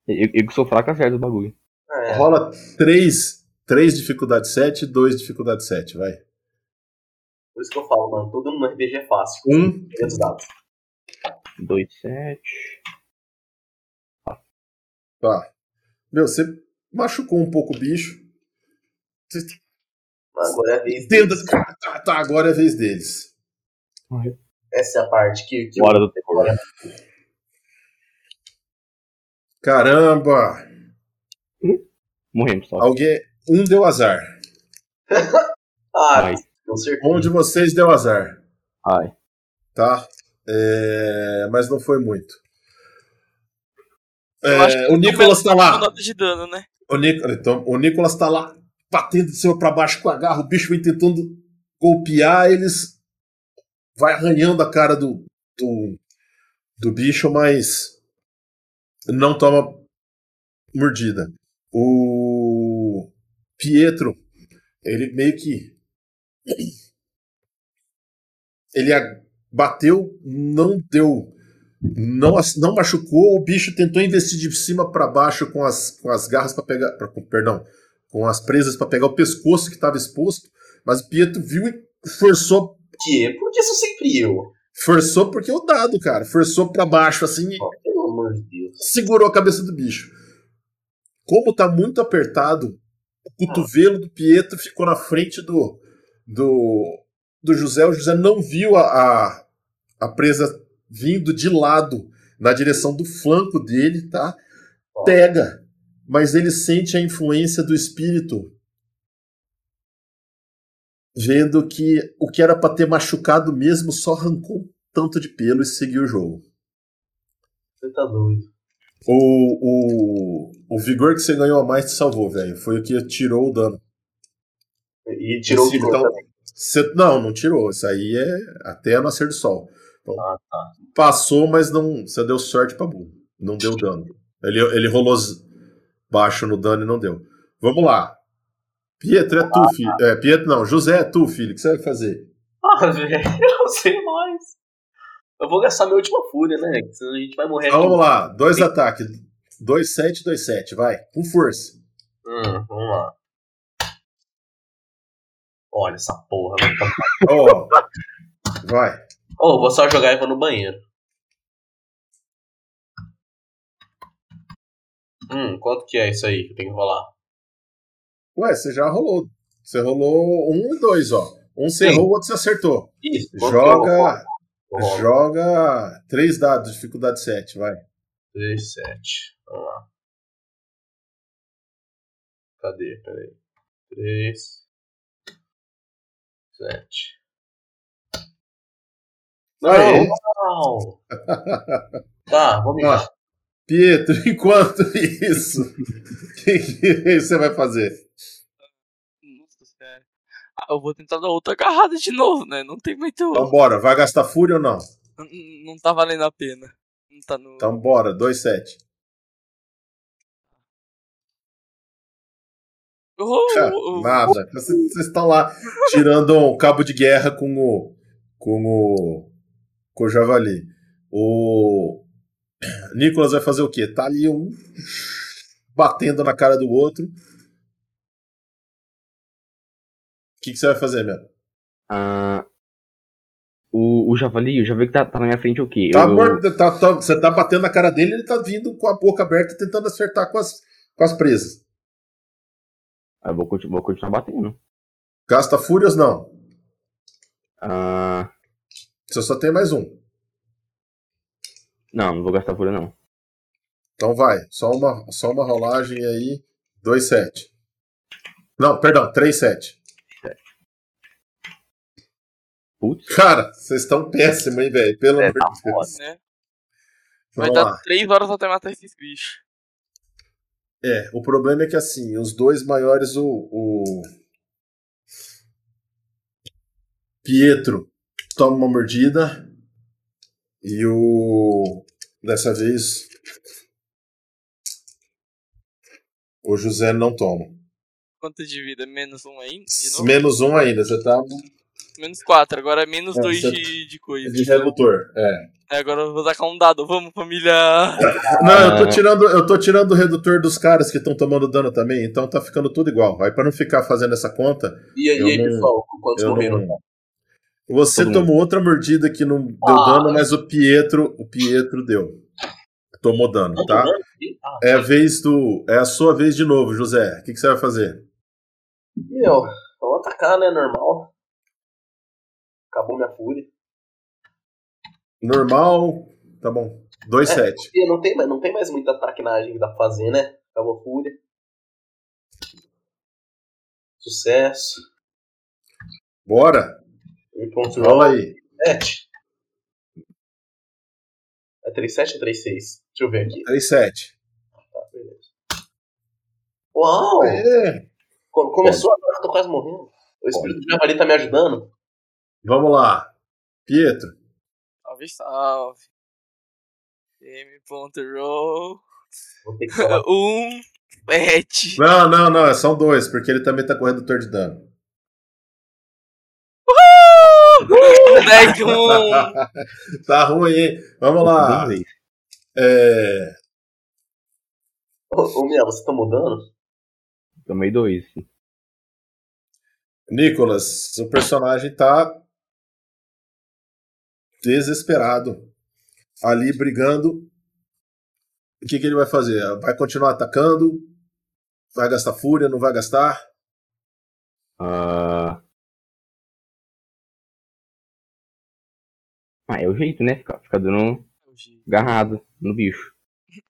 Eu, eu que sou fraco acerto o bagulho. É. Rola 3, 3 dificuldade 7 2 dificuldade 7, vai. Por isso que eu falo, mano, todo mundo no RPG é fácil. 1, Tem os dados. 2, 7. tá. Meu, você machucou um pouco o bicho. Agora é a vez deles. Tá, tá, agora é a vez deles. Essa é a parte que, que Hora do terror. Caramba! Morremos só. Alguém. Um deu azar. Ah, Ai. com certeza. Um de vocês deu azar. Ai. Tá? É, Mas não foi muito. Eu É, acho que o Nicolas tá lá. Nota de dano, né? O, Nic- então, o Nicolas tá lá, batendo de cima pra baixo com a garra, o bicho vem tentando golpear, eles vai arranhando a cara do, do, do bicho, mas não toma mordida. O Pietro, ele meio que ele bateu, não deu não, não machucou, o bicho tentou investir de cima para baixo com as, com as garras para pegar, pra- com- perdão, com as presas para pegar o pescoço que estava exposto, mas o Pietro viu e forçou, Que? Por que sou sempre eu? forçou porque é o dado, cara, forçou para baixo assim e Ó, Pelo amor de Deus. segurou a cabeça do bicho. Como tá muito apertado, o cotovelo do Pietro ficou na frente do do, do José, o José não viu a, a, a presa vindo de lado na direção do flanco dele, tá? Pega, mas ele sente a influência do espírito, vendo que o que era para ter machucado mesmo só arrancou um tanto de pelo e seguiu o jogo. Você tá doido. O, o, o vigor que você ganhou a mais te salvou, velho. Foi o que tirou o dano. E tirou o Esse, vigor então, também. não, não tirou. Isso aí é até nascer do sol. Ah, tá. Passou, mas não. Você deu sorte pra burro. Não deu dano. Ele, ele rolou baixo no dano e não deu. Vamos lá. Pietro é tu, filho. É, Pietro não. José é tu, filho. O que você vai fazer? Ah, velho, eu não sei mais. Eu vou gastar minha última fúria, né? Senão a gente vai morrer Então, vamos lá. Dois ataques. 2, 7, 2, 7. Vai. Com força. Hum, vamos lá. Olha essa porra. Ó. vai. Oh, vou só jogar e vou no banheiro. Hum, quanto que é isso aí que eu tenho que rolar? Ué, você já rolou. Você rolou um e dois, ó. Um você errou, o outro você acertou. Isso, rolo? Joga. Joga três dados, dificuldade 7, vai. 3, 7. Vamos lá. Cadê? Peraí. 3. 7. Aê. Não! Tá, vamos lá. Pietro, enquanto isso, o que, que você vai fazer? Nossa senhora. Ah, eu vou tentar dar outra agarrada de novo, né? Não tem muito. Então bora, vai gastar fúria ou não? Não, não tá valendo a pena. Não tá no. Então bora, 2, 7. Oh, Nada. Vocês vocês estão lá tirando um cabo de guerra com o. com o. com o javali. O. Nicolas vai fazer o quê? Tá ali um. batendo na cara do outro. O que, que você vai fazer, meu? Ah, o, o javali, o javali que tá, tá na minha frente é o quê? Tá Eu- morto, tá- tá- você tá batendo na cara dele ele tá vindo com a boca aberta tentando acertar com as, com as presas. eu vou, vou continuar batendo. Gasta fúrias, não. Ah, Você só tem mais um. não, não vou gastar fúria não. Então vai. Só uma, só uma rolagem aí. 2, 7. Não, perdão, 3, 7. Putz, Cara, vocês estão péssimos, hein, velho? Pelo É, amor tá de Deus. né? Vai Vamos dar lá. 3 horas até matar esses bichos. É, o problema é que assim, os dois maiores, o, o Pietro toma uma mordida e o dessa vez o José não toma. Quanto de vida? Menos um novo? Menos um ainda, você tá Menos quatro. Agora é menos É, dois você- de, de coisa. de redutor. É. É, agora eu vou tacar um dado. Vamos, família. Não, eu tô tirando, eu tô tirando o redutor dos caras que estão tomando dano também, então tá ficando tudo igual. Aí pra não ficar fazendo essa conta, E aí, não- pessoal, quantos morreram? não. Você Todo tomou outra mordida que não deu Ah. dano, mas o Pietro, o Pietro deu. Tomou dano, tá? Ah, É a vez do, é a sua vez de novo, José. O que, que você vai fazer? Meu, vamos atacar, né? Normal. Acabou minha fúria. Normal, tá bom. 2-7. E não tem, mais- não tem mais muita traquinagem que dá pra fazer, né? Acabou a fúria. Sucesso. Bora, Um ponto rola aí. 7. É 3-7 ou 3-6? Deixa eu ver aqui. 3-7. Tá, beleza. Uau! É. Co- Começou agora eu tô quase morrendo. O espírito de javali tá me ajudando. Vamos lá. Pietro. Salve, salve. M.roll. Um. Sete. Não, não, não, são dois, porque ele também tá com redutor de dano. Deck um. tá ruim, hein? Vamos lá. É, Ô, ô Miel, você tá mudando? Tomei dois. Nicolas, o personagem tá desesperado. Ali brigando. O que, que ele vai fazer? Vai continuar atacando? Vai gastar fúria? Não vai gastar? Ah, ah, é o jeito, né? Ficar ficar dando agarrado no bicho.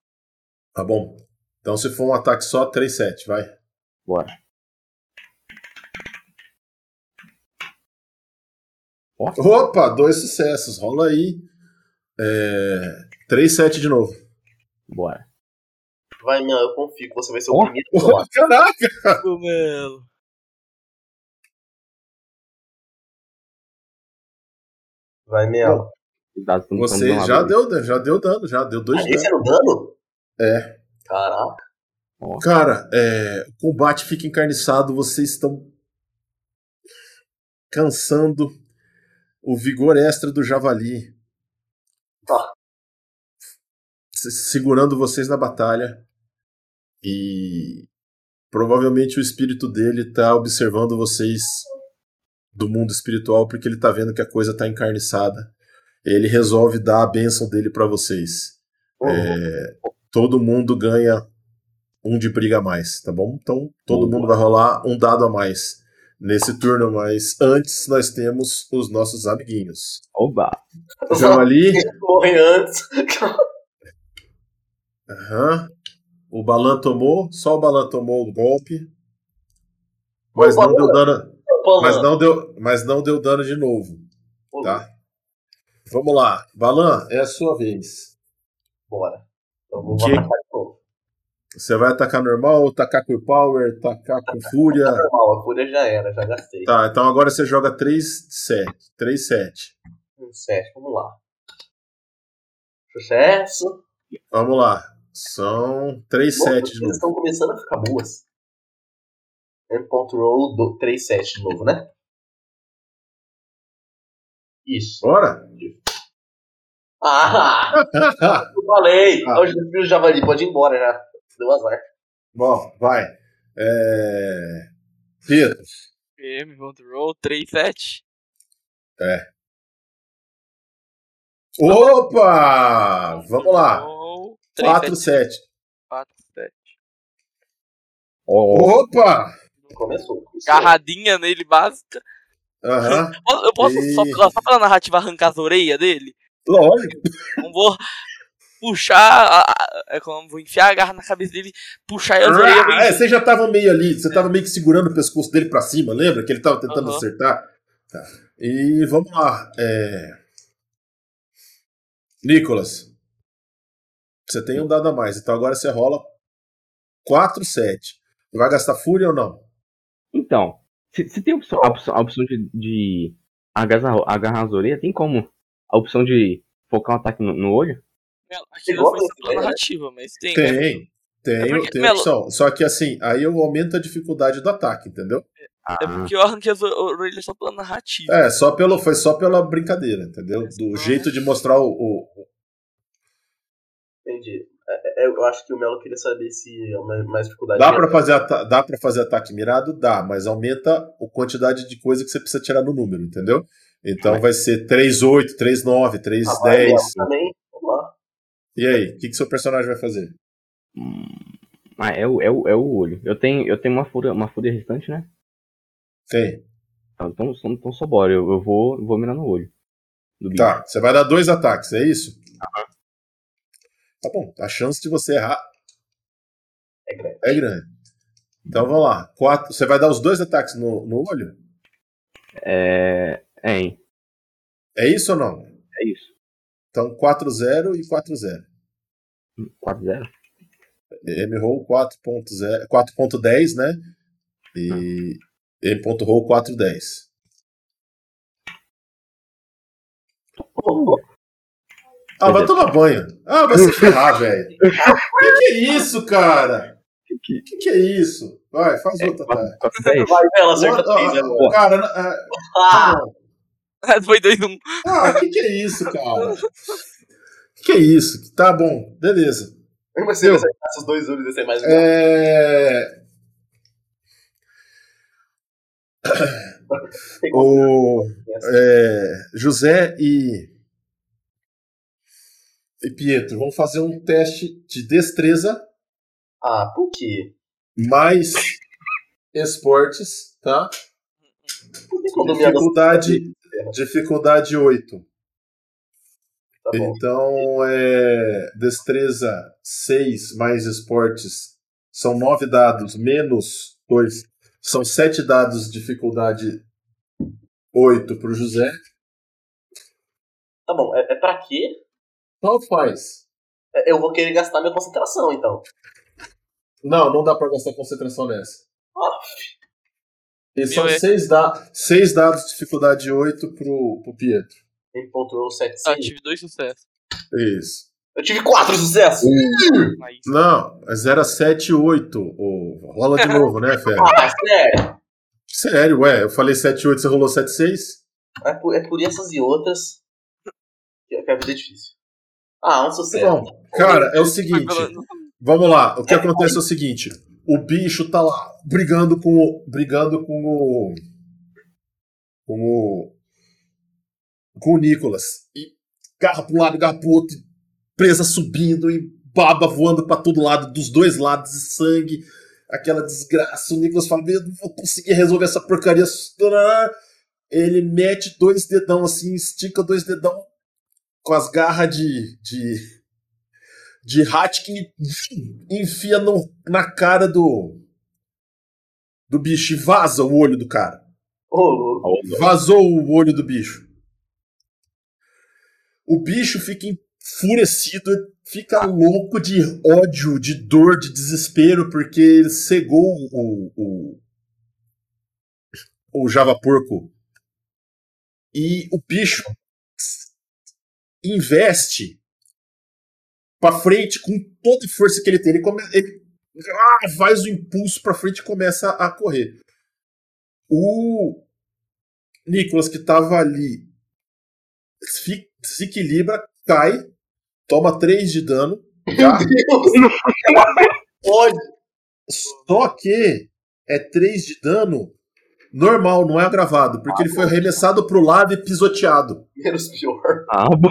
Tá bom. Então, se for um ataque só, 3-7, vai. Bora. Opa, dois sucessos. Rola aí. É... 3-7 de novo. bora. Vai, Miel, eu confio que você vai ser o primeiro tomar. Caraca! Cogumelo. Vai, Miel. Tão Você já deu, já deu dano, já deu dois Ah, de esse dano. era o dano? É. Caraca. Cara, é, o combate fica encarniçado, vocês estão cansando o vigor extra do javali. Tá. Se- Segurando vocês na batalha. E provavelmente o espírito dele tá observando vocês do mundo espiritual porque ele tá vendo que a coisa tá encarniçada. Ele resolve dar a bênção dele pra vocês. Uhum. É, todo mundo ganha um de briga a mais, tá bom? Então todo Boa. mundo vai rolar um dado a mais nesse turno, mas antes nós temos os nossos amiguinhos. Oba! Javali, Morre antes. aham. o Balan tomou, só o Balan tomou o golpe, mas O não Balan- deu dano, Pô, mas não deu, mas não deu dano de novo, tá? Vamos lá, Balan, é a sua vez. Bora. Então vou Que- atacar de novo. Você vai atacar normal, atacar com power, atacar com fúria. Normal, a fúria já era, já gastei. Tá, então agora você joga 3 7, 3 7. Um 7, vamos lá. Sucesso. Vamos lá. São 3 7 de Eles novo. estão começando a ficar boas. M.roll do 3-7 de novo, né? Isso. Bora? Ah! Eu falei! Ah. Hoje o javali pode ir embora já. Deu azar. Bom, vai. É... Pedro. M.roll 3, 7. Opa! Vamos lá. 4 7. 4, 7. Ó, Opa! Começou. Isso Carradinha nele básica. Aham. Posso- Eu posso, só, E- só pela narrativa, arrancar as orelhas dele? Lógico. Não vou puxar. É como vou enfiar a garra na cabeça dele, puxar e as orelhas. Ah, vêm é, vocês já estavam meio ali, você tava meio que segurando o pescoço dele pra cima, lembra? Que ele tava tentando Aham. acertar. Tá. E vamos lá. É... Nicolas. Você tem um dado a mais, então agora você rola 4 7. Vai gastar fúria ou não? Então, se, se tem a opção, a opção, a opção de, de agarrar, agarrar as orelhas, tem como? A opção de focar um ataque no, no olho? Aquilo Igual foi só esse, pela né? narrativa, mas tem. né? Tem. Tem, É porque, tem Melo- opção. Só que assim, aí eu aumento a dificuldade do ataque, entendeu? Ah, É porque eu arranquei as orelhas só pela narrativa. É, só pelo, foi só pela brincadeira, entendeu? Do Ah. jeito de mostrar o. o- Entendi. É, é, eu acho que o Melo queria saber se é uma- mais dificuldade. Dá pra, fazer ata- dá pra fazer ataque mirado? Dá, mas aumenta a quantidade de coisa que você precisa tirar no número, entendeu? Então vai ser 3-8, 3-9, Ah, vai, 3-10. Melo, também. Vamos lá. E aí, o que, que seu personagem vai fazer? hum, ah, é, o, é, o, é o olho. Eu tenho, eu tenho uma fúria, uma fúria restante, né? Tem. Então, então, então só bora. Eu, eu vou, vou mirar no olho. Tá, você vai dar dois ataques, é isso? Tá bom, a chance de você errar É grande. é grande. Então vamos lá. Quatro, você vai dar os dois ataques no, no olho? É. É, hein? É isso ou não? É isso. Então 4-0 e 4-0. 4-0? M-Roll 4.0 4.10, né? E M.Roll 4.10. Ah, vai tomar banho. Ah, vai se ferrar, velho. Que que é isso, cara? Que, que, Que que é isso? Vai, faz é, outra, tá? 4-10? Vai, Melo, acerta três, né? Cara, ah, Ah! tá bom. Foi 2-1. Ah, que que é isso, cara? Que que é isso? Tá bom, beleza. Mas se eu acertasse os dois olhos, ia ser mais legal. É... O é, José e, e Pietro vão fazer um teste de destreza Ah, por quê? mais esportes, tá? Por que quando minha Dificuldade, dificuldade 8. Tá. Então, é, destreza 6 mais esportes são 9 dados, menos 2. São 7 dados, dificuldade 8 para o José. Tá bom, é, é pra quê? Qual faz? É, Eu vou querer gastar minha concentração, então. Não, não dá para gastar concentração nessa. Ah, E são é- 6 da, seis dados, dificuldade 8 pro, pro Pietro. em ponto roll 7 Ah, tive dois sucessos. Isso. Eu tive quatro sucessos! Não, mas era 7 8. Ô, rola de novo, né, Fé? Ah, sério? Sério, ué, eu falei 7 8, você rolou 7 6? É por, é por essas e outras que que a vida é difícil. Ah, um sucesso. Bom, cara, é o seguinte. Vamos lá, o que acontece é o seguinte: o bicho tá lá brigando com o. brigando com o. com o. com o Nicolas. E garra pra um lado, garra pro outro, presa subindo e baba voando pra todo lado, dos dois lados, e sangue, aquela desgraça. O Nicolas fala: Eu não vou conseguir resolver essa porcaria. Ele mete dois dedão assim, estica dois dedão com as garras de. de de Hatkin enfia no, na cara do do bicho e vaza o olho do cara. Ô, louco. Vazou o olho do bicho. O bicho fica enfurecido, fica louco de ódio, de dor, de desespero, porque ele cegou o, o, o Java Porco. E o bicho investe pra frente com toda a força que ele tem. Ele, come, ele ah, faz o impulso pra frente e começa a correr. O Nicolas, que tava ali, se, se equilibra, cai, toma 3 de dano. Pode. Só que é 3 de dano normal, não é agravado, porque ele foi arremessado pro lado e pisoteado. Menos pior. Ah, bom.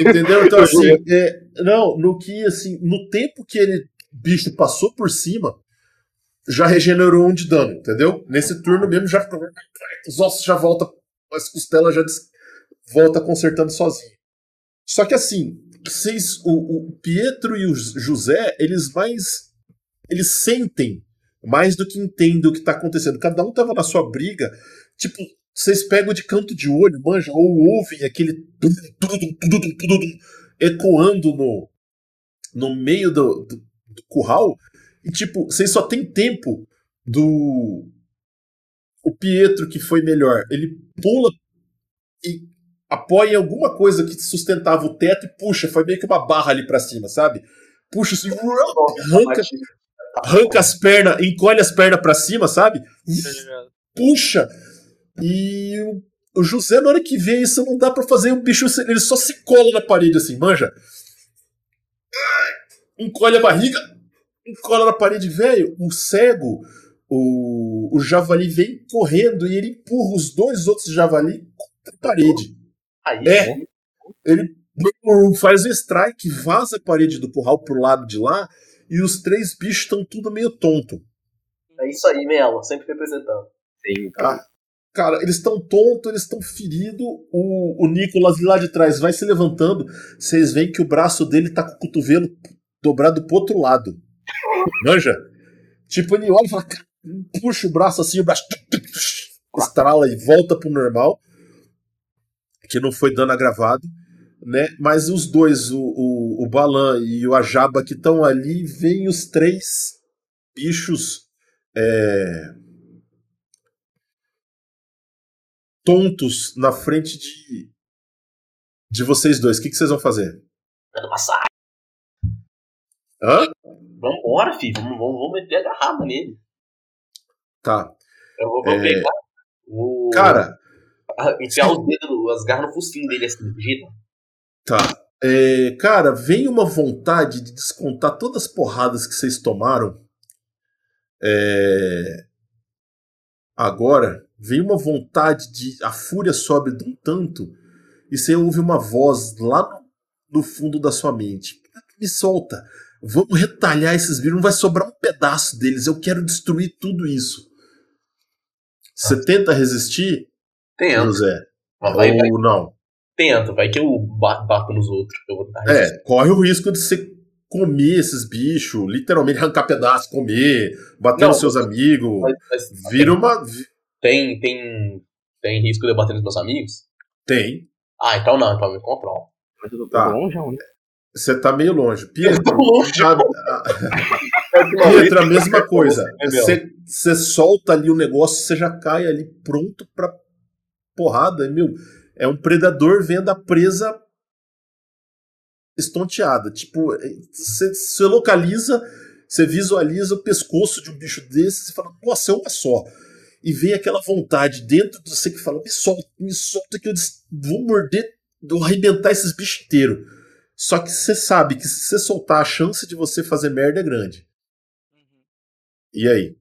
Entendeu? Então, assim, é, não, no que, assim, no tempo que ele, bicho, passou por cima, já regenerou um de dano, entendeu? Nesse turno mesmo, já os ossos já voltam, as costelas já des, volta consertando sozinho. Só que, assim, vocês, o, o Pietro e o José, eles mais, eles sentem mais do que entendem o que tá acontecendo. Cada um tava na sua briga, tipo, vocês pegam de canto de olho, manja, ou ouvem aquele ecoando no, no meio do, do, do curral, e tipo, vocês só tem tempo do. O Pietro, que foi melhor, ele pula e apoia em alguma coisa que sustentava o teto e puxa, foi meio que uma barra ali pra cima, sabe? puxa assim, arranca, arranca as pernas, encolhe as pernas pra cima, sabe? Puxa! E o- José, na hora que vê isso, não dá pra fazer o bicho, ele só se cola na parede assim, manja. Encolhe a barriga, encola na parede, velho. O cego, o, o javali vem correndo e ele empurra os dois outros javali contra a parede. Aí, É. Ele faz o strike, vaza a parede do curral pro lado de lá e os três bichos estão tudo meio tonto. é isso aí, Melo, sempre representando. Tem, Ah, cara, eles estão tontos, eles estão feridos. O, o Nicolas lá de trás vai se levantando. Vocês veem que o braço dele tá com o cotovelo dobrado pro outro lado. Manja? Tipo, ele olha e fala, "Cara", puxa o braço assim, o braço estrala e volta pro normal. Que não foi dano agravado. Né? Mas os dois, o, o, o Balan e o Ajaba que estão ali, veem os três bichos é, tontos na frente de, de vocês dois. O que, que vocês vão fazer? Dando massagem. Hã? Vambora, filho. Vamos, vamos, vamos meter a garrafa nele. Tá. Eu vou, vou É. pegar. Vou Cara, enfiar os dedos, as garras no focinho dele assim, digita. Tá. É, cara, vem uma vontade de descontar todas as porradas que vocês tomaram. É, agora, vem uma vontade de. A fúria sobe de um tanto. E você ouve uma voz lá no, fundo da sua mente. Me solta. Vamos retalhar esses bichos. Não vai sobrar um pedaço deles. Eu quero destruir tudo isso. Você tenta resistir, Tento. José? Ou não? Tento. Vai que eu ba- bato nos outros. Eu vou tentar resistir. É, corre o risco de você comer esses bichos, literalmente arrancar pedaço, comer, bater Não, nos seus amigos. Mas- mas Vira uma. vi- tem, tem, tem risco de eu bater nos meus amigos? Tem. Ah, então não, então eu me controlo. Mas eu tô Tá. longeão, né? Você tá meio longe. Pietro, tô longe. a, a- Pietro, a mesma coisa. Você solta ali o negócio, você já cai ali pronto pra porrada. Meu, é um predador vendo a presa estonteada. Tipo, é, você, localiza, você visualiza o pescoço de um bicho desse e fala, nossa, é uma só. E vem aquela vontade dentro de você que fala, me solta, me solta que eu vou morder, vou arrebentar esses bichos inteiros. Só que você sabe que se você soltar, a chance de você fazer merda é grande. Uhum. E aí?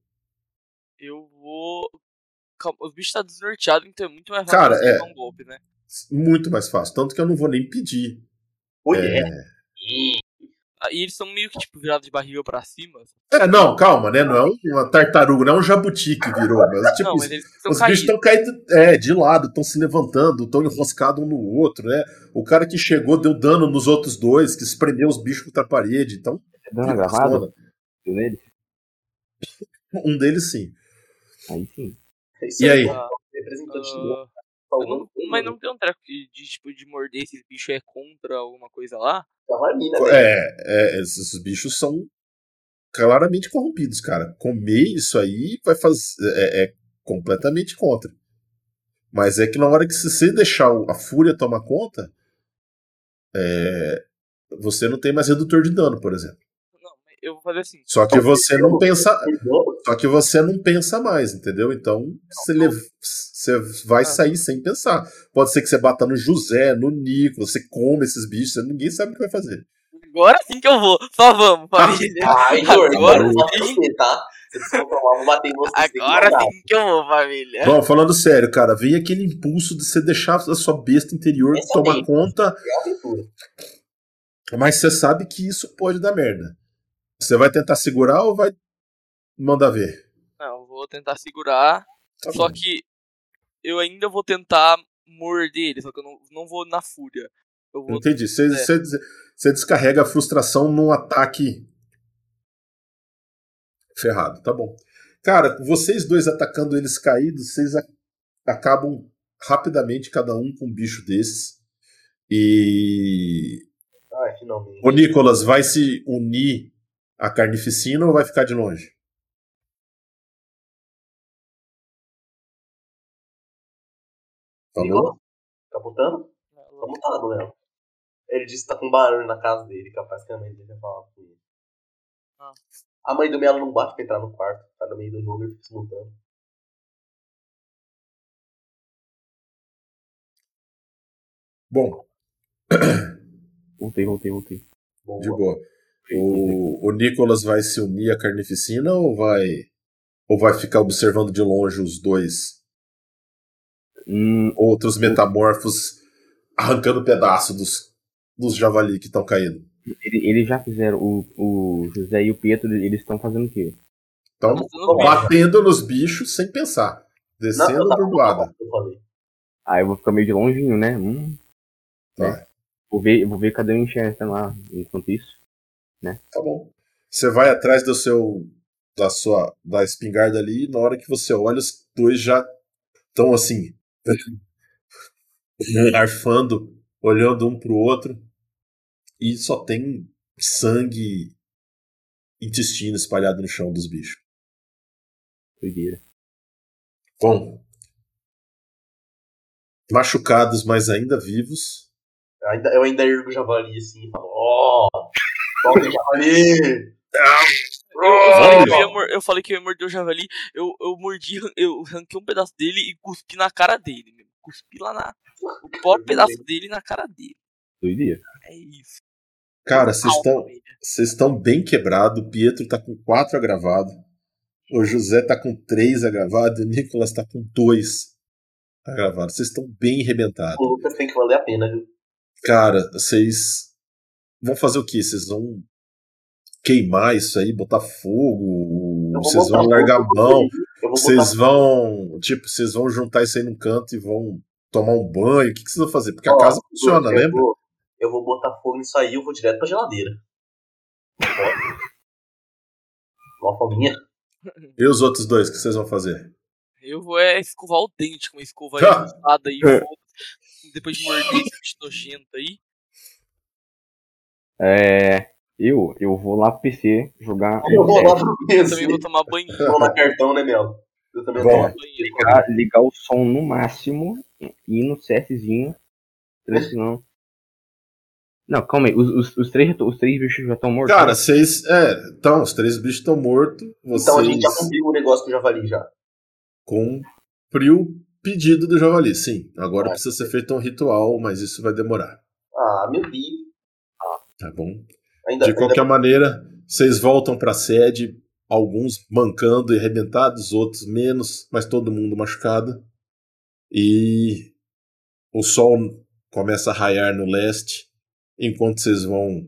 Os bichos tá desnorteado, então é muito mais Cara, fácil é. acertar um golpe, né? Muito mais fácil. Tanto que eu não vou nem pedir. Oi, É, é. Ah, E eles são meio que tipo virados de barriga pra cima. é, não, calma, né? Não é uma tartaruga, não é um jabuti que virou. Mas, tipo, não, mas os bichos caídos. estão caindo é, de lado, estão se levantando, estão enroscados um no outro, né? O cara que chegou deu dano nos outros dois, que espremeu os bichos contra a parede. Então, Tá dando gravado nele? um deles sim. Aí sim. É isso E aí? Ah, Representante ah, do salvando não- mas não tem um treco de, de, tipo de morder esses bichos é contra alguma coisa lá? Velho? É, é, esses bichos são claramente corrompidos, cara. Comer isso aí vai fazer. É, é completamente contra. Mas é que na hora que você deixar a fúria tomar conta, é, você não tem mais redutor de dano, por exemplo. Eu vou fazer assim. Só que você não pensa. Só que você não pensa mais, entendeu? Então você, lev- você vai Ah. sair sem pensar. Pode ser que você bata no José, no Nico, você come esses bichos, ninguém sabe o que vai fazer. Agora sim que eu vou. Só vamos, família. Ai, Jorge, Agora sim. você, tá? Agora sim que eu vou, família. Bom, falando sério, cara, vem aquele impulso de você deixar a sua besta interior tomar conta, mas você sabe que isso pode dar merda. Você vai tentar segurar ou vai mandar ver? Não, eu vou tentar segurar. Tá só bom. que eu ainda vou tentar morder ele, só que eu não, não vou na fúria. Eu vou. Entendi. Você, É. você, você descarrega a frustração num ataque ferrado, tá bom. Cara, vocês dois atacando eles caídos, vocês acabam rapidamente, cada um com um bicho desses. E Ai, finalmente. o Nicolas vai se unir à carnificina ou vai ficar de longe? Falou? Nicolas? Capotando? Vamos tá, Léo. Ele disse que tá com barulho na casa dele, capaz que a mãe dele vai falar com ele. Ah. A mãe do Melo não bate pra entrar no quarto, tá no meio do jogo e fica se mudando. Bom, Voltei, voltei, voltei. Boa. de boa. O, o Nicolas vai se unir à carnificina ou vai ou vai ficar observando de longe os dois Hum, outros metamorfos arrancando pedaço dos, dos javali que estão caindo? ele- eles já fizeram. O, o José e o Pietro, eles estão fazendo o quê? Estão batendo nos bichos sem pensar, descendo a bordoada. Ah, eu vou ficar meio de longinho, né? Hum, Tá, vou ver, vou ver cadê o enxerga lá enquanto isso. Tá bom. Você vai atrás do seu da sua da espingarda ali e na hora que você olha os dois já estão assim arfando, olhando um pro outro e só tem sangue e intestino espalhado no chão dos bichos. Doideira. Bom, machucados, mas ainda vivos. Eu ainda, eu ainda ergo o javali assim e falo, ó, solta o javali! Eu falei, que eu, ia mor- eu falei que eu ia morder o javali, eu, eu mordi, eu ranquei um pedaço dele e cuspi na cara dele, meu. Cuspi lá na. O próprio pedaço dele na cara dele. Doideira. É isso. Cara, vocês estão vocês estão bem quebrados. O Pietro tá com 4 agravado. O José tá com 3 agravado. E o Nicolas tá com 2 agravados. Vocês estão bem arrebentados. O Lucas tem que valer a pena, viu? Cara, vocês vão fazer o quê? Vocês vão queimar isso aí, botar fogo? Eu vou Vocês botar vão largar a fogo, mão? Eu vou Vocês vão, tipo, vocês vão juntar isso aí num canto e vão tomar um banho? O que, que vocês vão fazer? Porque a Ó, casa funciona, eu lembra? Vou, eu vou botar fogo nisso aí, eu vou direto pra geladeira. Uma fominha. E os outros dois, o que vocês vão fazer? Eu vou é escovar o dente com uma escova Ah. aí, É. Depois de morder esse nojento aí. É. Eu, eu vou lá pro PC jogar. Eu vou lá pro Eu PC. também vou tomar banho. Vou cartão, né, Melo? Eu também vou tomar ligar, ligar o som no máximo e ir no CSzinho. Senão. Não, calma aí. Os, os, os, três, os três bichos já estão mortos. Cara, vocês. É, então, os três bichos estão mortos. Vocês Então a gente já cumpriu o negócio com o javali já. cumpriu o pedido do javali, sim. Agora Ah. precisa ser feito um ritual, mas isso vai demorar. Ah, meu Deus. Tá bom? Ainda, De qualquer maneira, vocês voltam pra sede, alguns mancando e arrebentados, outros menos, mas todo mundo machucado. E o sol começa a raiar no leste enquanto vocês vão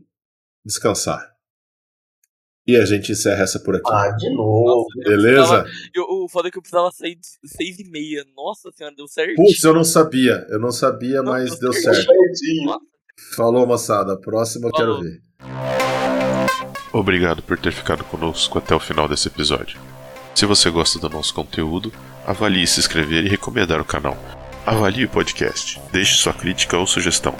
descansar. E a gente encerra essa por aqui. Ah, de novo. Beleza? Eu, o foda é que eu precisava sair de seis e meia. Nossa senhora, deu certo. Putz, eu não sabia. Eu não sabia, Não, mas deu deu certo. certo. Falou, moçada. A próxima eu quero ver. Obrigado por ter ficado conosco até o final desse episódio. Se você gosta do nosso conteúdo, avalie se inscrever e recomendar o canal. Avalie o podcast. Deixe sua crítica ou sugestão.